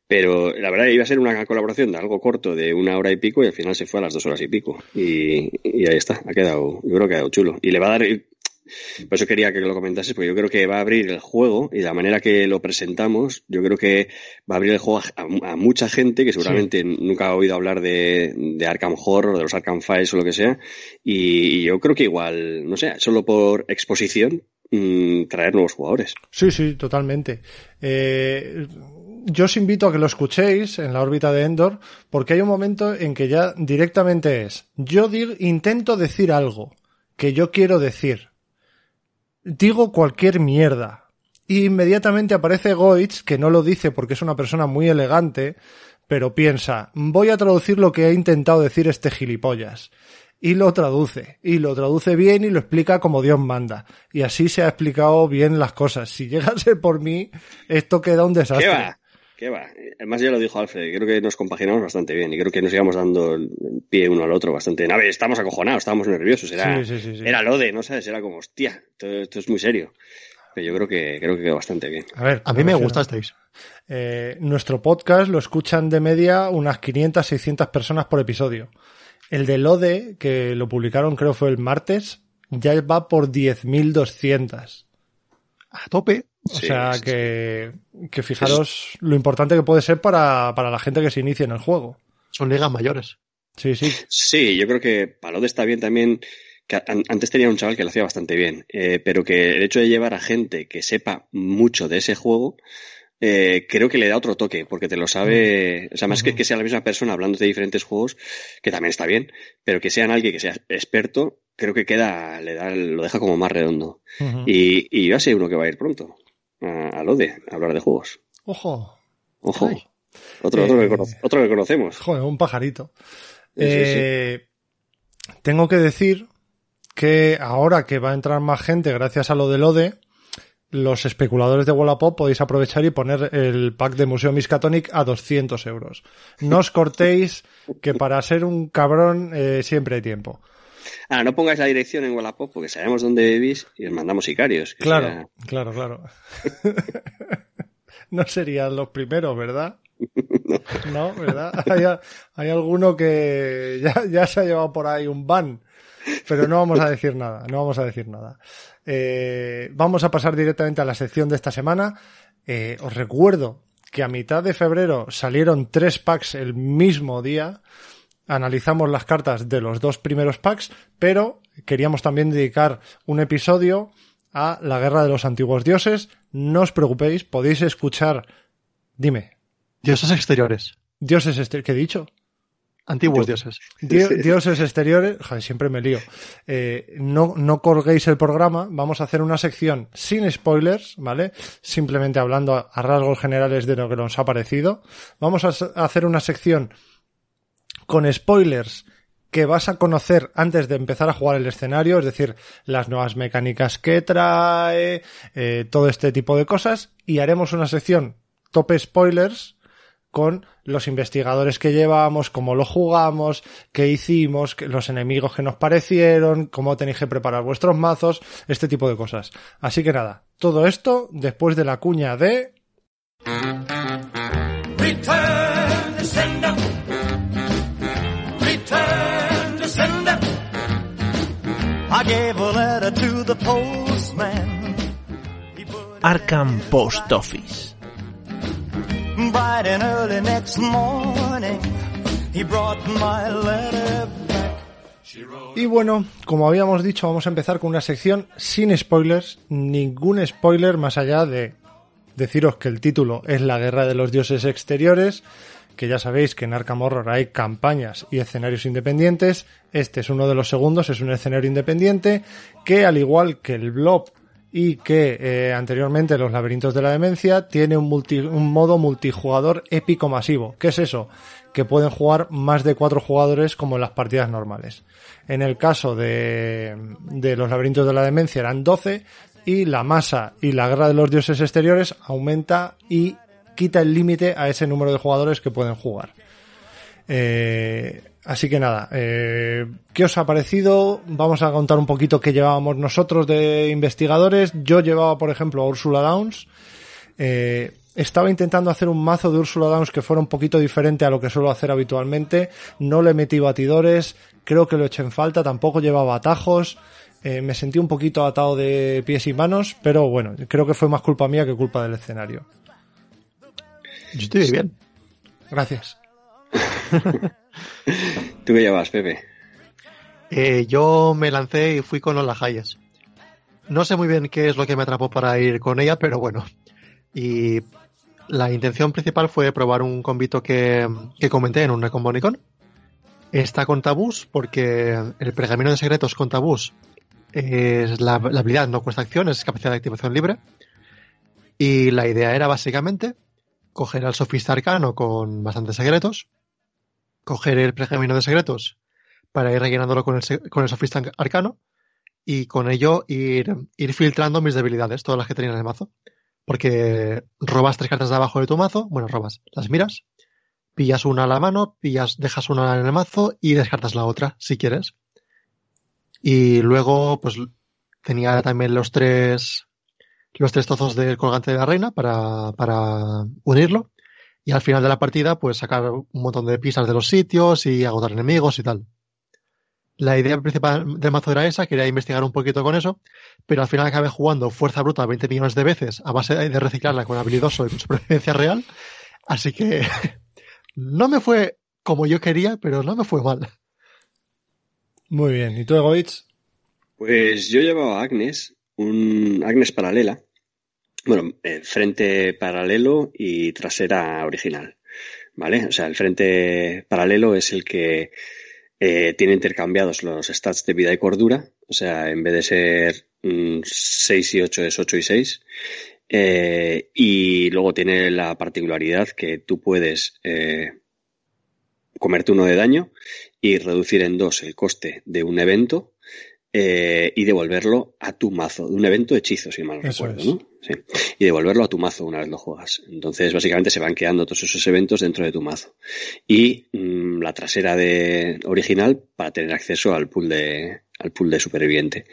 Pero la verdad iba a ser una colaboración de algo corto, de una hora y pico, y al final se fue a las dos horas y pico. Y, y ahí está, ha quedado, yo creo que ha quedado chulo. Y le va a dar, por eso quería que lo comentases, porque yo creo que va a abrir el juego y la manera que lo presentamos, yo creo que va a abrir el juego a, a mucha gente que seguramente nunca ha oído hablar de, de Arkham Horror, de los Arkham Files o lo que sea. Y, y yo creo que igual, no sé, solo por exposición, mmm, traer nuevos jugadores. Sí, sí, totalmente. Eh, yo os invito a que lo escuchéis en la órbita de Endor, porque hay un momento en que ya directamente es, yo dir- intento decir algo que yo quiero decir. Digo cualquier mierda. Y inmediatamente aparece Goitz, que no lo dice porque es una persona muy elegante, pero piensa, voy a traducir lo que ha intentado decir este gilipollas. Y lo traduce, y lo traduce bien y lo explica como Dios manda. Y así se ha explicado bien las cosas. Si llegase por mí, esto queda un desastre. ¿Qué va? Además ya lo dijo Alfred, creo que nos compaginamos bastante bien y creo que nos íbamos dando el pie uno al otro bastante bien. A ver, estamos acojonados, estábamos nerviosos, era, Sí, sí, sí, sí. era lo de, ¿no sabes? Era como, hostia, esto, esto es muy serio. Pero yo creo que, creo que quedó bastante bien. A ver, A mí me gustasteis. Eh, nuestro podcast lo escuchan de media unas 500, 600 personas por episodio. El de Lode, que lo publicaron creo fue el martes, ya va por 10.200. A tope. O Sí, sea sí, que, que fijaros lo importante que puede ser para, para la gente que se inicia en el juego. Son ligas mayores. Sí, sí. Sí, yo creo que Palode está bien también. Que an- antes tenía un chaval que lo hacía bastante bien, eh, pero que el hecho de llevar a gente que sepa mucho de ese juego, eh, creo que le da otro toque, porque te lo sabe, o sea, más que, que sea la misma persona hablando de diferentes juegos, que también está bien, pero que sean alguien que sea experto, creo que queda, le da, lo deja como más redondo. Y, y yo sé uno que va a ir pronto, a, a hablar de juegos. Ojo. Ojo. Ay. Otro, otro, Eh, que cono- otro que conocemos. Joder, un pajarito. Sí, sí, sí. Eh, Tengo que decir que ahora que va a entrar más gente gracias a lo del ODE, los especuladores de Wallapop podéis aprovechar y poner el pack de Museo Miskatonic a 200 euros. No os cortéis, que para ser un cabrón eh, siempre hay tiempo. Ah, no pongáis la dirección en Wallapop porque sabemos dónde vivís y os mandamos sicarios. Claro, sea- claro, claro. [laughs] no serían los primeros, ¿verdad? [laughs] No, ¿verdad? [laughs] Hay, hay alguno que ya, ya se ha llevado por ahí un ban, pero no vamos a decir nada, no vamos a decir nada. Eh, vamos a pasar directamente a la sección de esta semana. Eh, os recuerdo que a mitad de febrero salieron tres packs el mismo día. Analizamos las cartas de los dos primeros packs, pero queríamos también dedicar un episodio a la guerra de los antiguos dioses. No os preocupéis, podéis escuchar. Dime, Dioses exteriores. dioses este, ¿qué he dicho? Antiguos dioses. Dio- dioses exteriores, joder, siempre me lío. Eh, no, no colguéis el programa, vamos a hacer una sección sin spoilers, ¿vale? Simplemente hablando a, a rasgos generales de lo que nos ha parecido. Vamos a hacer una sección con spoilers que vas a conocer antes de empezar a jugar el escenario, es decir, las nuevas mecánicas que trae, eh, todo este tipo de cosas, y haremos una sección top spoilers con los investigadores que llevamos, cómo lo jugamos, qué hicimos, los enemigos que nos parecieron, cómo tenéis que preparar vuestros mazos, este tipo de cosas. Así que nada, todo esto después de la cuña de... Arkham Post Office. Bright and early next morning, he brought my letter back. Y bueno, como habíamos dicho, vamos a empezar con una sección sin spoilers, ningún spoiler más allá de deciros que el título es La Guerra de los Dioses Exteriores, que ya sabéis que en Arkham Horror hay campañas y escenarios independientes. Este es uno de los segundos, es un escenario independiente que, al igual que el Blob y que eh, anteriormente los laberintos de la demencia, tiene un, multi- un modo multijugador épico masivo. ¿Qué es eso? Que pueden jugar más de cuatro jugadores como en las partidas normales. En el caso de, de los laberintos de la demencia eran 12 y la masa y la guerra de los dioses exteriores aumenta y quita el límite a ese número de jugadores que pueden jugar. Eh, así que nada, eh, ¿qué os ha parecido? Vamos a contar un poquito qué llevábamos nosotros de investigadores. Yo llevaba, por ejemplo, a Ursula Downs. Eh, estaba intentando hacer un mazo de Ursula Downs que fuera un poquito diferente a lo que suelo hacer habitualmente. No le metí batidores, creo que lo eché en falta, tampoco llevaba atajos. Me sentí un poquito atado de pies y manos, pero bueno, creo que fue más culpa mía que culpa del escenario. Yo estoy bien. Gracias. [laughs] ¿Tú qué llevas, Pepe? Eh, yo me lancé y fui con Lola Hayes. No sé muy bien qué es lo que me atrapó para ir con ella, pero bueno. Y la intención principal fue probar un convito que, que comenté en un Recombonicon. Está con tabús porque el pergamino de secretos con tabús es la, la habilidad no cuesta acción, es capacidad de activación libre. Y la idea era básicamente coger al sofista arcano con bastantes secretos, coger el pergamino de secretos para ir rellenándolo con el, con el sofista arcano y con ello ir, ir filtrando mis debilidades, todas las que tenía en el mazo. Porque robas tres cartas de abajo de tu mazo, bueno, robas, las miras, pillas una a la mano, pillas, dejas una en el mazo y descartas la otra, si quieres. Y luego, pues, tenía también los tres, los tres trozos del colgante de la reina para, para unirlo. Y al final de la partida, pues sacar un montón de pistas de los sitios y agotar enemigos y tal. La idea principal del mazo era esa, quería investigar un poquito con eso, pero al final acabé jugando Fuerza Bruta 20 millones de veces a base de reciclarla con habilidoso y con supervivencia real. Así que [laughs] no me fue como yo quería, pero no me fue mal. Muy bien. ¿Y tú, Egoitz? Pues yo llevaba a Agnes, un Agnes paralela. Bueno, eh, frente paralelo y trasera original. ¿Vale? O sea, el frente paralelo es el que eh, tiene intercambiados los stats de vida y cordura. O sea, en vez de ser mm, 6 y 8 es 8 y 6. Eh, y luego tiene la particularidad que tú puedes eh, comerte uno de daño y reducir en dos el coste de un evento eh, y devolverlo a tu mazo, de un evento hechizo, si mal Eso recuerdo, es. ¿no? Sí. Y devolverlo a tu mazo una vez lo juegas. Entonces, básicamente se van quedando todos esos eventos dentro de tu mazo. Y mm, la trasera de original para tener acceso al pool de, al pool de superviviente.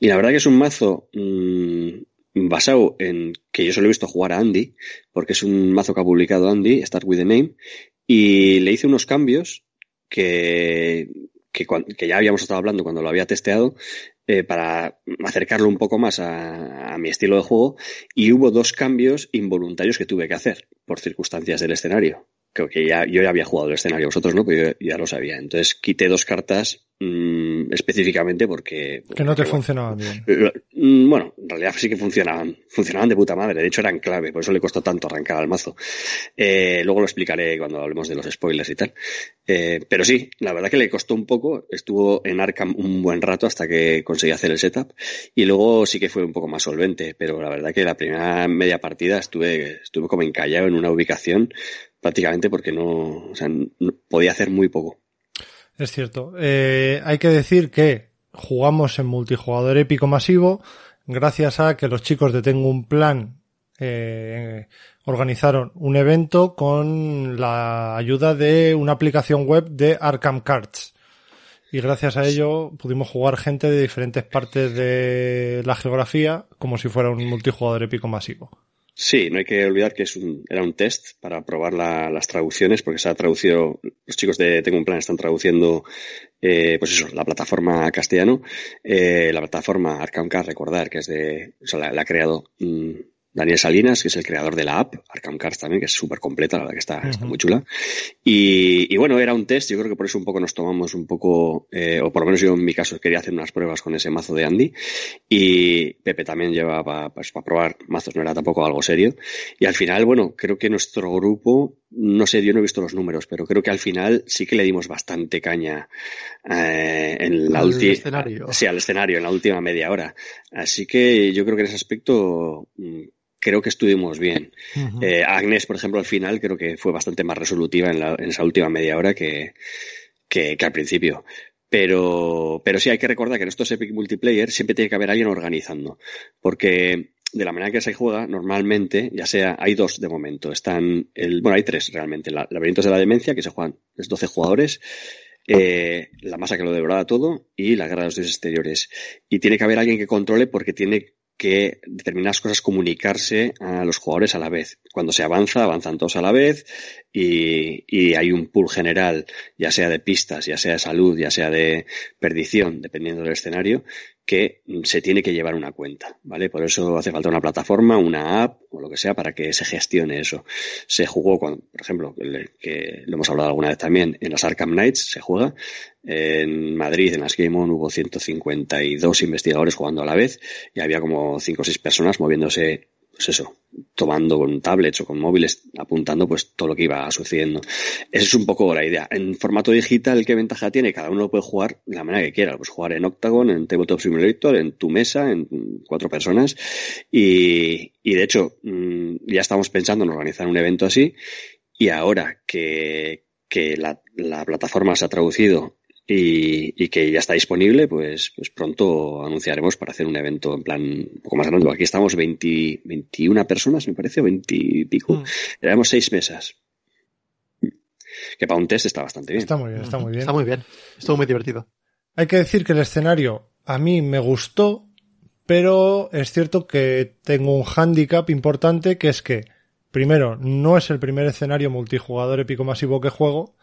Y la verdad que es un mazo mm, basado en que yo solo he visto jugar a Andy, porque es un mazo que ha publicado Andy, Start with the Name, y le hice unos cambios que, que, que ya habíamos estado hablando cuando lo había testeado, eh, para acercarlo un poco más a, a mi estilo de juego, y hubo dos cambios involuntarios que tuve que hacer por circunstancias del escenario. Creo que ya, yo ya había jugado el escenario, vosotros no, pero yo ya lo sabía. Entonces quité dos cartas mm, específicamente porque... Que no te bueno, funcionaban bien. [laughs] eh, mm, Bueno, en realidad sí que funcionaban. Funcionaban de puta madre. De hecho, eran clave. Por eso le costó tanto arrancar al mazo. Eh, luego lo explicaré cuando hablemos de los spoilers y tal. Eh, pero sí, la verdad que le costó un poco. Estuvo en Arkham un buen rato hasta que conseguí hacer el setup. Y luego sí que fue un poco más solvente. Pero la verdad que la primera media partida estuve, estuve como encallado en una ubicación prácticamente porque no, podía hacer muy poco. Es cierto. Eh, hay que decir que jugamos en multijugador épico masivo gracias a que los chicos de Tengo un Plan eh, organizaron un evento con la ayuda de una aplicación web de Arkham Cards. Y gracias a ello pudimos jugar gente de diferentes partes de la geografía como si fuera un multijugador épico masivo. Sí, no hay que olvidar que es un, era un test para probar la- las traducciones, porque se ha traducido, los chicos de Tengo un Plan están traduciendo, eh, pues eso, la plataforma castellano, eh, la plataforma Arkham Card, recordar que es de, o sea, la, la ha creado mm, Daniel Salinas, que es el creador de la app, Arkham Cards también, que es súper completa, la verdad que está, está muy chula. Y, y, bueno, era un test, yo creo que por eso un poco nos tomamos un poco, eh, o por lo menos yo en mi caso quería hacer unas pruebas con ese mazo de Andy. Y Pepe también llevaba pues, para probar mazos, no era tampoco algo serio. Y al final, bueno, creo que nuestro grupo, no sé, yo no he visto los números, pero creo que al final sí que le dimos bastante caña eh, en la última. escenario. Sí, al escenario, en la última media hora. Así que yo creo que en ese aspecto mm, creo que estuvimos bien. Uh -huh. eh, Agnes, por ejemplo, al final creo que fue bastante más resolutiva en, la, en esa última media hora que, que, que, al principio. Pero, pero sí hay que recordar que en estos Epic Multiplayer siempre tiene que haber alguien organizando. Porque de la manera que se juega, normalmente, ya sea, hay dos de momento. Están, el, bueno, hay tres realmente. La, laberintos de la demencia, que se juegan es 12 jugadores. Eh, la masa que lo devoraba todo y la guerra de los dioses exteriores. Y tiene que haber alguien que controle porque tiene que determinadas cosas comunicarse a los jugadores a la vez. Cuando se avanza, avanzan todos a la vez y, y, hay un pool general, ya sea de pistas, ya sea de salud, ya sea de perdición, dependiendo del escenario, que se tiene que llevar una cuenta, ¿vale? Por eso hace falta una plataforma, una app o lo que sea para que se gestione eso. Se jugó, con, por ejemplo, que lo hemos hablado alguna vez también, en las Arkham Knights se juega. En Madrid, en las Game On, hubo 152 investigadores jugando a la vez y había como 5 o 6 personas moviéndose pues eso, tomando con tablets o con móviles, apuntando pues todo lo que iba sucediendo. Esa es un poco la idea. En formato digital, ¿qué ventaja tiene? Cada uno puede jugar de la manera que quiera. Pues jugar en Octagon, en Tabletop Simulator, en tu mesa, en cuatro personas. Y, y de hecho, mm, ya estamos pensando en organizar un evento así. Y ahora que, que la, la plataforma se ha traducido y, y, que ya está disponible, pues, pues pronto anunciaremos para hacer un evento en plan un poco más grande. Aquí estamos 20, 21 personas, me parece, 20 y pico. Mm. Éramos seis mesas. Que para un test está bastante bien. Está muy bien, está muy bien. Está muy bien. Estuvo muy divertido. Hay que decir que el escenario a mí me gustó, pero es cierto que tengo un hándicap importante que es que, primero, no es el primer escenario multijugador épico masivo que juego,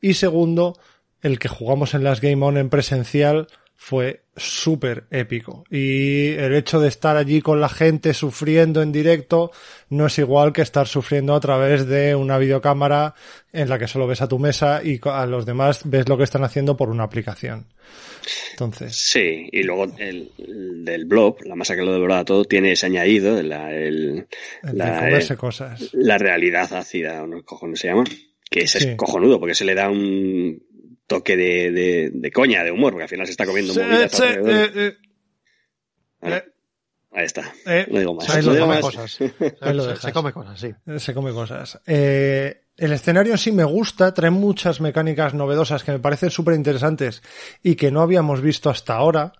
y segundo, el que jugamos en las Game On en presencial fue súper épico. Y el hecho de estar allí con la gente sufriendo en directo no es igual que estar sufriendo a través de una videocámara en la que solo ves a tu mesa y a los demás ves lo que están haciendo por una aplicación. Entonces. Sí, y luego el, el del blog, la masa que lo devoraba todo, tiene ese añadido, la, el, el la, el, cosas. la realidad ácida, ¿no? cojones se llama? Que es, sí. es cojonudo, porque se le da un toque de, de, de, coña, de humor, porque al final se está comiendo sí, movidas sí, eh, eh, vale. eh, Ahí está. Eh, no digo más. Se, no digo come más. cosas. [laughs] se, se, come cosas, sí. Se come cosas. Eh, el escenario sí me gusta, trae muchas mecánicas novedosas que me parecen súper interesantes y que no habíamos visto hasta ahora.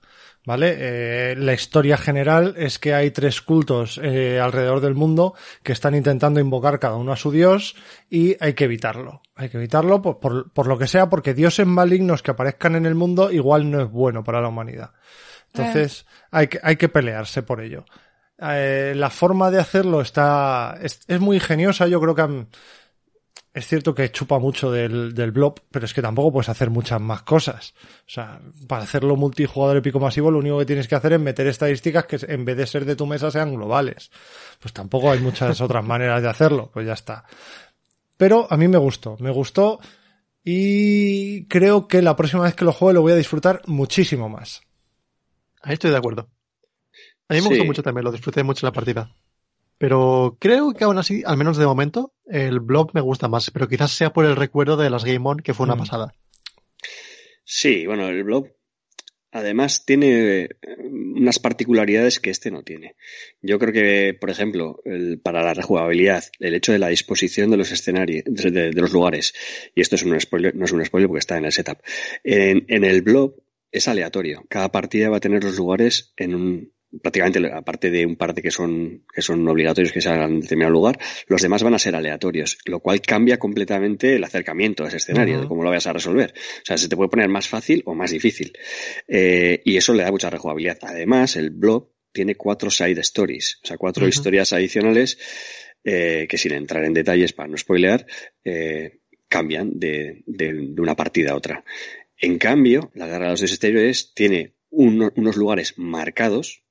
¿Vale? Eh, la historia general es que hay tres cultos eh, alrededor del mundo que están intentando invocar cada uno a su dios y hay que evitarlo. Hay que evitarlo por, por, por lo que sea, porque dioses malignos que aparezcan en el mundo igual no es bueno para la humanidad. Entonces eh. hay, que, hay que pelearse por ello. Eh, la forma de hacerlo está es, es muy ingeniosa. Yo creo que han, es cierto que chupa mucho del, del blob, pero es que tampoco puedes hacer muchas más cosas. O sea, para hacerlo multijugador épico masivo, lo único que tienes que hacer es meter estadísticas que en vez de ser de tu mesa sean globales. Pues tampoco hay muchas otras [laughs] maneras de hacerlo, pues ya está. Pero a mí me gustó, me gustó y creo que la próxima vez que lo juegue lo voy a disfrutar muchísimo más. Ahí estoy de acuerdo. A mí me sí. gustó mucho también, lo disfruté mucho la partida. Pero creo que aún así, al menos de momento, el blog me gusta más, pero quizás sea por el recuerdo de las Game On, que fue una mm. pasada. Sí, bueno, el blog además tiene unas particularidades que este no tiene. Yo creo que, por ejemplo, el, para la rejugabilidad, el hecho de la disposición de los escenarios, de, de, de, los lugares, y esto es un spoiler, no es un spoiler porque está en el setup, en, en el blog es aleatorio. Cada partida va a tener los lugares en un, prácticamente aparte de un par de que son que son obligatorios que salgan en determinado lugar, los demás van a ser aleatorios, lo cual cambia completamente el acercamiento a ese escenario, uh -huh. de cómo lo vayas a resolver. O sea, se te puede poner más fácil o más difícil. Eh, y eso le da mucha rejugabilidad. Además, el blog tiene cuatro side stories, o sea, cuatro uh -huh. historias adicionales eh, que sin entrar en detalles para no spoilear, eh, cambian de, de, de, una partida a otra. En cambio, la guerra de los dos exteriores tiene un, unos lugares marcados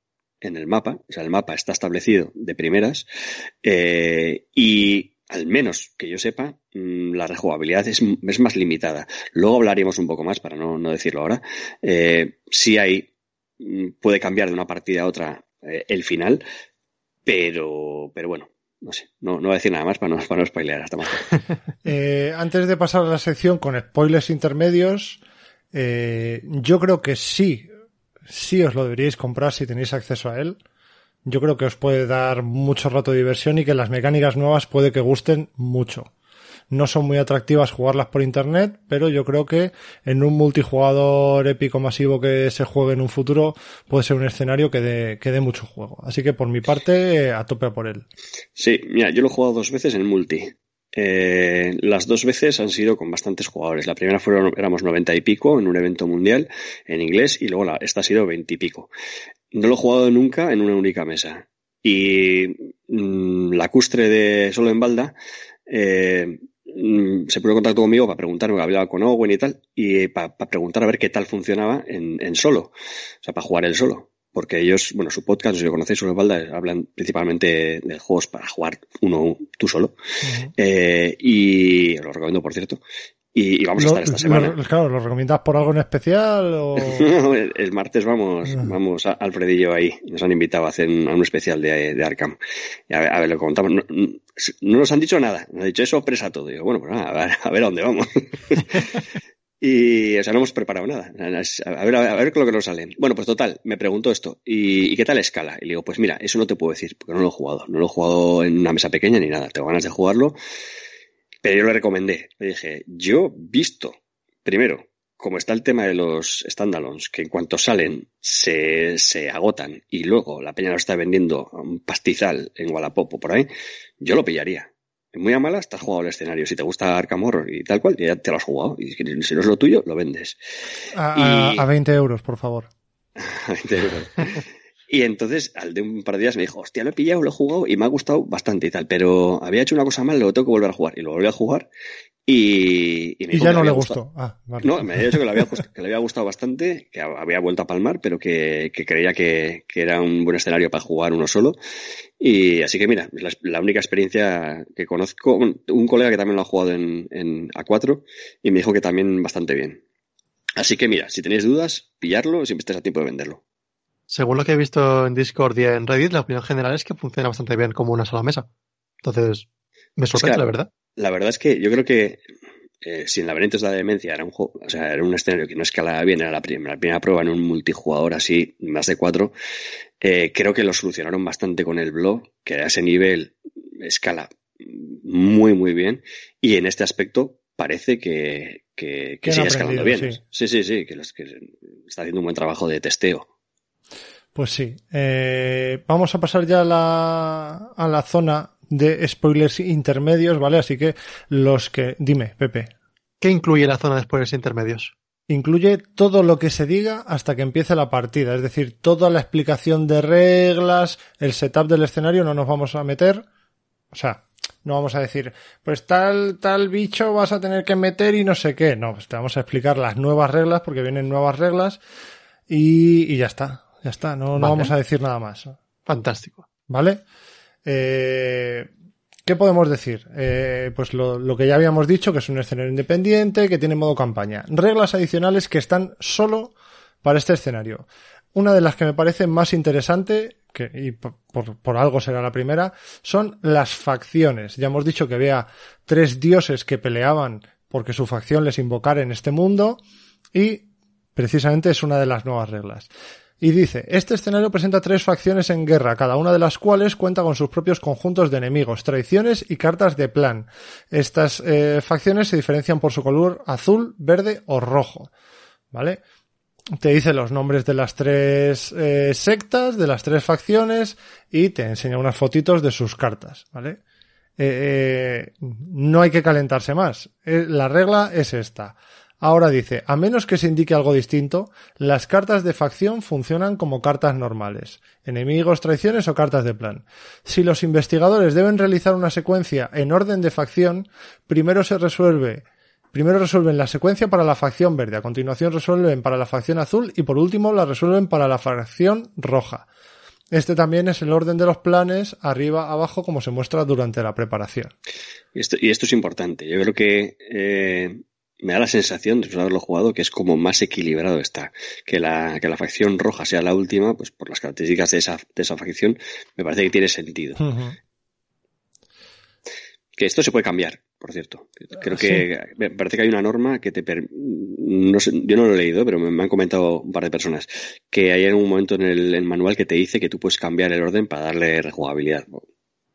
en el mapa, o sea, el mapa está establecido de primeras, eh, y al menos que yo sepa, mm, la rejugabilidad es, es, más limitada. Luego hablaríamos un poco más, para no, no decirlo ahora. Eh, si hay, mm, puede cambiar de una partida a otra eh, el final, pero, pero bueno, no sé, no, no voy a decir nada más para no, [laughs] para no spoilear hasta más. [laughs] eh, antes de pasar a la sección con spoilers intermedios, eh, yo creo que sí, sí os lo deberíais comprar si tenéis acceso a él. Yo creo que os puede dar mucho rato de diversión y que las mecánicas nuevas puede que gusten mucho. No son muy atractivas jugarlas por internet, pero yo creo que en un multijugador épico masivo que se juegue en un futuro puede ser un escenario que dé, que dé mucho juego. Así que por mi parte, a tope por él. Sí, mira, yo lo he jugado dos veces en multi. Eh, las dos veces han sido con bastantes jugadores. La primera fueron, éramos noventa y pico en un evento mundial en inglés y luego la, esta ha sido veinte y pico. No lo he jugado nunca en una única mesa. Y mmm, la custre de Solo en Balda eh, mmm, se puso en contacto conmigo para preguntarme, hablaba con Owen y tal, y para pa preguntar a ver qué tal funcionaba en, en solo. O sea, para jugar el solo porque ellos, bueno, su podcast, si lo conocéis, sobre Balda, hablan principalmente de juegos para jugar uno tú solo. Uh -huh. eh, y lo recomiendo, por cierto. Y, y vamos lo, a estar esta semana. Lo, claro, ¿lo recomiendas por algo en especial? O... [laughs] el, el, martes vamos, uh -huh. vamos, a, Alfred y yo ahí. Nos han invitado a hacer un, a un especial de, de Arkham. A, ver, a ver, lo contamos. No, no, nos han dicho nada. Nos han dicho eso presa todo. Y digo, bueno, pues nada, a ver a, ver a dónde vamos. [laughs] Y, o sea, no hemos preparado nada. A ver, a ver lo que nos sale. Bueno, pues total, me preguntó esto. ¿Y, ¿Y, qué tal escala? Y le digo, pues mira, eso no te puedo decir, porque no lo he jugado. No lo he jugado en una mesa pequeña ni nada. Tengo ganas de jugarlo. Pero yo le recomendé. Le dije, yo visto, primero, como está el tema de los standalones, que en cuanto salen se, se agotan y luego la peña lo está vendiendo un pastizal en Wallapop por ahí, yo lo pillaría muy a mala, estás jugado el escenario. Si te gusta Arkham Horror y tal cual, ya te lo has jugado. Y si no es lo tuyo, lo vendes. A, y... a 20 euros, por favor. [laughs] a 20 euros. y entonces, al de un par de días me dijo, hostia, lo he pillado, lo he jugado y me ha gustado bastante y tal. Pero había hecho una cosa mal, lo tengo que volver a jugar. Y lo volví a jugar y, y, y ya no le gustó. Ah, vale. No, me había dicho que le había, que le había gustado bastante, que había vuelto a palmar, pero que, que creía que, que, era un buen escenario para jugar uno solo. Y así que mira, la, la, única experiencia que conozco, un colega que también lo ha jugado en, en A4 y me dijo que también bastante bien. Así que mira, si tenéis dudas, pillarlo, siempre estés a tiempo de venderlo. Según lo que he visto en Discord y en Reddit, la opinión general es que funciona bastante bien como una sola mesa. Entonces, me sorprende, es que, la verdad. La verdad es que yo creo que eh, si en Laberintos de la Demencia era un juego, o sea, era un escenario que no escalaba bien, era la primera, la primera prueba en un multijugador así, más de cuatro, eh, creo que lo solucionaron bastante con el blog, que a ese nivel escala muy, muy bien, y en este aspecto parece que, que, que sigue escalando bien. Sí, sí, sí, sí que, los, que está haciendo un buen trabajo de testeo. Pues sí. Eh, vamos a pasar ya a la, a la zona de spoilers intermedios, ¿vale? Así que los que... Dime, Pepe. ¿Qué incluye la zona de spoilers intermedios? Incluye todo lo que se diga hasta que empiece la partida, es decir, toda la explicación de reglas, el setup del escenario, no nos vamos a meter, o sea, no vamos a decir, pues tal, tal bicho vas a tener que meter y no sé qué, no, pues te vamos a explicar las nuevas reglas porque vienen nuevas reglas y, y ya está, ya está, no, no vamos a decir nada más. Fantástico. ¿Vale? Eh, ¿Qué podemos decir? Eh, pues lo, que ya habíamos dicho, que es un escenario independiente, que tiene modo campaña. Reglas adicionales que están solo para este escenario. Una de las que me parece más interesante, y por, por, por, algo será la primera, son las facciones. Ya hemos dicho que había tres dioses que peleaban porque su facción les invocara en este mundo, y precisamente es una de las nuevas reglas. Y dice, este escenario presenta tres facciones en guerra, cada una de las cuales cuenta con sus propios conjuntos de enemigos, traiciones y cartas de plan. Estas eh, facciones se diferencian por su color azul, verde o rojo. ¿Vale? Te dice los nombres de las tres eh, sectas, de las tres facciones y te enseña unas fotitos de sus cartas. ¿Vale? Eh, no hay que calentarse más. la regla es esta. Ahora dice, a menos que se indique algo distinto, las cartas de facción funcionan como cartas normales, enemigos, traiciones o cartas de plan. Si los investigadores deben realizar una secuencia en orden de facción, primero se resuelve Primero resuelven la secuencia para la facción verde, a continuación resuelven para la facción azul y por último la resuelven para la facción roja. Este también es el orden de los planes, arriba, abajo, como se muestra durante la preparación. Y esto, es importante. Yo creo que eh, me da la sensación, después de haberlo jugado, que es como más equilibrado está. Que la, que la facción roja sea la última, pues por las características de esa, de esa facción, me parece que tiene sentido. Que esto se puede cambiar, por cierto. Creo que me parece que hay una norma que te per- no sé, yo no lo he leído, pero me, han comentado un par de personas que hay en un momento en el, en manual que te dice que tú puedes cambiar el orden para darle rejugabilidad.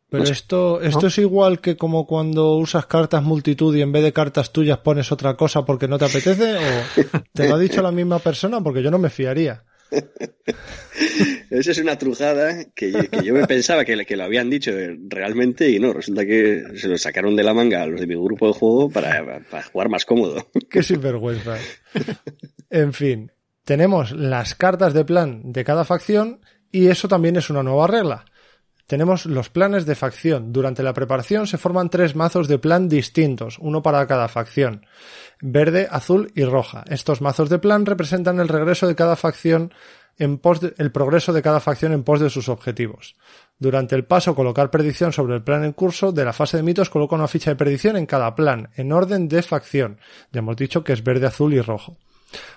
Pero sé. esto, esto es igual que como cuando usas cartas multitud y en vez de cartas tuyas pones otra cosa porque no te apetece, o [laughs] te lo ha dicho la misma persona porque yo no me fiaría. [laughs] Esa es una trujada que, yo- que yo me pensaba que, que lo habían dicho realmente y no, resulta que se lo sacaron de la manga a los de mi grupo de juego para, para jugar más cómodo. [laughs] Qué sinvergüenza. En fin, tenemos las cartas de plan de cada facción y eso también es una nueva regla. Tenemos los planes de facción. Durante la preparación se forman tres mazos de plan distintos, uno para cada facción. Verde, azul y roja. Estos mazos de plan representan el regreso de cada facción en pos de- el progreso de cada facción en pos de sus objetivos. Durante el paso colocar predicción sobre el plan en curso de la fase de mitos coloca una ficha de predicción en cada plan, en orden de facción. Ya hemos dicho que es verde, azul y rojo.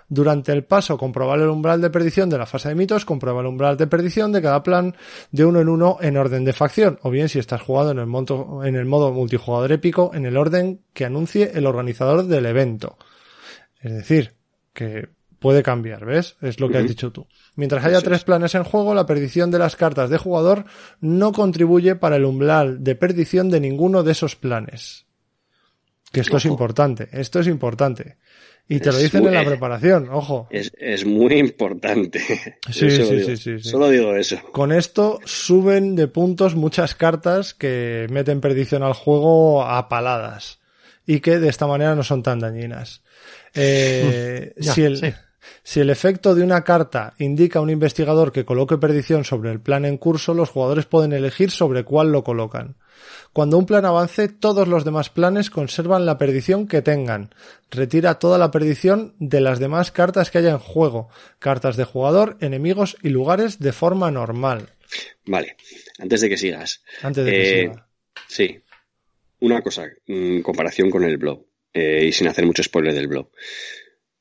Durante el paso comprobar el umbral de perdición de la fase de mitos, comprueba el umbral de perdición de cada plan de uno en uno en orden de facción, o bien si estás jugando en el, monto- en el modo multijugador épico, en el orden que anuncie el organizador del evento. Es decir, que puede cambiar, ¿ves? Es lo que has dicho tú. Mientras haya tres es. planes en juego, la perdición de las cartas de jugador no contribuye para el umbral de perdición de ninguno de esos planes. Que esto es importante, esto es importante. Y te lo dicen en la preparación, ojo. Es, es muy importante. Sí, [laughs] sí, digo- sí, sí, sí. Solo digo eso. Con esto suben de puntos muchas cartas que meten perdición al juego a paladas y que de esta manera no son tan dañinas. Eh, [laughs] Ya, si, el, sí. si el efecto de una carta indica a un investigador que coloque perdición sobre el plan en curso, los jugadores pueden elegir sobre cuál lo colocan. Cuando un plan avance, todos los demás planes conservan la perdición que tengan. Retira toda la perdición de las demás cartas que haya en juego, cartas de jugador, enemigos y lugares de forma normal. Vale, antes de que sigas. Antes de que Eh, siga. Sí. Una cosa, en comparación con el blog, eh, y sin hacer mucho spoiler del blog.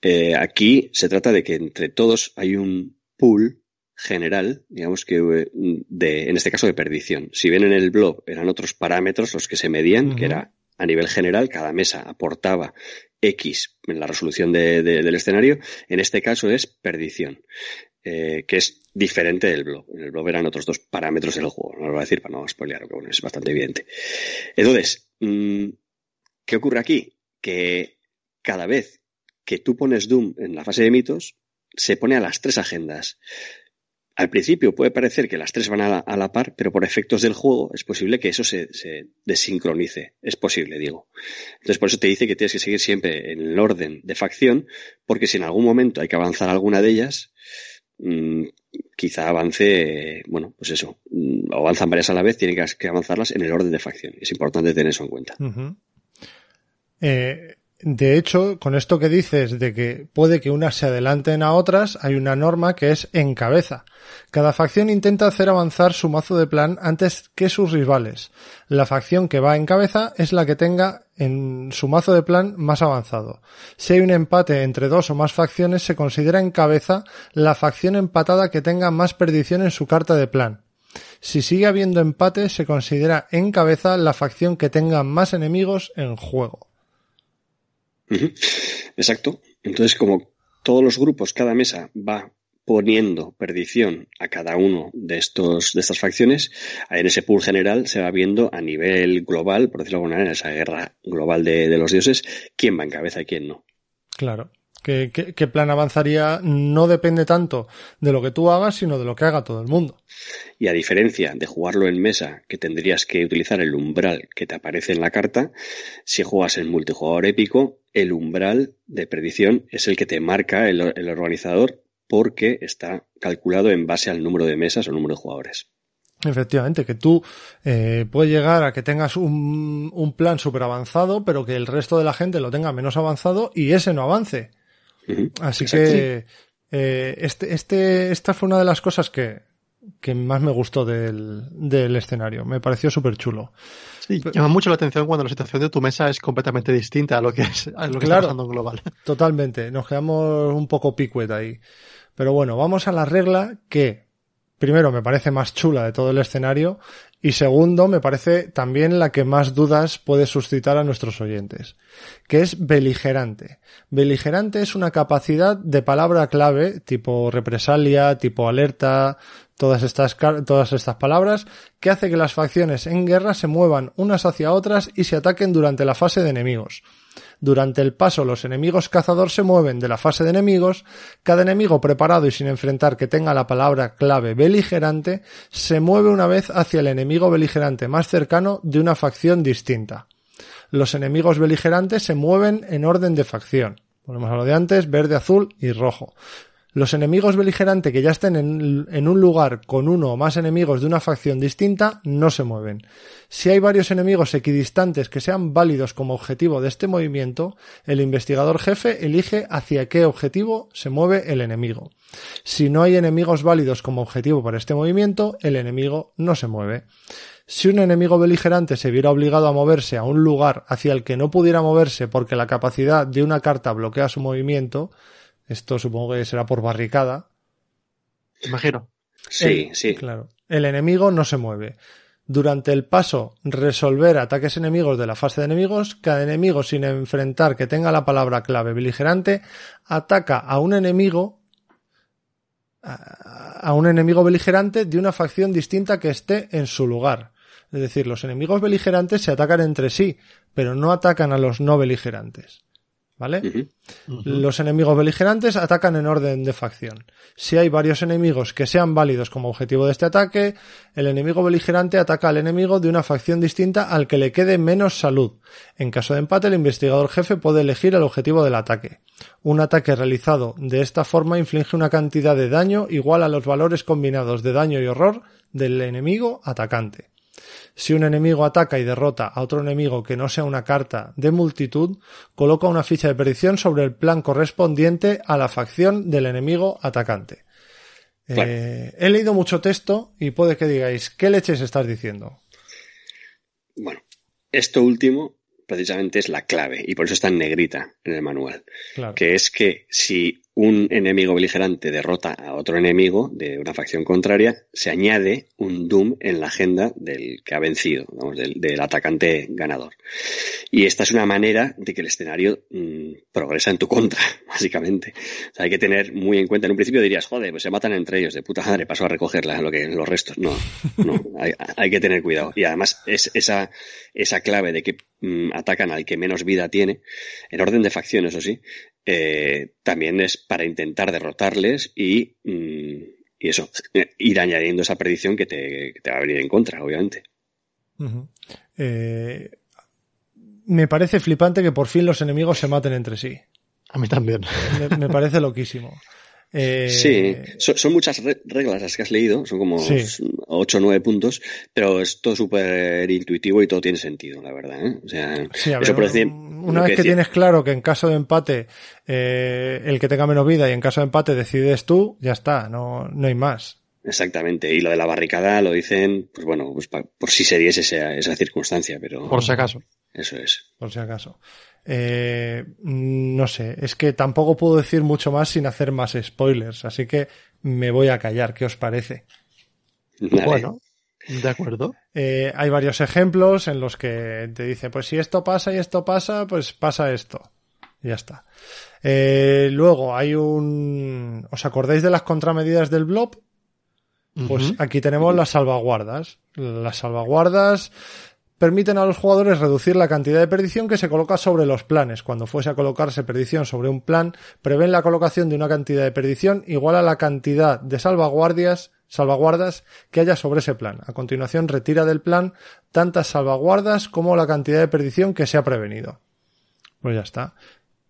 Eh, aquí se trata de que entre todos hay un pool general, digamos que eh, de, en este caso de perdición. Si bien en el blog eran otros parámetros los que se medían, que era a nivel general, cada mesa aportaba X en la resolución de- de- del escenario, en este caso es perdición, eh, que es diferente del blog. En el blog eran otros dos parámetros del juego, no lo voy a decir para no spoilear, que bueno, es bastante evidente. Entonces, mm, ¿qué ocurre aquí? Que cada vez que tú pones Doom en la fase de mitos, se pone a las tres agendas. Al principio puede parecer que las tres van a la, par, pero por efectos del juego es posible que eso se, desincronice. Es posible, digo. Entonces por eso te dice que tienes que seguir siempre en el orden de facción, porque si en algún momento hay que avanzar alguna de ellas, mm, quizá avance, bueno, pues eso, mm, o avanzan varias a la vez, tienen que, avanzarlas en el orden de facción. Es importante tener eso en cuenta. Eh, de hecho, con esto que dices de que puede que unas se adelanten a otras, hay una norma que es en cabeza. Cada facción intenta hacer avanzar su mazo de plan antes que sus rivales. La facción que va en cabeza es la que tenga en su mazo de plan más avanzado. Si hay un empate entre dos o más facciones, se considera en cabeza la facción empatada que tenga más perdición en su carta de plan. Si sigue habiendo empate, se considera en cabeza la facción que tenga más enemigos en juego. Exacto. Entonces, como todos los grupos, cada mesa va poniendo perdición a cada uno de estos de estas facciones, en ese pool general se va viendo a nivel global, por decirlo de alguna manera, esa guerra global de, de los dioses, quién va en cabeza y quién no. Claro. ¿Qué, qué, qué plan avanzaría? No depende tanto de lo que tú hagas, sino de lo que haga todo el mundo. Y a diferencia de jugarlo en mesa, que tendrías que utilizar el umbral que te aparece en la carta, si juegas en multijugador épico, el umbral de perdición es el que te marca el, el organizador porque está calculado en base al número de mesas o número de jugadores. Efectivamente, que tú eh, puedes llegar a que tengas un, un plan súper avanzado, pero que el resto de la gente lo tenga menos avanzado y ese no avance. Así que eh, este, este, esta fue una de las cosas que que más me gustó del, del escenario. Me pareció súper chulo. Sí, llama mucho la atención cuando la situación de tu mesa es completamente distinta a lo que, es, a lo que Claro. está pasando en global. [laughs] Totalmente, nos quedamos un poco picuet ahí. Pero bueno, vamos a la regla que, primero, me parece más chula de todo el escenario y segundo, me parece también la que más dudas puede suscitar a nuestros oyentes, que es beligerante. Beligerante es una capacidad de palabra clave, tipo represalia, tipo alerta, todas estas, todas estas palabras, que hace que las facciones en guerra se muevan unas hacia otras y se ataquen durante la fase de enemigos. Durante el paso, los enemigos cazador se mueven de la fase de enemigos. Cada enemigo preparado y sin enfrentar que tenga la palabra clave beligerante se mueve una vez hacia el enemigo beligerante más cercano de una facción distinta. Los enemigos beligerantes se mueven en orden de facción. Volvemos a lo de antes, verde, azul y rojo. Los enemigos beligerantes que ya estén en, en un lugar con uno o más enemigos de una facción distinta no se mueven. Si hay varios enemigos equidistantes que sean válidos como objetivo de este movimiento, el investigador jefe elige hacia qué objetivo se mueve el enemigo. Si no hay enemigos válidos como objetivo para este movimiento, el enemigo no se mueve. Si un enemigo beligerante se viera obligado a moverse a un lugar hacia el que no pudiera moverse porque la capacidad de una carta bloquea su movimiento, esto supongo que será por barricada, Imagino. Sí, el- sí. Claro. El enemigo no se mueve. Durante el paso resolver ataques enemigos de la fase de enemigos, cada enemigo sin enfrentar que tenga la palabra clave beligerante ataca a un enemigo a a un enemigo beligerante de una facción distinta que esté en su lugar. Es decir, los enemigos beligerantes se atacan entre sí, pero no atacan a los no beligerantes. ¿Vale? Los enemigos beligerantes atacan en orden de facción. Si hay varios enemigos que sean válidos como objetivo de este ataque, el enemigo beligerante ataca al enemigo de una facción distinta al que le quede menos salud. En caso de empate, el investigador jefe puede elegir el objetivo del ataque. Un ataque realizado de esta forma inflige una cantidad de daño igual a los valores combinados de daño y horror del enemigo atacante. Si un enemigo ataca y derrota a otro enemigo que no sea una carta de multitud, coloca una ficha de predicción sobre el plan correspondiente a la facción del enemigo atacante. Claro. Eh, he leído mucho texto y puede que digáis, ¿qué leches estás diciendo? Bueno, esto último precisamente es la clave y por eso está en negrita en el manual. Claro. que es que si un enemigo beligerante derrota a otro enemigo de una facción contraria, se añade un Doom en la agenda del que ha vencido, vamos, del, del atacante ganador. Y esta es una manera de que el escenario mm, progresa en tu contra, [laughs] básicamente. O sea, hay que tener muy en cuenta. En un principio dirías, joder, pues se matan entre ellos, de puta madre, paso a recogerla, lo que, los restos. No, no, [laughs] hay, hay que tener cuidado. Y además, es esa, esa clave de que mm, atacan al que menos vida tiene, en orden de facción, eso sí, eh, también es para intentar derrotarles y, mm, y eso, [laughs] ir añadiendo esa predicción que te, que te va a venir en contra, obviamente. Eh, me parece flipante que por fin los enemigos se maten entre sí. A mí también. Me, me parece loquísimo. [laughs] Eh, Sí, son, son muchas re- reglas las que has leído, son como Sí. 8 o 9 puntos, pero es todo súper intuitivo y todo tiene sentido, la verdad. ¿eh? O sea, Sí, a ver, eso por decir, una vez que tienes claro que en caso de empate eh, el que tenga menos vida y en caso de empate decides tú, ya está, no, no hay más. Exactamente, y lo de la barricada lo dicen, pues bueno, pues pa- por si se diese esa, esa circunstancia, pero Por si acaso. eso es. por si acaso. Eh, no sé, es que tampoco puedo decir mucho más sin hacer más spoilers, así que me voy a callar, ¿qué os parece? Vale. Bueno, de acuerdo. Eh, hay varios ejemplos en los que te dice, pues si esto pasa y esto pasa, pues pasa esto. Y ya está. Eh, luego hay un... ¿Os acordáis de las contramedidas del blob? Pues aquí tenemos las salvaguardas. Las salvaguardas permiten a los jugadores reducir la cantidad de perdición que se coloca sobre los planes. Cuando fuese a colocarse perdición sobre un plan, prevén la colocación de una cantidad de perdición igual a la cantidad de salvaguardias, salvaguardas que haya sobre ese plan. A continuación, retira del plan tantas salvaguardas como la cantidad de perdición que se ha prevenido. Pues ya está.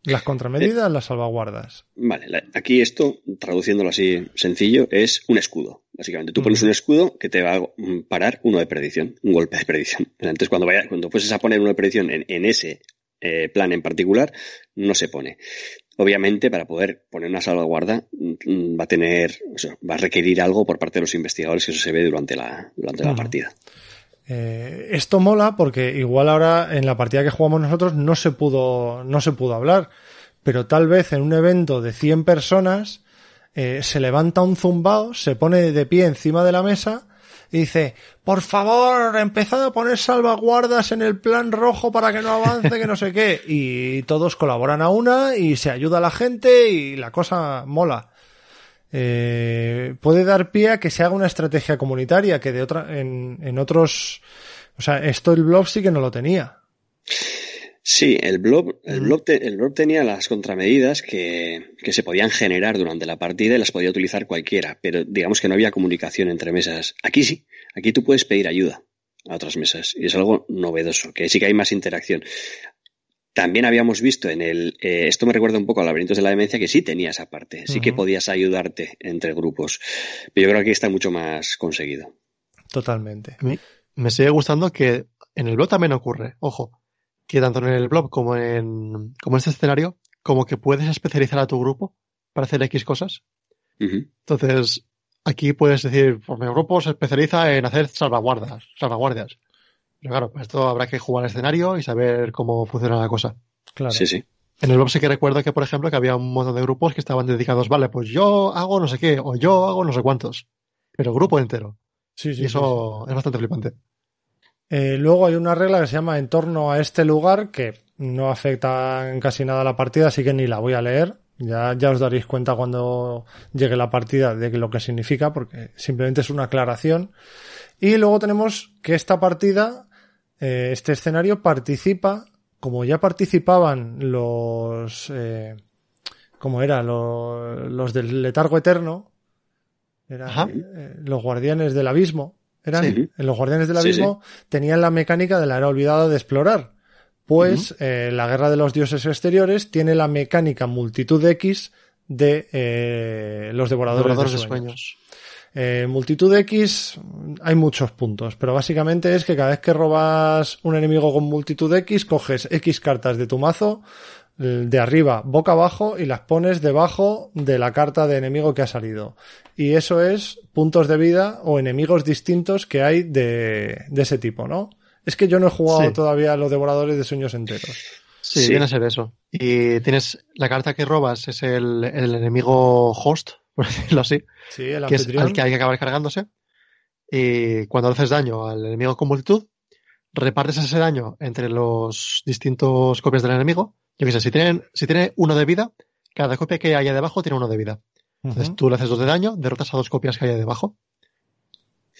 Las contramedidas, las salvaguardas. Vale, la- aquí esto, traduciéndolo así sencillo, es un escudo. Básicamente, tú pones un escudo que te va a parar uno de perdición, un golpe de perdición. Entonces, cuando vaya, cuando fueses a poner uno de perdición en, en ese eh, plan en particular, no se pone. obviamente para poder poner una salvaguarda mm, va a tener, o sea, va a requerir algo por parte de los investigadores y eso se ve durante la, durante la partida. Eh, esto mola porque igual ahora en la partida que jugamos nosotros no se pudo, no se pudo hablar, pero tal vez en un evento de 100 personas eh, se levanta un zumbao, se pone de pie encima de la mesa y dice, por favor, empezad a poner salvaguardas en el plan rojo para que no avance, que no sé qué. [laughs] Y todos colaboran a una y se ayuda a la gente y la cosa mola. Eh, puede dar pie a que se haga una estrategia comunitaria que de otra, en, en otros, o sea, esto el blog sí que no lo tenía. Sí, el blob, el blob, te- el blob tenía las contramedidas que, que se podían generar durante la partida y las podía utilizar cualquiera, pero digamos que no había comunicación entre mesas. Aquí sí, aquí tú puedes pedir ayuda a otras mesas y es algo novedoso, que sí que hay más interacción. También habíamos visto en el, eh, esto me recuerda un poco a Laberintos de la Demencia, que sí tenía esa parte, sí que podías ayudarte entre grupos, pero yo creo que aquí está mucho más conseguido. Totalmente. Me sigue gustando que en el blog también ocurre, ojo, que tanto en el blog como en, como en este escenario, como que puedes especializar a tu grupo para hacer X cosas. Entonces, aquí puedes decir, pues mi grupo se especializa en hacer salvaguardas, salvaguardias. Pero claro, para esto habrá que jugar al escenario y saber cómo funciona la cosa. Claro. Sí, sí. En el blog sí que recuerdo que, por ejemplo, que había un montón de grupos que estaban dedicados, vale, pues yo hago no sé qué, o yo hago no sé cuántos. Pero grupo entero. Sí, sí, y eso es bastante flipante. Eh, luego hay una regla que se llama en torno a este lugar que no afecta en casi nada a la partida, así que ni la voy a leer. Ya, ya os daréis cuenta cuando llegue la partida de lo que significa, porque simplemente es una aclaración. Y luego tenemos que esta partida, eh, este escenario participa, como ya participaban los, eh, ¿cómo era? Los, los del letargo eterno, eh, los guardianes del abismo, eran, Sí. en los guardianes del Sí, abismo tenían la mecánica de la era olvidada de explorar. Pues eh, la guerra de los dioses exteriores tiene la mecánica multitud X de eh, los devoradores, Devoradores de de sueños. Eh, multitud X hay muchos puntos, pero básicamente es que cada vez que robas un enemigo con multitud X, coges X cartas de tu mazo eh, de arriba, boca abajo y las pones debajo de la carta de enemigo que ha salido. Y eso es puntos de vida o enemigos distintos que hay de, de ese tipo, ¿no? Es que yo no he jugado Sí. todavía a los devoradores de sueños enteros. Sí, Sí. viene a ser eso. Y tienes la carta que robas es el, el enemigo host, por decirlo así, Sí, el que es al que hay que acabar cargándose. Y cuando haces daño al enemigo con multitud, repartes ese daño entre los distintos copias del enemigo. Yo qué sé, si tienen, si tiene uno de vida, cada copia que haya debajo tiene uno de vida. Entonces tú le haces dos de daño, derrotas a dos copias que haya debajo.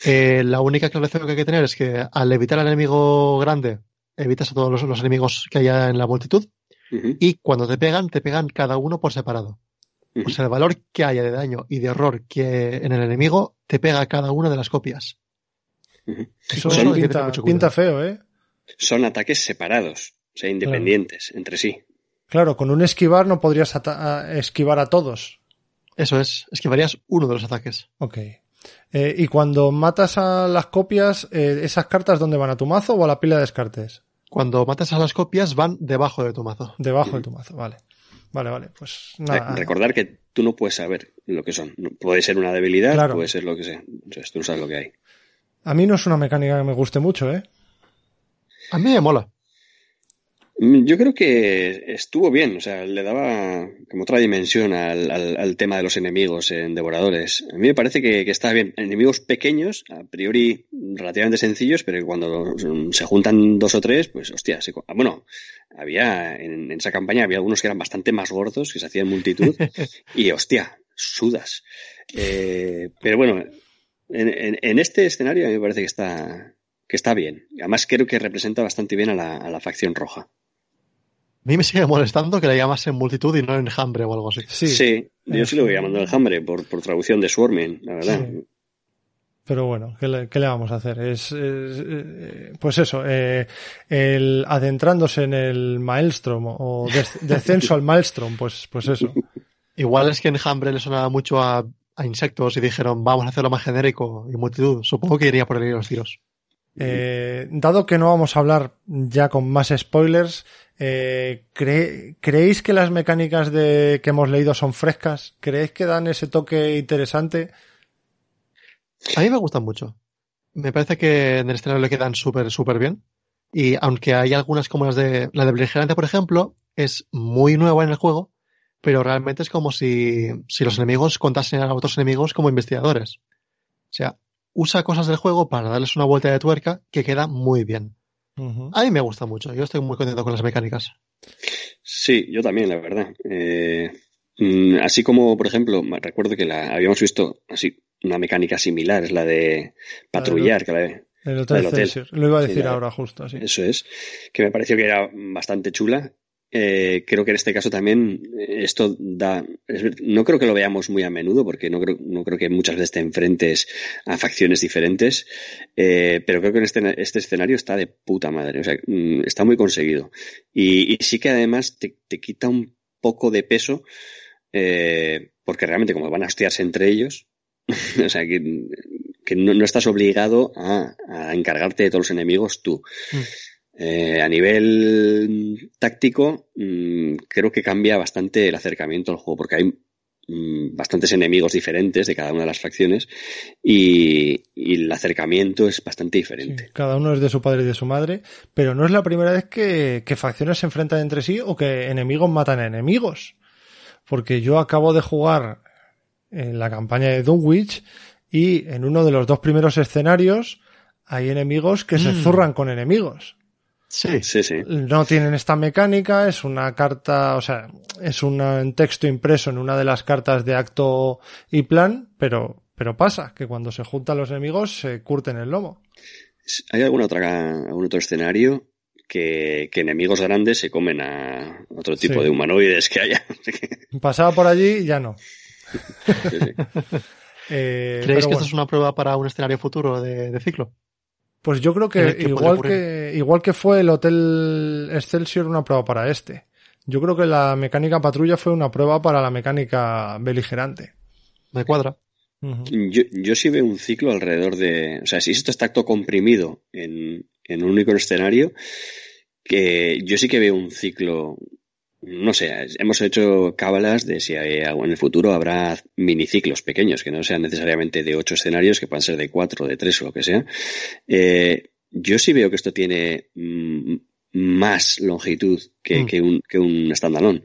Eh, la única aclaración que hay que tener es que al evitar al enemigo grande, evitas a todos los, los enemigos que haya en la multitud. Y cuando te pegan, te pegan cada uno por separado. O sea, el valor que haya de daño y de error que en el enemigo te pega cada una de las copias. Eso Son- tener pinta, mucho pinta cuidado. feo, ¿eh? Son ataques separados, o sea, independientes entre sí. Claro, con un esquivar no podrías esquivar a todos. Eso es, esquivarías uno de los ataques. Ok. Eh, y cuando matas a las copias, eh, ¿esas cartas dónde van? ¿A tu mazo o a la pila de descartes? Cuando matas a las copias, van debajo de tu mazo. Debajo de tu mazo, vale. Vale, vale, pues nada. recordar que tú no puedes saber lo que son. Puede ser una debilidad, Claro. puede ser lo que sea. Entonces, tú no sabes lo que hay. A mí no es una mecánica que me guste mucho, ¿eh? A mí me mola. Mm, Yo creo que estuvo bien, o sea, le daba como otra dimensión al, al- al tema de los enemigos en Devoradores. A mí me parece que, que está bien. Enemigos pequeños, a priori relativamente sencillos, pero cuando se juntan dos o tres, pues hostia, se bueno, había en, en esa campaña había algunos que eran bastante más gordos, que se hacían multitud, [laughs] y hostia, sudas. Eh, pero bueno, en, en- en este escenario a mí me parece que está, que está bien. Además creo que representa bastante bien a la, a la facción roja. A mí me sigue molestando que le llamas en multitud y no enjambre o algo así. Sí. yo sí lo voy llamando enjambre por, por traducción de Swarming, la verdad. Sí. Pero bueno, ¿qué le, qué le vamos a hacer? Es, es, eh, pues eso, eh, el adentrándose en el Maelstrom o des- [laughs] descenso al Maelstrom, pues, pues eso. Igual es que enjambre le sonaba mucho a, a insectos y dijeron, vamos a hacerlo más genérico y multitud. Supongo que iría por ahí los tiros. Eh, dado que no vamos a hablar ya con más spoilers, eh, ¿cree- ¿creéis que las mecánicas de, que hemos leído son frescas? ¿Creéis que dan ese toque interesante? A mí me gustan mucho. Me parece que en el escenario le quedan súper, súper bien. Y aunque hay algunas como las de la de Beligerante, por ejemplo, es muy nueva en el juego, pero realmente es como si, si los enemigos contasen a otros enemigos como investigadores. O sea, usa cosas del juego para darles una vuelta de tuerca que queda muy bien. A mí me gusta mucho. Yo estoy muy contento con las mecánicas. Sí, yo también, la verdad. Eh, mm, así como, por ejemplo, me recuerdo que la habíamos visto así una mecánica similar, es la de patrullar, que la de- El Hotel El hotel. Excelsior. Lo iba a decir ahora justo. Eso es, que me pareció que era bastante chula. Eh, creo que en este caso también eh, esto da, no creo que lo veamos muy a menudo porque no creo, no creo que muchas veces te enfrentes a facciones diferentes, eh, pero creo que en este, este escenario está de puta madre, o sea, mm, está muy conseguido. Y, y sí que además te, te quita un poco de peso eh, porque realmente como van a hostiarse entre ellos, [laughs] o sea, que, que no, no estás obligado a, a encargarte de todos los enemigos tú. Mm. Eh, a nivel táctico, mm, creo que cambia bastante el acercamiento al juego, porque hay mm, bastantes enemigos diferentes de cada una de las facciones y, y el acercamiento es bastante Sí, diferente. cada uno es de su padre y de su madre, pero no es la primera vez que, que facciones se enfrentan entre sí o que enemigos matan a enemigos. Porque yo acabo de jugar en la campaña de Dunwich y en uno de los dos primeros escenarios hay enemigos que se Mm. zurran con enemigos. Sí. Sí, sí. No tienen esta mecánica, es una carta, o sea, es un texto impreso en una de las cartas de acto y plan, pero, pero pasa que cuando se juntan los enemigos se curten el lomo. ¿Hay alguna otra, algún otro escenario que, que enemigos grandes se comen a otro tipo Sí. de humanoides que haya? [laughs] Pasaba por allí y ya no. Sí, sí. [laughs] Eh, ¿Creéis que bueno, esto es una prueba para un escenario futuro de, de ciclo? Pues yo creo que, ¿Qué- qué puede igual que igual que fue el Hotel Excelsior una prueba para este. Yo creo que la mecánica patrulla fue una prueba para la mecánica beligerante. Me cuadra. Yo, yo sí veo un ciclo alrededor de. O sea, si esto está todo comprimido en, en un único escenario, que yo sí que veo un ciclo. No sé, hemos hecho cábalas de si hay en el futuro habrá miniciclos pequeños, que no sean necesariamente de ocho escenarios, que puedan ser de cuatro, de tres o lo que sea. Eh, yo sí veo que esto tiene mm, más longitud que, Mm. que un, que un standalone.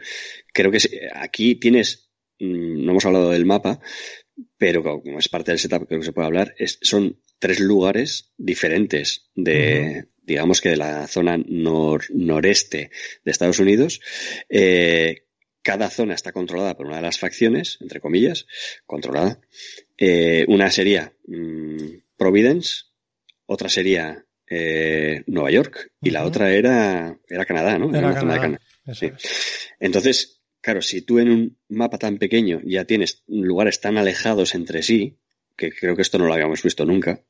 Creo que aquí tienes, mm, no hemos hablado del mapa, pero como es parte del setup, creo que se puede hablar, es- son tres lugares diferentes de, digamos que de la zona nor- noreste de Estados Unidos. Eh, cada zona está controlada por una de las facciones, entre comillas, controlada. Eh, una sería mm, Providence, otra sería eh, Nueva York y la otra era, era Canadá, ¿no? Era la zona de Canadá. Sí. entonces, claro, si tú en un mapa tan pequeño ya tienes lugares tan alejados entre sí, que creo que esto no lo habíamos visto nunca,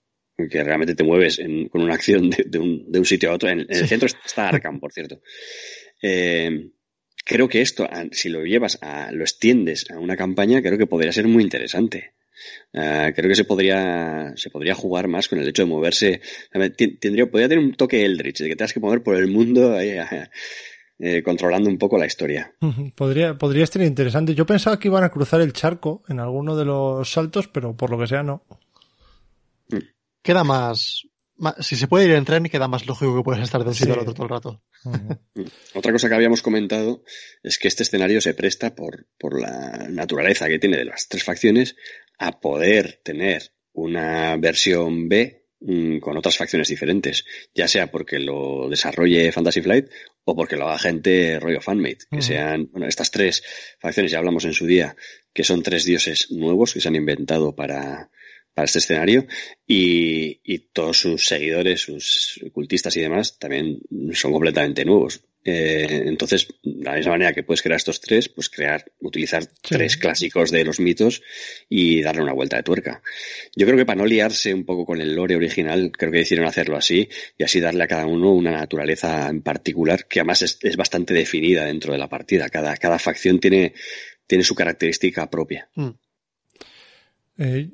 que realmente te mueves en- con una acción de, de un, de un sitio a otro. En, en el centro está Arkham, por cierto. Eh, creo que esto, a- si lo llevas a, lo extiendes a una campaña, creo que podría ser muy interesante. Ah, creo que se podría, se podría jugar más con el hecho de moverse. Tendría, podría tener un toque Eldritch, de que tengas que mover por el mundo ah, eh, controlando un poco la historia. Podría, podría estar interesante. Yo pensaba que iban a cruzar el charco en alguno de los saltos, pero por lo que sea no. Queda más, Si se puede ir en tren, queda más lógico que puedes estar de un sitio Sí. al otro todo el rato. Ujú. Otra cosa que habíamos comentado es que este escenario se presta por, por la naturaleza que tiene de las tres facciones a poder tener una versión B mm, con otras facciones diferentes, ya sea porque lo desarrolle Fantasy Flight o porque lo haga gente rollo fanmade, que sean, bueno, estas tres facciones, ya hablamos en su día, que son tres dioses nuevos que se han inventado para, para este escenario y, y todos sus seguidores, sus cultistas y demás también son completamente nuevos. Eh, entonces, de la misma manera que puedes crear estos tres, pues crear, utilizar tres clásicos de los mitos y darle una vuelta de tuerca. Yo creo que para no liarse un poco con el lore original, creo que decidieron hacerlo así y así darle a cada uno una naturaleza en particular que además es, es bastante definida dentro de la partida. Cada, cada facción tiene, tiene su característica propia. Mm. Eh,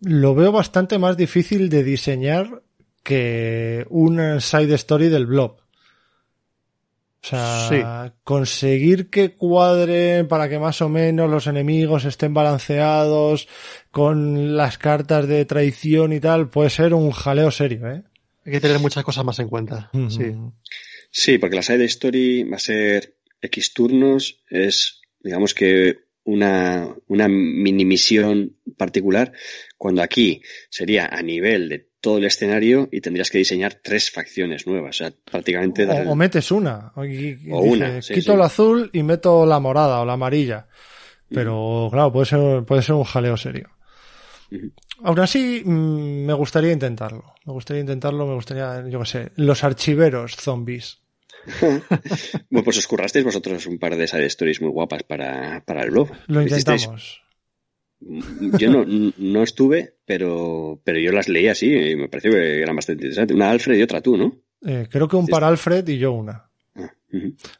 lo veo bastante más difícil de diseñar que un side story del blob. O sea, conseguir que cuadren para que más o menos los enemigos estén balanceados con las cartas de traición y tal, puede ser un jaleo serio, ¿eh? Hay que tener muchas cosas más en cuenta. Sí. Sí, porque la side story va a ser X turnos, es, digamos que una, una mini misión particular, cuando aquí sería a nivel de todo el escenario y tendrías que diseñar tres facciones nuevas. O sea, prácticamente. O, o metes una. O, una. quito el azul y meto la morada o la amarilla. Pero claro, puede ser, puede ser un jaleo serio. Aún así, mm, me gustaría intentarlo. Me gustaría intentarlo, me gustaría, yo qué sé, los archiveros zombies. [laughs] bueno, pues os currasteis vosotros un par de side stories muy guapas para, para el blog. Lo intentamos. Yo no, no estuve, pero, pero yo las leí así y me pareció que eran bastante interesantes. Una Alfred y otra tú, ¿no? Eh, creo que un para Alfred y yo una. Ah,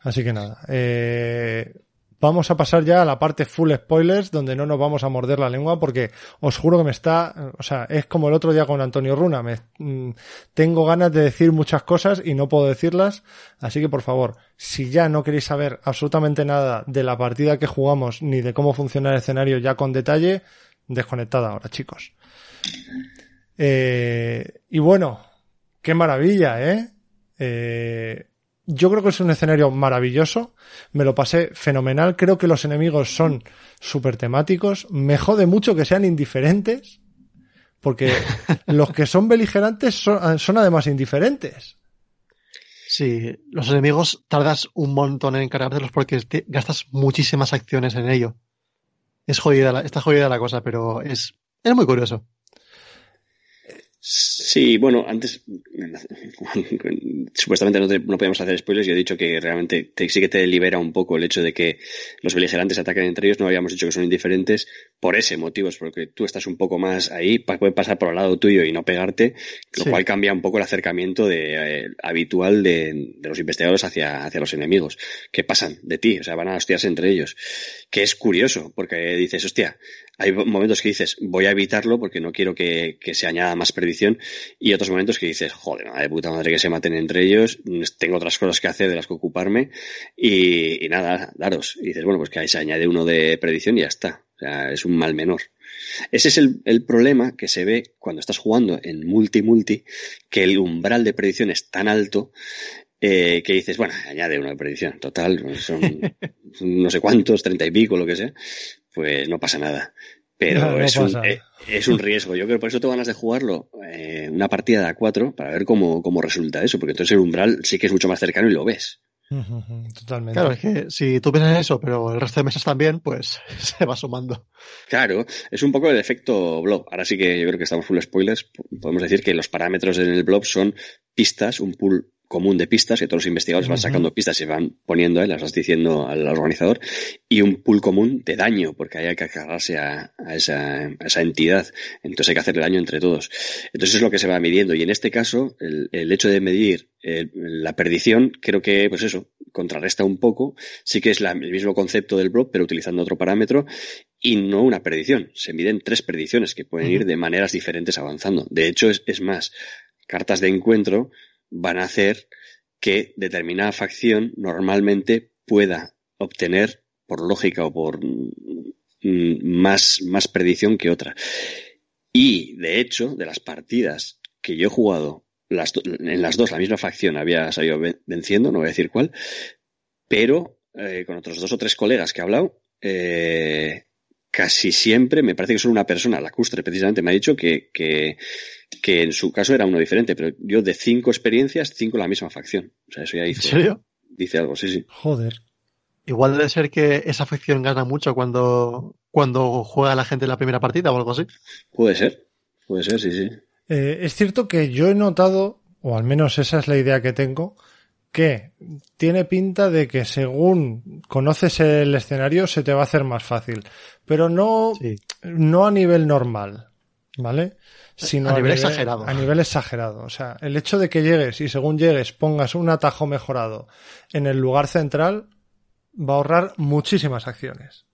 así que nada. Eh, vamos a pasar ya a la parte full spoilers, donde no nos vamos a morder la lengua, porque os juro que me está, o sea, es como el otro día con Antonio Runa, mm, tengo ganas de decir muchas cosas y no puedo decirlas, así que por favor, si ya no queréis saber absolutamente nada de la partida que jugamos, ni de cómo funciona el escenario ya con detalle, desconectad ahora, chicos. Eh, y bueno, qué maravilla, ¿eh? eh yo creo que es un escenario maravilloso, me lo pasé fenomenal, creo que los enemigos son súper temáticos, me jode mucho que sean indiferentes, porque [laughs] los que son beligerantes son, son, además indiferentes. Sí, los enemigos tardas un montón en encargártelos porque te gastas muchísimas acciones en ello. Es jodida, la, está jodida la cosa, pero es, es muy curioso. Sí, bueno, antes [laughs] supuestamente no, no, podemos hacer spoilers. Yo he dicho que realmente sí que te libera un poco el hecho de que los beligerantes ataquen entre ellos. No habíamos dicho que son indiferentes por ese motivo, es porque tú estás un poco más ahí, pueden pasar por el lado tuyo y no pegarte, lo cual cambia un poco el acercamiento de, eh, habitual de, de, los investigadores hacia, hacia los enemigos, que pasan de ti, o sea, van a hostiarse entre ellos. Que es curioso, porque dices, hostia, hay momentos que dices, voy a evitarlo porque no quiero que, que, se añada más perdición. Y otros momentos que dices, joder, de puta madre que se maten entre ellos, tengo otras cosas que hacer de las que ocuparme. Y, y nada, daros. Y dices, bueno, pues que ahí se añade uno de perdición y ya está. O sea, es un mal menor. Ese es el, el, problema que se ve cuando estás jugando en multi-multi, que el umbral de predicción es tan alto eh, que dices, bueno, añade uno de predicción. Total, son [laughs] no sé cuántos, treinta y pico, lo que sea pues no pasa nada. Pero no, no es, un, eh, es, un, riesgo. Yo creo que por eso tengo ganas de jugarlo eh, una partida de a cuatro para ver cómo, cómo resulta eso, porque entonces el umbral sí que es mucho más cercano y lo ves. Totalmente. Claro, es que si tú piensas eso, pero el resto de mesas también, pues [laughs] se va sumando. Claro, es un poco el efecto blob. Ahora sí que yo creo que estamos full spoilers. Podemos decir que los parámetros en el blob son pistas, un pool común de pistas, que todos los investigadores van sacando pistas y van poniendo, ¿eh? las vas diciendo al organizador, y un pool común de daño, porque hay que agarrarse a, a, esa, a, esa, entidad. Entonces hay que hacer el daño entre todos. Entonces es lo que se va midiendo. Y en este caso, el, el hecho de medir eh, la perdición, creo que, pues eso, contrarresta un poco. Sí que es la, el mismo concepto del blob, pero utilizando otro parámetro. Y no una perdición. Se miden tres perdiciones que pueden ir de maneras diferentes avanzando. De hecho, es, es más, cartas de encuentro van a hacer que determinada facción normalmente pueda obtener, por lógica o por mm, más, más predicción que otra. Y, de hecho, de las partidas que yo he jugado, las en las dos la misma facción había salido venciendo, no voy a decir cuál, pero eh, con otros dos o tres colegas que he hablado, eh, casi siempre, me parece que solo una persona, la Custre precisamente, me ha dicho que, que, que, en su caso era uno diferente, pero yo de cinco experiencias, cinco la misma facción. O sea, eso ya dice, ¿En serio? dice algo, sí, sí. Joder. Igual debe ser que esa facción gana mucho cuando, cuando juega la gente en la primera partida o algo así. Puede ser, puede ser, sí, sí. Eh, es cierto que yo he notado, o al menos esa es la idea que tengo, que tiene pinta de que según conoces el escenario se te va a hacer más fácil, pero no, sí. no a nivel normal, ¿vale? Sino a, nivel, exagerado. A nivel exagerado. O sea, el hecho de que llegues y según llegues pongas un atajo mejorado en el lugar central va a ahorrar muchísimas acciones.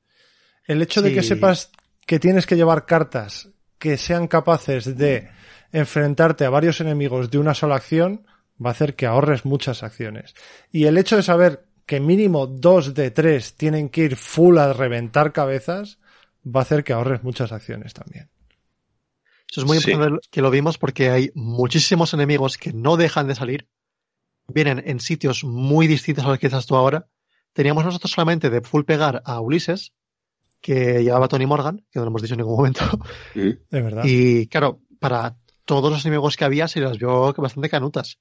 El hecho sí. de que sepas que tienes que llevar cartas que sean capaces de enfrentarte a varios enemigos de una sola acción va a hacer que ahorres muchas acciones. Y el hecho de saber que mínimo dos de tres tienen que ir full a reventar cabezas va a hacer que ahorres muchas acciones también. Eso es muy Sí. importante que lo vimos porque hay muchísimos enemigos que no dejan de salir. Vienen en sitios muy distintos a los que estás tú ahora. Teníamos nosotros solamente de full pegar a Ulises, que llevaba Tony Morgan, que no lo hemos dicho en ningún momento. Mm. De verdad. Y claro, para todos los enemigos que había se las vio bastante canutas.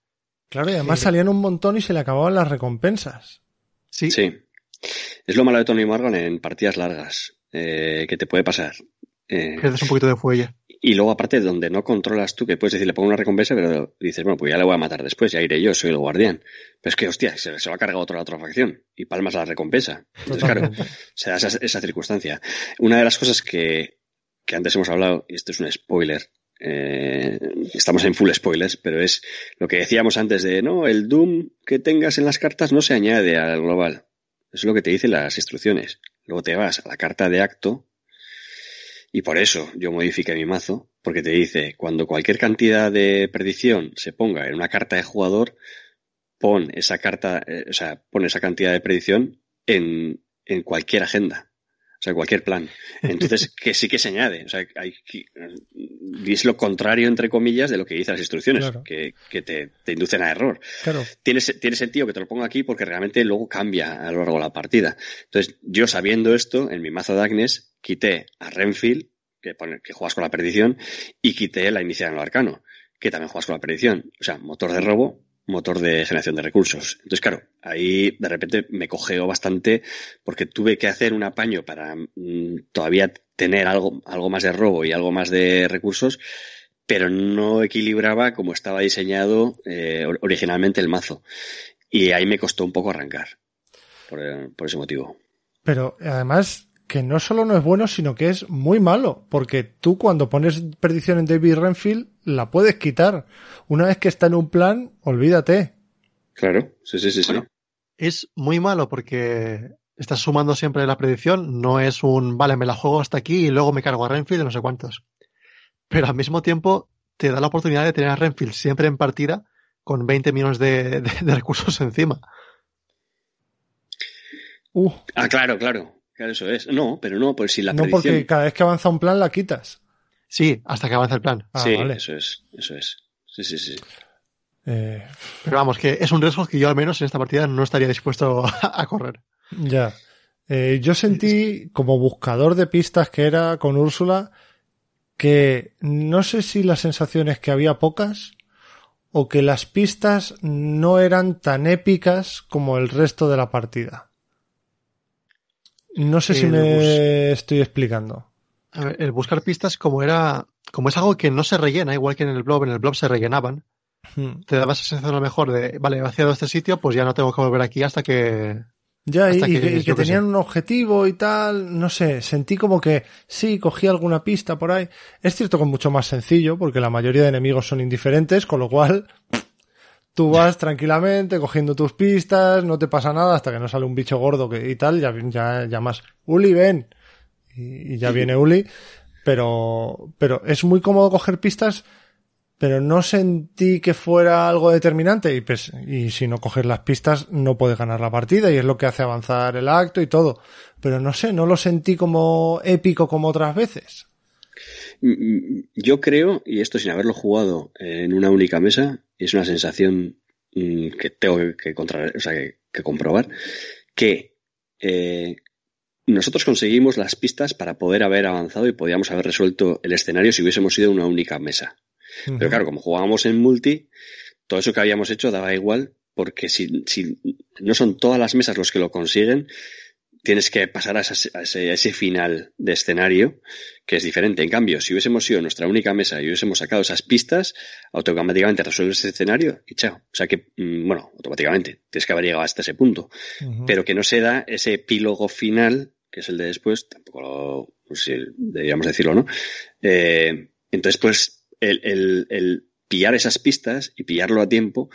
Claro, y además Sí. salían un montón y se le acababan las recompensas. Sí, Sí. Es lo malo de Tony Morgan en partidas largas, eh, que te puede pasar. Eh, pierdes un poquito de fuelle. y luego, aparte, donde no controlas tú, que puedes decir, le pongo una recompensa, pero dices, bueno, pues ya le voy a matar después, ya iré yo, soy el guardián. Pero es que, hostia, se, se lo ha cargado otro a la otra facción y palmas la recompensa. Entonces, claro, [laughs] se da esa, esa circunstancia. Una de las cosas que, que antes hemos hablado, y esto es un spoiler, eh, estamos en full spoilers, pero es lo que decíamos antes de, no, el Doom que tengas en las cartas no se añade al global. Eso es lo que te dicen las instrucciones. Luego te vas a la carta de acto y por eso yo modifiqué mi mazo, porque te dice, cuando cualquier cantidad de predicción se ponga en una carta de jugador, pon esa carta, eh, o sea, pon esa cantidad de predicción en, en cualquier agenda. O sea, cualquier plan. Entonces, [laughs] que sí que se añade. O sea, hay que, es lo contrario, entre comillas, de lo que dicen las instrucciones, Claro. que, que te, te inducen a error Claro. tiene sentido que te lo ponga aquí porque realmente luego cambia a lo largo de la partida. Entonces, yo sabiendo esto, en mi mazo de Agnes, quité a Renfield, que, pone, que juegas con la perdición, y quité la inicial en lo arcano, que también juegas con la perdición. O sea, motor de robo, motor de generación de recursos. Entonces, claro, ahí de repente me cogeo bastante porque tuve que hacer un apaño para mm, todavía tener algo, algo más de robo y algo más de recursos, pero no equilibraba como estaba diseñado eh, or- originalmente el mazo. Y ahí me costó un poco arrancar, por, eh, por ese motivo. Pero además que no solo no es bueno, sino que es muy malo, porque tú cuando pones perdición en David Renfield la puedes quitar. Una vez que está en un plan, olvídate. Claro, sí, sí, sí, sí. Es muy malo porque estás sumando siempre la predicción. No es un, vale, me la juego hasta aquí y luego me cargo a Renfield de no sé cuántos. Pero al mismo tiempo te da la oportunidad de tener a Renfield siempre en partida con 20 millones de, de- de recursos encima. Uh, Ah, claro, claro. Claro, eso es. No, pero no, pues si la no predicción... porque cada vez que avanza un plan la quitas. Sí, hasta que avance el plan. Ah, sí, vale. eso es, eso es. Sí, sí, sí. Eh, Pero vamos, que es un riesgo que yo al menos en esta partida no estaría dispuesto [laughs] a correr. ya. Eh, yo sentí, como buscador de pistas que era con Úrsula, que no sé si la sensación es que había pocas o que las pistas no eran tan épicas como el resto de la partida. No sé si me bus- estoy explicando. A ver, el buscar pistas como era, como es algo que no se rellena, igual que en el blob, en el blob se rellenaban, Hmm. te daba esa sensación a lo mejor de, vale, he vaciado este sitio, pues ya no tengo que volver aquí hasta que... Ya, y, que y tenían un objetivo y tal, no sé, sentí como que sí, cogí alguna pista por ahí. Es cierto que es mucho más sencillo, porque la mayoría de enemigos son indiferentes, con lo cual tú vas tranquilamente cogiendo tus pistas, no te pasa nada hasta que no sale un bicho gordo que, y tal, ya, ya llamas, Uli, ven. Y, y ya viene Uli, pero, pero es muy cómodo coger pistas, pero no sentí que fuera algo determinante y, pues, y si no coges las pistas no puedes ganar la partida y es lo que hace avanzar el acto y todo. Pero no sé, no lo sentí como épico como otras veces. Mm, Yo creo, y esto sin haberlo jugado en una única mesa, y es una sensación mm, que tengo que, que contra- o sea, que- que comprobar, que eh, nosotros conseguimos las pistas para poder haber avanzado y podíamos haber resuelto el escenario si hubiésemos ido a una única mesa. Pero claro, como jugábamos en multi, todo eso que habíamos hecho daba igual, porque si, si no son todas las mesas los que lo consiguen, tienes que pasar a, ese, a ese final de escenario que es diferente. En cambio, si hubiésemos sido nuestra única mesa y hubiésemos sacado esas pistas, automáticamente resuelves ese escenario y chao. O sea que, mm, bueno, automáticamente tienes que haber llegado hasta ese punto. Pero que no se da ese epílogo final, que es el de después, tampoco lo, no sé si deberíamos decirlo, ¿no? Eh, entonces, pues, el, el, el pillar esas pistas y pillarlo a tiempo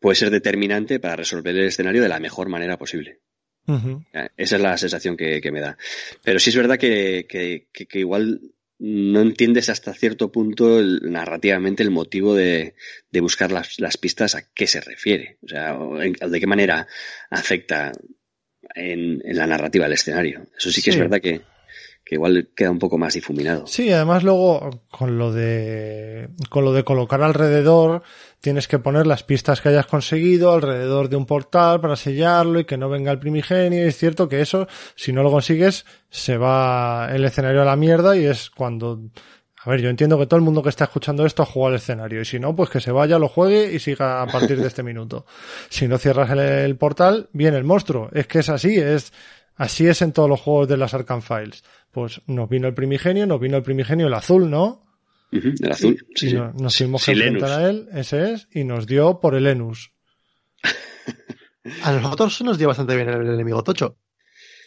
puede ser determinante para resolver el escenario de la mejor manera posible. Eh, Esa es la sensación que, que me da. Pero sí es verdad que, que, que- igual no entiendes hasta cierto punto el- narrativamente el motivo de, de buscar las, las pistas a qué se refiere. O sea, o en- de qué manera afecta en, en la narrativa del escenario. Eso sí que es Sí. verdad que, que igual queda un poco más difuminado. Sí, además luego con lo de con lo de colocar alrededor tienes que poner las pistas que hayas conseguido alrededor de un portal para sellarlo y que no venga el primigenio. Y es cierto que eso, si no lo consigues, se va el escenario a la mierda y es cuando a ver, yo entiendo que todo el mundo que está escuchando esto ha jugado al escenario y si no, pues que se vaya, lo juegue y siga a partir de este minuto. Si no cierras el, el portal, viene el monstruo. Es que es así, es así es en todos los juegos de las Arkham Files. Pues nos vino el primigenio, nos vino el primigenio el azul, ¿no? El azul. Y sí, sí. no- nos tuvimos que enfrentar a él, ese es, y nos dio por el Enus. A nosotros nos dio bastante bien el enemigo tocho.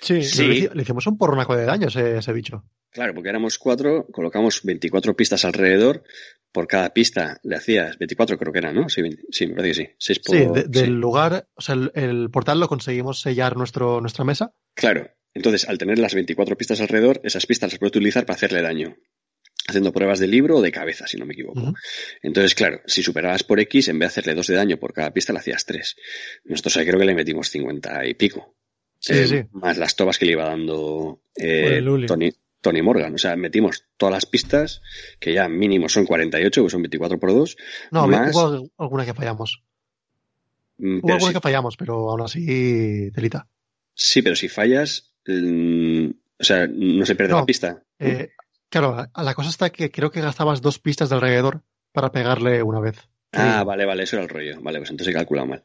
Sí, Sí. Le, hici- le hicimos un porronaco de daño a ese, ese bicho. Claro, porque éramos cuatro, colocamos 24 pistas alrededor. Por cada pista le hacías 24, creo que era, ¿no? Sí, 20 sí me parece que sí. 6 por, Sí, de- del sí. lugar, o sea, el, el portal lo conseguimos sellar nuestro, nuestra mesa. Claro. Entonces, al tener las 24 pistas alrededor, esas pistas las puedes utilizar para hacerle daño. Haciendo pruebas de libro o de cabeza, si no me equivoco. Entonces, claro, si superabas por X, en vez de hacerle dos de daño por cada pista, le hacías tres. Nosotros ahí creo que le metimos 50 y pico. Sí, Eh, sí. Más las tobas que le iba dando eh. Tony, Tony Morgan. O sea, metimos todas las pistas, que ya mínimo son 48, que son 24 por 2. No, Más- hubo alguna que fallamos. Mm, Hubo alguna que fallamos, pero aún así, telita. sí, pero si fallas, o sea, no se pierde No. la pista. Eh, claro, la cosa está que creo que gastabas dos pistas de alrededor para pegarle una vez. Ah, vale, vale, eso era el rollo. Vale, pues entonces he calculado mal.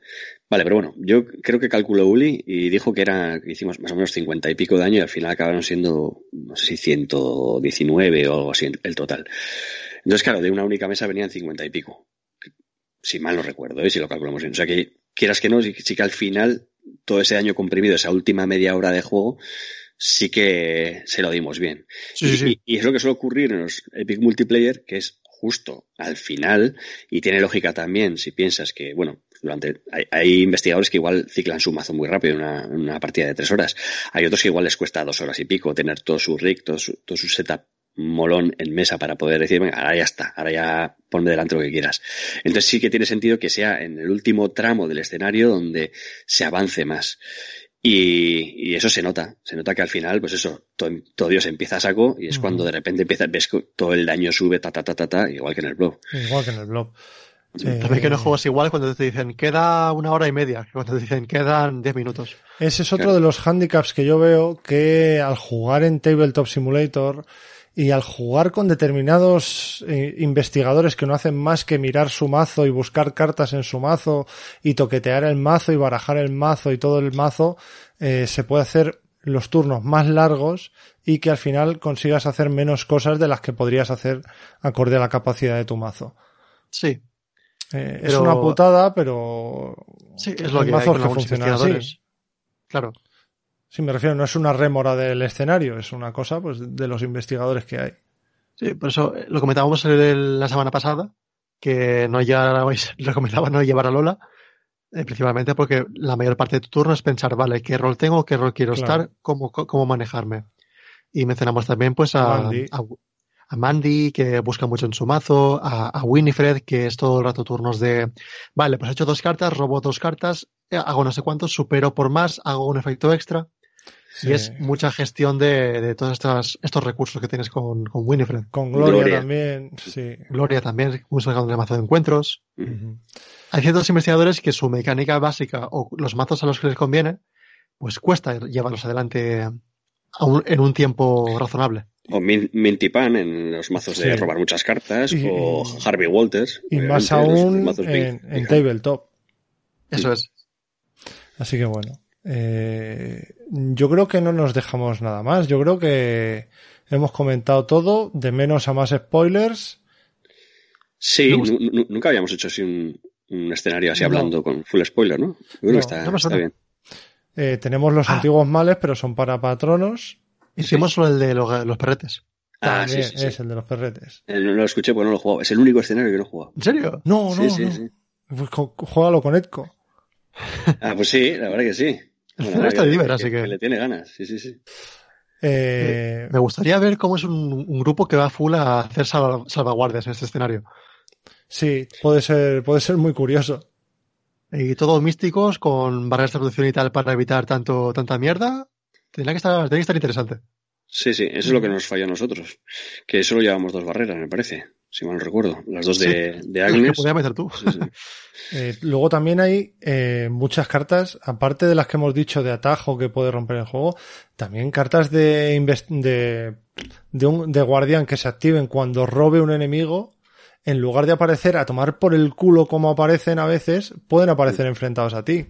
Vale, pero bueno, yo creo que calculó Uli y dijo que era, que hicimos más o menos 50 y pico de daño y al final acabaron siendo, no sé si 119 o algo así el total. Entonces, claro, de una única mesa venían 50 y pico. Si mal no recuerdo, ¿eh? si lo calculamos bien. O sea que, quieras que no, sí, sí que al final, todo ese daño comprimido, esa última media hora de juego, sí que se lo dimos bien. Sí, y, sí, es lo que suele ocurrir en los Epic Multiplayer, que es justo al final, y tiene lógica también si piensas que, bueno, durante hay, hay investigadores que igual ciclan su mazo muy rápido en una, una partida de tres horas. Hay otros que igual les cuesta dos horas y pico tener todo su rig, todo su, todo su setup molón en mesa para poder decir, venga, ahora ya está, ahora ya ponme delante lo que quieras. Entonces sí que tiene sentido que sea en el último tramo del escenario donde se avance más. Y, y eso se nota, se nota que al final, pues eso, todo, todo Dios empieza a saco y es cuando de repente empieza, ves que todo el daño sube, ta, ta, ta, ta, ta, igual que en el blog. igual que en el blog. Eh, También que no juegas igual cuando te dicen queda una hora y media, cuando te dicen quedan 10 minutos. Ese es otro Claro. de los handicaps que yo veo que al jugar en Tabletop Simulator y al jugar con determinados eh, investigadores que no hacen más que mirar su mazo y buscar cartas en su mazo y toquetear el mazo y barajar el mazo y todo el mazo, eh, se puede hacer los turnos más largos y que al final consigas hacer menos cosas de las que podrías hacer acorde a la capacidad de tu mazo. Sí, Eh, Es una putada, pero sí, es lo que hay con que así. investigadores. Claro. Sí, me refiero, no es una rémora del escenario, es una cosa pues de los investigadores que hay. Sí, por eso eh, lo comentábamos la semana pasada, que no llevabais, [laughs] recomendaba no llevar a Lola, eh, principalmente porque la mayor parte de tu turno es pensar, vale, qué rol tengo, qué rol quiero Claro. estar, cómo, cómo manejarme. Y mencionamos también pues a Mandy. a, a Mandy, que busca mucho en su mazo, a, a Winifred, que es todo el rato turnos de, vale, pues he hecho dos cartas, robo dos cartas, eh, hago no sé cuántos, supero por más, hago un efecto extra. Sí. Y es mucha gestión de, de todos estos, estos recursos que tienes con, con Winifred. Con Gloria, Gloria. también, sí. Gloria también, el mazo de encuentros. Hay ciertos investigadores que su mecánica básica o los mazos a los que les conviene, pues cuesta llevarlos adelante a un- en un tiempo razonable. O Min- Minty Pan en los mazos de Sí. robar muchas cartas, Y- o Harvey Walters. Y obviamente, más aún en, en tabletop. Eso es. Así que bueno. Eh, yo creo que no nos dejamos nada más. Yo creo que hemos comentado todo, de menos a más spoilers. Sí, nunca habíamos hecho así un, un escenario así No. hablando con full spoiler, ¿no? Yo creo No, que está, no me está bien. Eh, tenemos los Ah. antiguos males, pero son para patronos. Hicimos lo del de los, los perretes. Ah, sí, También sí, sí. es el de los perretes. Eh, No lo escuché porque no lo he jugado. Es el único escenario que no he jugado. ¿En serio? No, no, sí, sí, no. sí. Pues juégalo con Edco. Ah, pues sí, la verdad que sí. El está Diver, que- así que- le tiene ganas, sí, sí, sí. Eh, Me gustaría ver cómo es un, un grupo que va full a hacer salva- salvaguardias en este escenario. sí, puede ser, puede ser muy curioso. Y todos místicos con barreras de reducción y tal para evitar tanto tanta mierda. Tendría que estar, que estar interesante. Sí, sí, eso es lo que nos falló a nosotros. Que solo llevamos dos barreras, me parece. Si mal no recuerdo. Las dos de, de que [laughs] Agnes. podías meter tú. Sí, sí. [laughs] Eh, luego también hay eh, muchas cartas, aparte de las que hemos dicho de atajo que puede romper el juego, también cartas de, de, de, un, de guardián que se activen cuando robe un enemigo. En lugar de aparecer a tomar por el culo como aparecen a veces, pueden aparecer enfrentados a ti.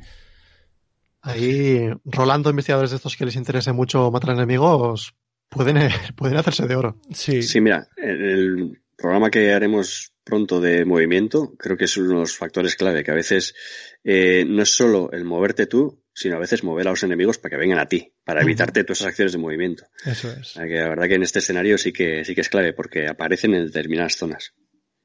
Ahí, rolando investigadores de estos que les interese mucho matar enemigos, pueden, [laughs] pueden hacerse de oro. Sí, Sí, mira, el programa que haremos pronto de movimiento, creo que es uno de los factores clave, que a veces eh, no es solo el moverte tú, sino a veces mover a los enemigos para que vengan a ti, para evitarte todas esas acciones de movimiento. eso es. que la verdad que en este escenario sí que sí que es clave, porque aparecen en determinadas zonas.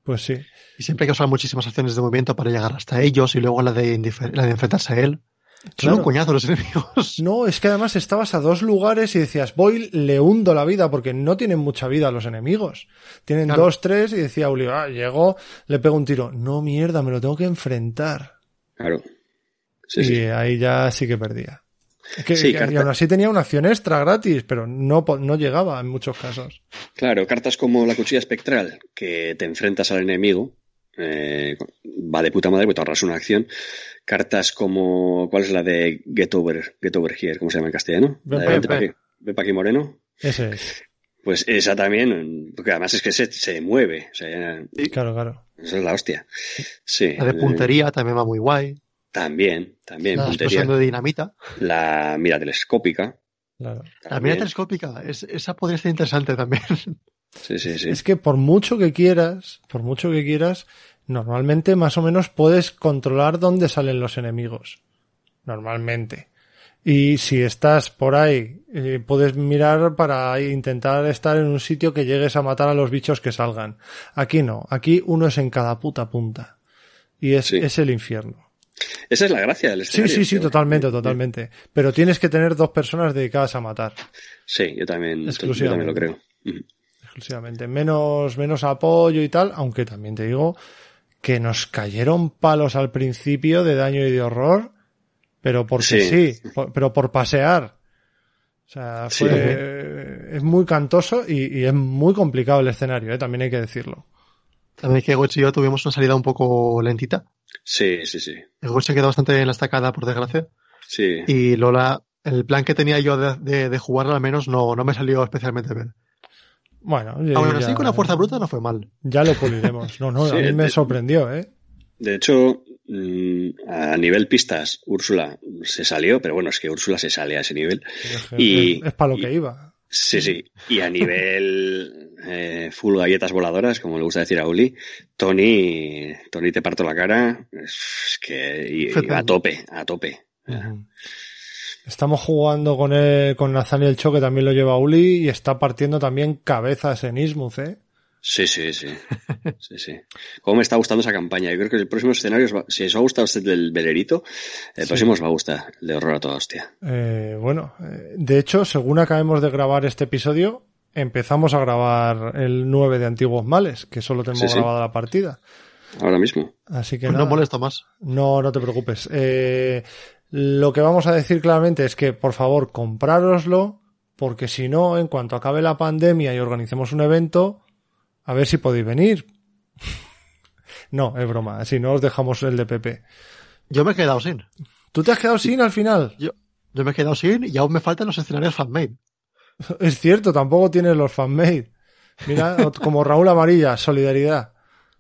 Pues sí. Y siempre hay que usar muchísimas acciones de movimiento para llegar hasta ellos y luego la de, la de enfrentarse a él. Son Claro. un coñazo los [laughs] enemigos. No, es que además estabas a dos lugares y decías, voy, le hundo la vida, porque no tienen mucha vida los enemigos. Tienen Claro. dos, tres, y decía Uli, ah, llego, le pego un tiro. No, mierda, me lo tengo que enfrentar. Claro. Sí, y sí. ahí ya sí que perdía. Que, Sí, que- carta- y aún así tenía una acción extra gratis, pero no, no llegaba en muchos casos. Claro, cartas como la cuchilla espectral, que te enfrentas al enemigo, eh, va de puta madre, porque te ahorras una acción. Cartas como, ¿cuál es la de Get Over, Get Over Here? ¿Cómo se llama en castellano? Ven La de ven Moreno. Ese es. Pues esa también, porque además es que se, se mueve, o sea, ya- Claro, claro. eso es la hostia. Sí. La de eh, puntería también va muy guay. También, también, La puntería. de dinamita. La mira telescópica. claro. La mira telescópica. Es- esa podría ser interesante también. Sí, sí, sí. Es que por mucho que quieras, por mucho que quieras, normalmente más o menos puedes controlar dónde salen los enemigos. Normalmente. Y si estás por ahí, eh, puedes mirar para intentar estar en un sitio que llegues a matar a los bichos que salgan. Aquí no, aquí uno es en cada puta punta. Y es, Sí. es el infierno. Esa es la gracia del Sí, escenario. sí, sí, tío. totalmente, totalmente. Pero tienes que tener dos personas dedicadas a matar. Sí, yo también, yo Exclusivamente. también lo creo. Exclusivamente. Menos, menos apoyo y tal, aunque también te digo que nos cayeron palos al principio de daño y de horror, pero porque sí, Sí. por- pero por pasear. O sea, Sí. fue, es muy cantoso y, y es muy complicado el escenario, ¿eh? también hay que decirlo. También que Gochi y yo tuvimos una salida un poco lentita. Sí, sí, sí. El Gochi quedó bastante en la estacada, por desgracia. Sí. Y Lola, el plan que tenía yo de, de, de jugarla al menos no, no me salió especialmente bien. Bueno, Aún ya, así, con una fuerza bruta no fue mal. ya lo puliremos. No, no, [laughs] Sí, a mí me de- sorprendió, ¿eh? De hecho, mm, a nivel pistas, Úrsula se salió, pero bueno, es que Úrsula se sale a ese nivel. Y- es, para lo y- que iba. Sí, sí. Y a nivel eh, full galletas voladoras, como le gusta decir a Uli, Tony, Tony te parto la cara. Es que y- y a tope, a tope. Estamos jugando con el, con Nathaniel Cho, que también lo lleva Uli, y está partiendo también cabezas en Ismuth, ¿eh? Sí, sí, sí. [laughs] Sí, sí. Cómo me está gustando esa campaña. Yo creo que el próximo escenario, os va- si os ha gustado este del velerito, el Sí. próximo os va a gustar, el de horror a toda hostia. Eh, bueno, eh, de hecho, según acabemos de grabar este episodio, empezamos a grabar el 9 de Antiguos Males, que solo tenemos Sí, sí. grabada la partida. Ahora mismo. Así que Pues no nada. molesto más. No, no te preocupes. Eh, lo que vamos a decir claramente es que, por favor, comprároslo, porque si no, en cuanto acabe la pandemia y organicemos un evento, a ver si podéis venir. [laughs] no, es broma. Si no, os dejamos el de Pepe. Yo me he quedado sin. ¿Tú te has quedado sin al final? Yo, yo me he quedado sin y aún me faltan los escenarios fanmade. [laughs] Es cierto, tampoco tienes los fanmade. Mira, [laughs] como Raúl Amarilla, solidaridad.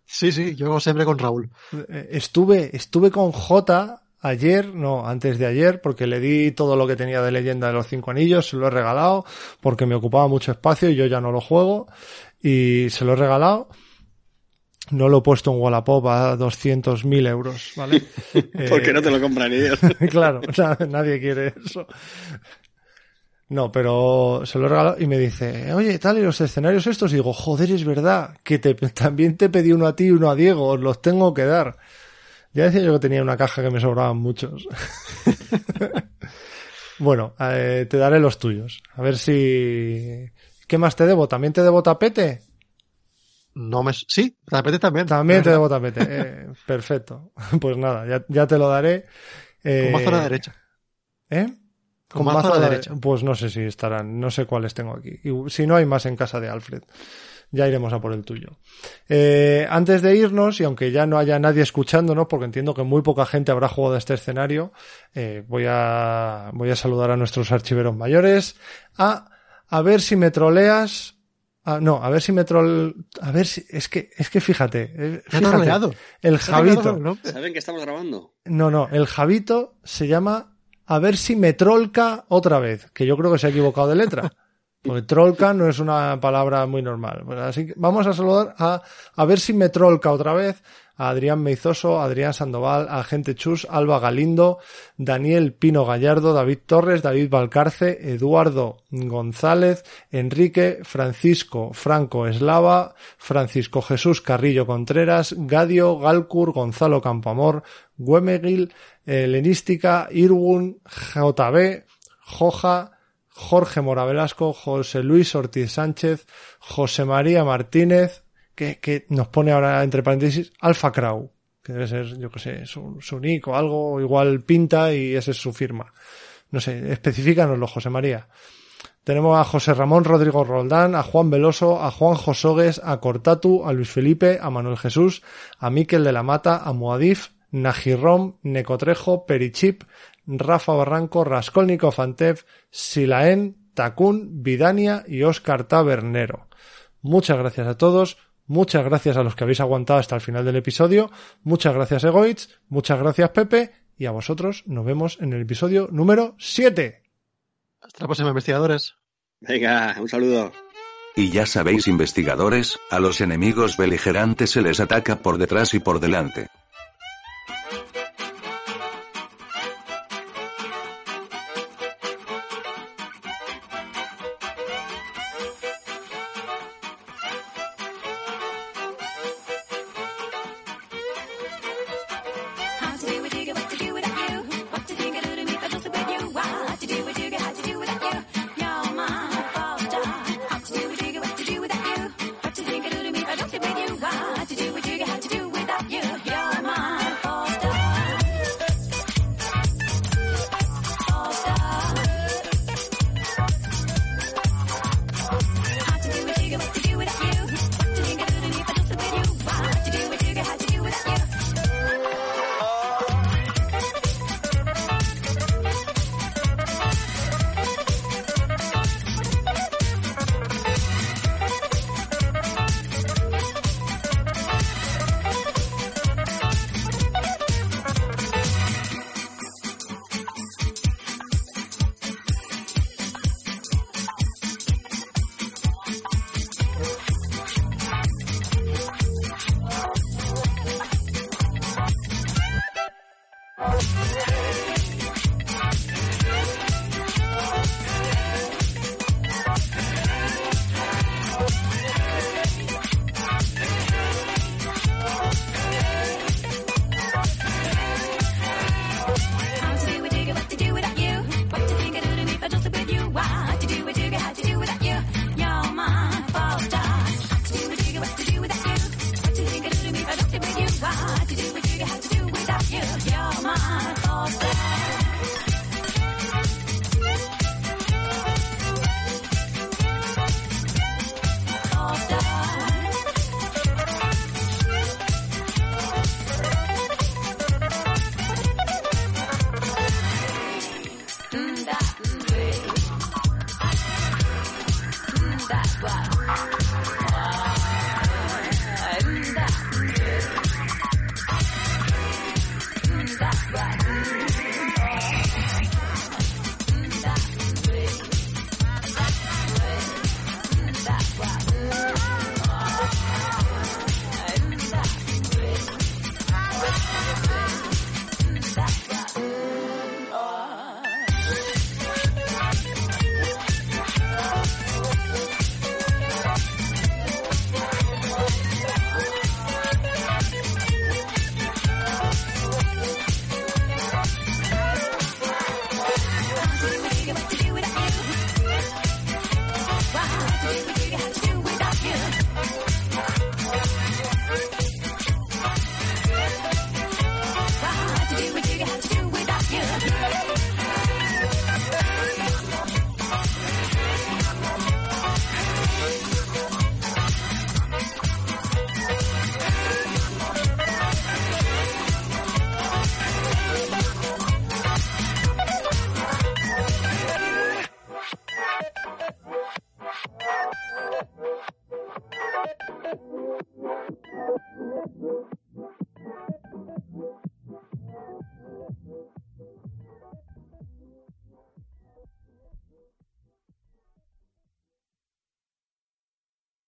Sí, sí, yo siempre con Raúl. Eh, Estuve, estuve con J ayer, no, antes de ayer, porque le di todo lo que tenía de leyenda de los cinco anillos, se lo he regalado, porque me ocupaba mucho espacio y yo ya no lo juego, y se lo he regalado. No lo he puesto en Wallapop a 200.000 euros, ¿vale? [laughs] Porque Eh, no te lo compran ellos. [laughs] claro, nadie quiere eso. No, pero se lo he regalado y me dice, oye, tal, y los escenarios estos, y digo, joder, es verdad, que te, [laughs] también te pedí uno a ti y uno a Diego, os los tengo que dar. Ya decía yo que tenía una caja que me sobraban muchos. [laughs] Bueno, eh, te daré los tuyos. A ver si... ¿Qué más te debo? ¿También te debo tapete? No me... Sí, tapete también. También te debo tapete. Eh, [laughs] perfecto. Pues nada, ya, ya te lo daré. Eh, Con mazo a la derecha. ¿Eh? Con mazo a la derecha. Pues no sé si estarán, no sé cuáles tengo aquí. Y si no, hay más en casa de Alfred. Ya iremos a por el tuyo. Eh, antes de irnos, y aunque ya no haya nadie escuchándonos, porque entiendo que muy poca gente habrá jugado a este escenario, eh, voy a, voy a saludar a nuestros archiveros mayores. A, a ver si me troleas. Ah, no, a ver si me trol, a ver si, es que, es que fíjate, eh, fíjate, el Javito, el nombre. ¿Saben que estamos grabando? no, no, el Javito se llama a ver si me trolca otra vez, que yo creo que se ha equivocado de letra. [laughs] Porque trolca no es una palabra muy normal. Pues así que vamos a saludar a, a ver si me trolca otra vez a Adrián Meizoso, Adrián Sandoval, a Gente Chus, Alba Galindo, Daniel Pino Gallardo, David Torres, David Valcarce, Eduardo González, Enrique, Francisco Franco Eslava, Francisco Jesús Carrillo Contreras, Gadio, Galcur, Gonzalo Campoamor, Güemeguil, Helenística, Irgun, JB, Joja, Jorge Mora Velasco, José Luis Ortiz Sánchez, José María Martínez, que, que nos pone ahora entre paréntesis Alfa Crau, que debe ser, yo que sé, su, su nick o algo, igual pinta y esa es su firma. No sé, especifícanoslo, José María. Tenemos a José Ramón Rodrigo Roldán, a Juan Veloso, a Juan Josogues, a Cortatu, a Luis Felipe, a Manuel Jesús, a Miquel de la Mata, a Moadif, Najirom, Necotrejo, Perichip, Rafa Barranco, Raskolnikov Antev, Silaén, Takun, Vidania y Óscar Tabernero. Muchas gracias a todos, muchas gracias a los que habéis aguantado hasta el final del episodio, muchas gracias Egoitz, muchas gracias Pepe y a vosotros nos vemos en el episodio número 7. Hasta la próxima, investigadores. Venga, un saludo. Y ya sabéis investigadores, a los enemigos beligerantes se les ataca por detrás y por delante.